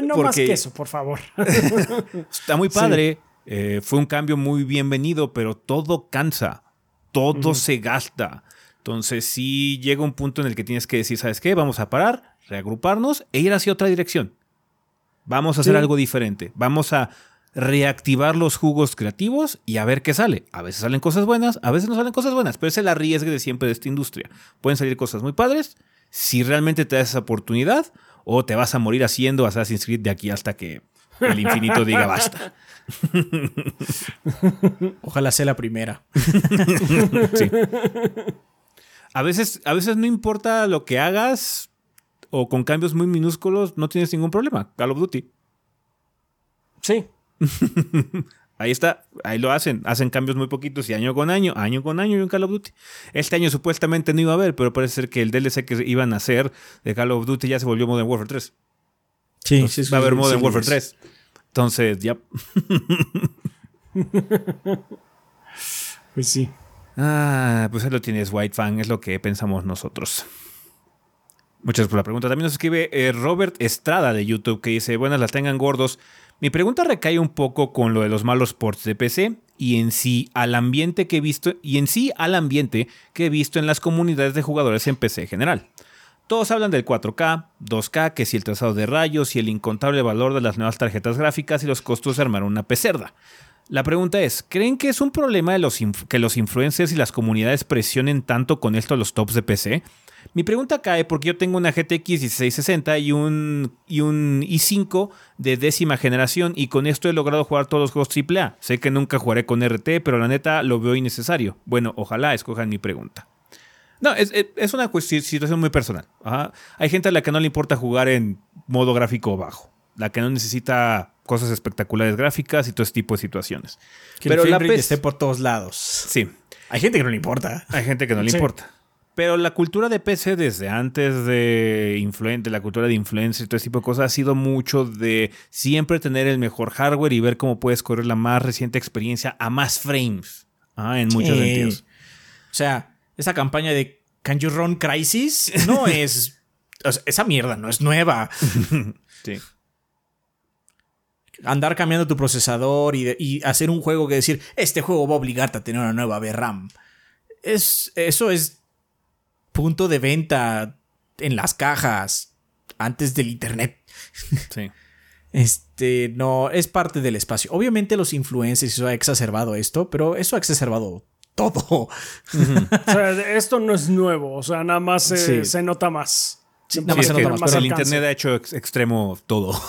No más que eso, por favor. Está muy padre. eh, fue un cambio muy bienvenido, pero todo cansa. Todo se gasta. Entonces, sí llega un punto en el que tienes que decir, ¿sabes qué? Vamos a parar, reagruparnos e ir hacia otra dirección. Vamos a hacer Sí. algo diferente. Vamos a reactivar los jugos creativos y a ver qué sale. A veces salen cosas buenas, a veces no salen cosas buenas, pero es el arriesgue de siempre de esta industria. Pueden salir cosas muy padres si realmente te das esa oportunidad o te vas a morir haciendo Assassin's Creed de aquí hasta que el infinito diga basta. Ojalá sea la primera. Sí. A veces, a veces no importa lo que hagas o con cambios muy minúsculos, no tienes ningún problema. Call of Duty. Sí. Ahí está, ahí lo hacen. Hacen cambios muy poquitos y año con año, año con año y un Call of Duty. Este año supuestamente no iba a haber, pero parece ser que el DLC que iban a hacer de Call of Duty ya se volvió Modern Warfare 3. Sí, Entonces, va a haber Modern Warfare tres 3. Entonces, ya. Pues sí. Ah, pues ahí lo tienes, White Fan, es lo que pensamos nosotros. Muchas gracias por la pregunta. También nos escribe eh, Robert Estrada de YouTube que dice, buenas las tengan gordos. Mi pregunta recae un poco con lo de los malos ports de PC y en sí al ambiente que he visto y en sí al ambiente que he visto en las comunidades de jugadores en PC en general. Todos hablan del 4K, 2K, que si el trazado de rayos y el incontable valor de las nuevas tarjetas gráficas y los costos de armar una pecerda. La pregunta es, ¿creen que es un problema que los influencers y las comunidades presionen tanto con esto a los tops de PC? Mi pregunta cae porque yo tengo una GTX 1660 y un, y un i5 de décima generación y con esto he logrado jugar todos los juegos AAA. Sé que nunca jugaré con RT, pero la neta lo veo innecesario. Bueno, ojalá escojan mi pregunta. No, es, es- una situación muy personal. Ajá. Hay gente a la que no le importa jugar en modo gráfico bajo, la que no necesita cosas espectaculares gráficas y todo ese tipo de situaciones. Que Pero el la pes- esté por todos lados. Sí, Hay gente que no le importa. hay gente que no le Sí. importa. Pero la cultura de PC desde antes de influente, la cultura de influencer y todo ese tipo de cosas ha sido mucho de siempre tener el mejor hardware y ver cómo puedes correr la más reciente experiencia a más frames. Ah, en muchos Sí. sentidos. O sea, esa campaña de Can You Run Crisis no es. o sea, esa mierda no es nueva. Sí. Andar cambiando tu procesador y, de- y hacer un juego que decir, este juego va a obligarte a tener una nueva VRAM. Es, eso es punto de venta en las cajas antes del internet. Sí. Este, no, es parte del espacio. Obviamente los influencers eso ha exacerbado esto, pero eso ha exacerbado todo. O sea, esto no es nuevo. O sea, nada más eh, Sí. se nota más. Sí, nada más Sí, se nota más, el alcance. internet ha hecho ex- extremo todo.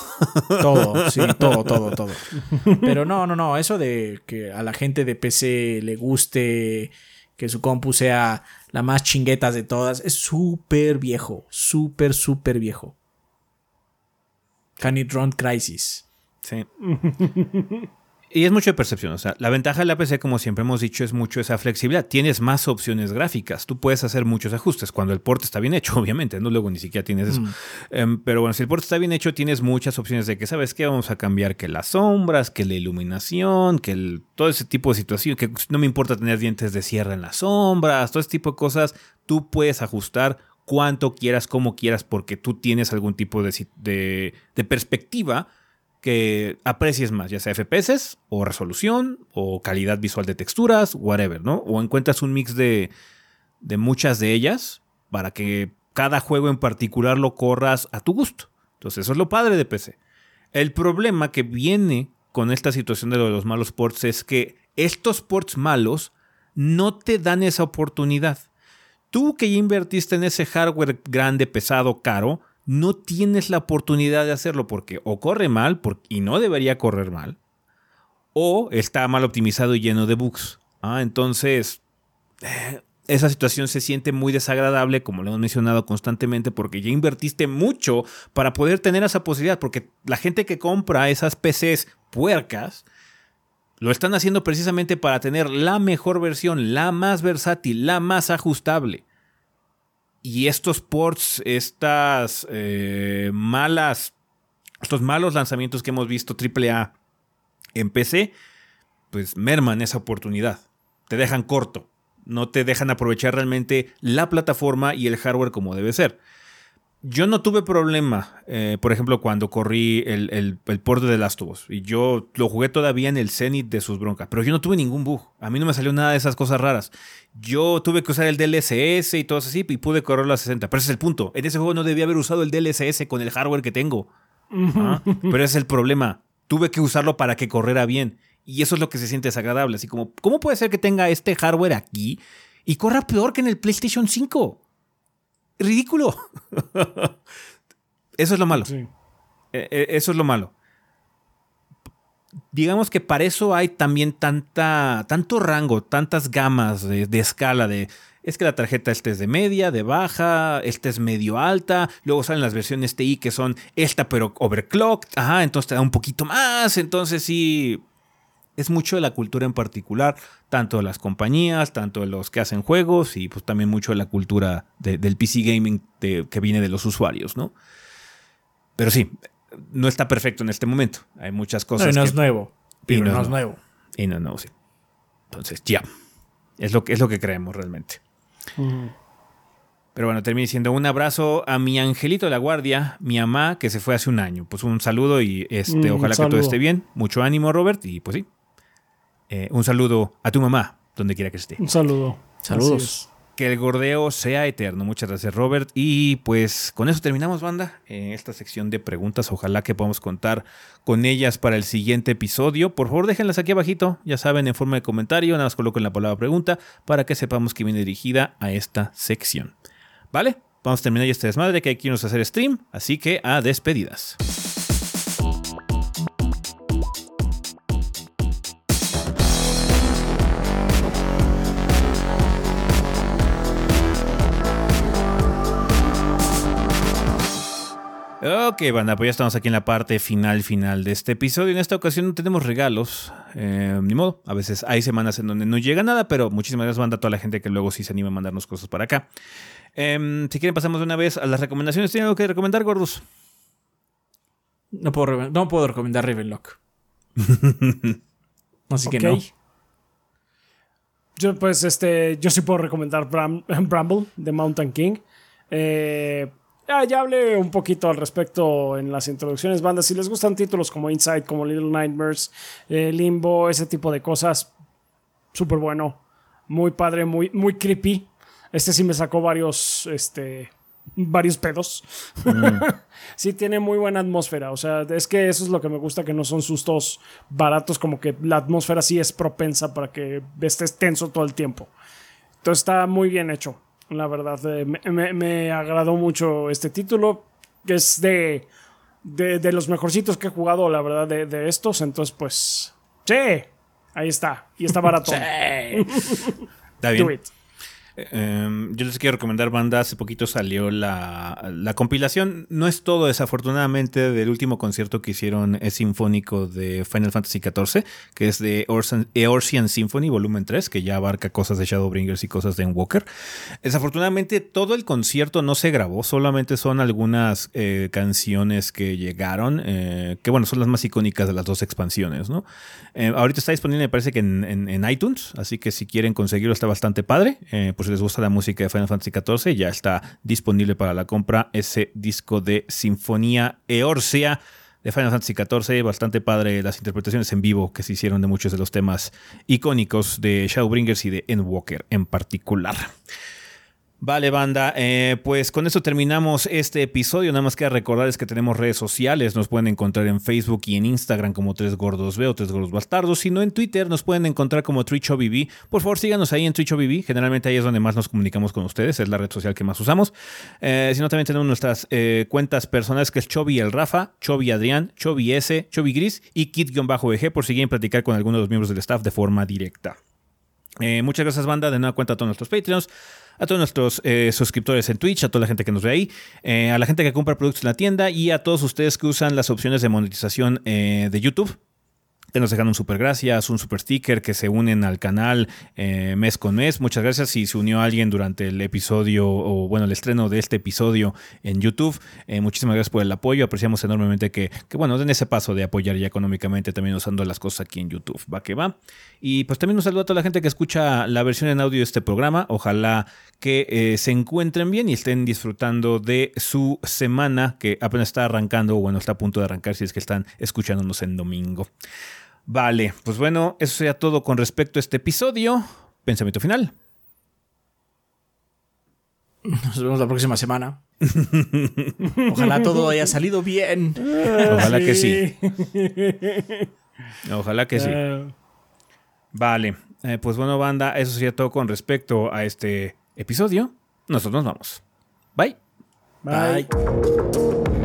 Todo, sí, todo, todo, todo. Pero no, no, no, eso de que a la gente de PC le guste que su compu sea la más chinguetas de todas, es súper viejo, súper, súper viejo. Can it run crisis? Sí. Y es mucho de percepción. O sea, la ventaja de la PC, como siempre hemos dicho, es mucho esa flexibilidad. Tienes más opciones gráficas. Tú puedes hacer muchos ajustes cuando el port está bien hecho, obviamente. No luego ni siquiera tienes eso. Em, pero bueno, si el port está bien hecho, tienes muchas opciones de que, ¿sabes qué? Vamos a cambiar que las sombras, que la iluminación, que el- todo ese tipo de situación. Que no me importa tener dientes de sierra en las sombras, todo ese tipo de cosas. Tú puedes ajustar cuanto quieras, como quieras, porque tú tienes algún tipo de, de, de perspectiva que aprecies más, ya sea FPS o resolución o calidad visual de texturas, whatever, ¿no? O encuentras un mix de, de muchas de ellas para que cada juego en particular lo corras a tu gusto. Entonces, eso es lo padre de PC. El problema que viene con esta situación de de los malos ports es que estos ports malos no te dan esa oportunidad. Tú que ya invertiste en ese hardware grande, pesado, caro, no tienes la oportunidad de hacerlo porque o corre mal y no debería correr mal, o está mal optimizado y lleno de bugs. Ah, entonces, eh, esa situación se siente muy desagradable, como lo hemos mencionado constantemente, porque ya invertiste mucho para poder tener esa posibilidad, porque la gente que compra esas PCs puercas, lo están haciendo precisamente para tener la mejor versión, la más versátil, la más ajustable. Y estos ports, estas eh, malas, estos malos lanzamientos que hemos visto AAA en PC, pues merman esa oportunidad. Te dejan corto. No te dejan aprovechar realmente la plataforma y el hardware como debe ser. Yo no tuve problema, eh, por ejemplo, cuando corrí el, el, port de The Last of Us. Y yo lo jugué todavía en el Zenith de sus broncas. Pero yo no tuve ningún bug. A mí no me salió nada de esas cosas raras. Yo tuve que usar el DLSS y todo así. Y pude correr a 60. Pero ese es el punto. En ese juego no debía haber usado el DLSS con el hardware que tengo. ¿Ah? Pero ese es el problema. Tuve que usarlo para que corriera bien. Y eso es lo que se siente desagradable. Así como, ¿cómo puede ser que tenga este hardware aquí y corra peor que en el PlayStation 5? Ridículo. Eso es lo malo. E, e, eso es lo malo. Digamos que para eso hay también tanta, tanto rango, tantas gamas de, escala de... Es que la tarjeta este es de media, de baja, esta es medio alta, luego salen las versiones TI que son esta pero overclocked, ajá, entonces te da un poquito más, entonces sí, es mucho de la cultura en particular, tanto de las compañías, tanto de los que hacen juegos y pues también mucho de la cultura del PC gaming que viene de los usuarios, ¿no? Pero sí, no está perfecto en este momento. Hay muchas cosas. No, no es nuevo. Y no, es nuevo. Y no es nuevo, sí. Entonces, ya. Es lo que, es lo que creemos realmente. Pero bueno, termino diciendo un abrazo a mi angelito de la guardia, mi mamá, que se fue hace un año. Pues un saludo y este, mm, ojalá que todo esté bien. Mucho ánimo, Robert. Y pues sí, eh, un saludo a tu mamá, donde quiera que esté. Un saludo. Saludos. Que el gordeo sea eterno. Muchas gracias, Robert. Y pues con eso terminamos, banda, en esta sección de preguntas. Ojalá que podamos contar con ellas para el siguiente episodio. Por favor, déjenlas aquí abajito, ya saben, en forma de comentario. Nada más coloquen la palabra pregunta para que sepamos que viene dirigida a esta sección. ¿Vale? Vamos a terminar ya este desmadre que hay que irnos a hacer stream. Así que a despedidas. Ok, banda, pues ya estamos aquí en la parte final, final de este episodio. En esta ocasión no tenemos regalos, eh, ni modo. A veces hay semanas en donde no llega nada, pero muchísimas gracias, banda, a toda la gente que luego sí se anima a mandarnos cosas para acá. Em, si quieren, pasamos de una vez a las recomendaciones. ¿Tienen algo que recomendar, gordos? No puedo, no puedo recomendar Ravenlock. Así que no. Yo, pues, este, yo sí puedo recomendar Bramble de Mountain King. Eh Ah, ya hablé un poquito al respecto en las introducciones, bandas. Si les gustan títulos como Inside, como Little Nightmares, eh, Limbo, ese tipo de cosas, súper bueno. Muy padre, muy, muy creepy. Este sí me sacó varios, este, varios pedos. Mm. sí tiene muy buena atmósfera. O sea, es que eso es lo que me gusta, que no son sustos baratos, como que la atmósfera sí es propensa para que estés tenso todo el tiempo. Entonces está muy bien hecho. La verdad, eh, me, agradó mucho este título, que es de, de, los mejorcitos que he jugado, la verdad, de, estos. Entonces, pues, sí, ahí está. Y está barato. Está bien. Em, yo les quiero recomendar banda. Hace poquito salió la, compilación. No es todo, desafortunadamente, del último concierto que hicieron es sinfónico de Final Fantasy XIV, que es de Eorzean Symphony, volumen 3, que ya abarca cosas de Shadowbringers y cosas de Endwalker. Desafortunadamente, todo el concierto no se grabó, solamente son algunas eh, canciones que llegaron, eh, que bueno, son las más icónicas de las dos expansiones, ¿no? Eh, ahorita está disponible, me parece que en, iTunes, así que si quieren conseguirlo está bastante padre. Pues si les gusta la música de Final Fantasy XIV, ya está disponible para la compra ese disco de Sinfonía Eorzea de Final Fantasy XIV. Bastante padre las interpretaciones en vivo que se hicieron de muchos de los temas icónicos de Shadowbringers y de Endwalker en particular. Vale, banda, eh, pues con eso terminamos este episodio. Nada más queda recordarles que tenemos redes sociales. Nos pueden encontrar en Facebook y en Instagram como Tres Gordos o Tres Gordos Bastardos. Si no, en Twitter nos pueden encontrar como TwitchOBB. Por favor, síganos ahí en TwitchOBB. Generalmente ahí es donde más nos comunicamos con ustedes. Es la red social que más usamos. Eh, si no, también tenemos nuestras eh, cuentas personales que es Chobi el Rafa, Chobi Adrián, Chobi S, Chobi Gris y Kit-EG por si quieren platicar con alguno de los miembros del staff de forma directa. muchas gracias, banda. De nueva cuenta a todos nuestros Patreons a todos nuestros eh, suscriptores en Twitch, a toda la gente que nos ve ahí, eh, a la gente que compra productos en la tienda y a todos ustedes que usan las opciones de monetización eh, de YouTube. Nos dejan un super gracias, un super sticker, que se unen al canal eh, mes con mes. Muchas gracias si se unió alguien durante el episodio o bueno, el estreno de este episodio en YouTube. Eh, muchísimas gracias por el apoyo. Apreciamos enormemente que, que, bueno, den ese paso de apoyar ya económicamente también usando las cosas aquí en YouTube. Va que va. Y pues también un saludo a toda la gente que escucha la versión en audio de este programa. Ojalá que eh, se encuentren bien y estén disfrutando de su semana que apenas está arrancando o bueno, está a punto de arrancar si es que están escuchándonos en domingo. Vale, pues bueno, eso sería todo con respecto a este episodio. Pensamiento final. Nos vemos la próxima semana. Ojalá todo haya salido bien. Ojalá que sí. Ojalá que sí. Vale, eh, pues bueno, banda, eso sería todo con respecto a este episodio. Nosotros nos vamos. Bye. Bye. Bye.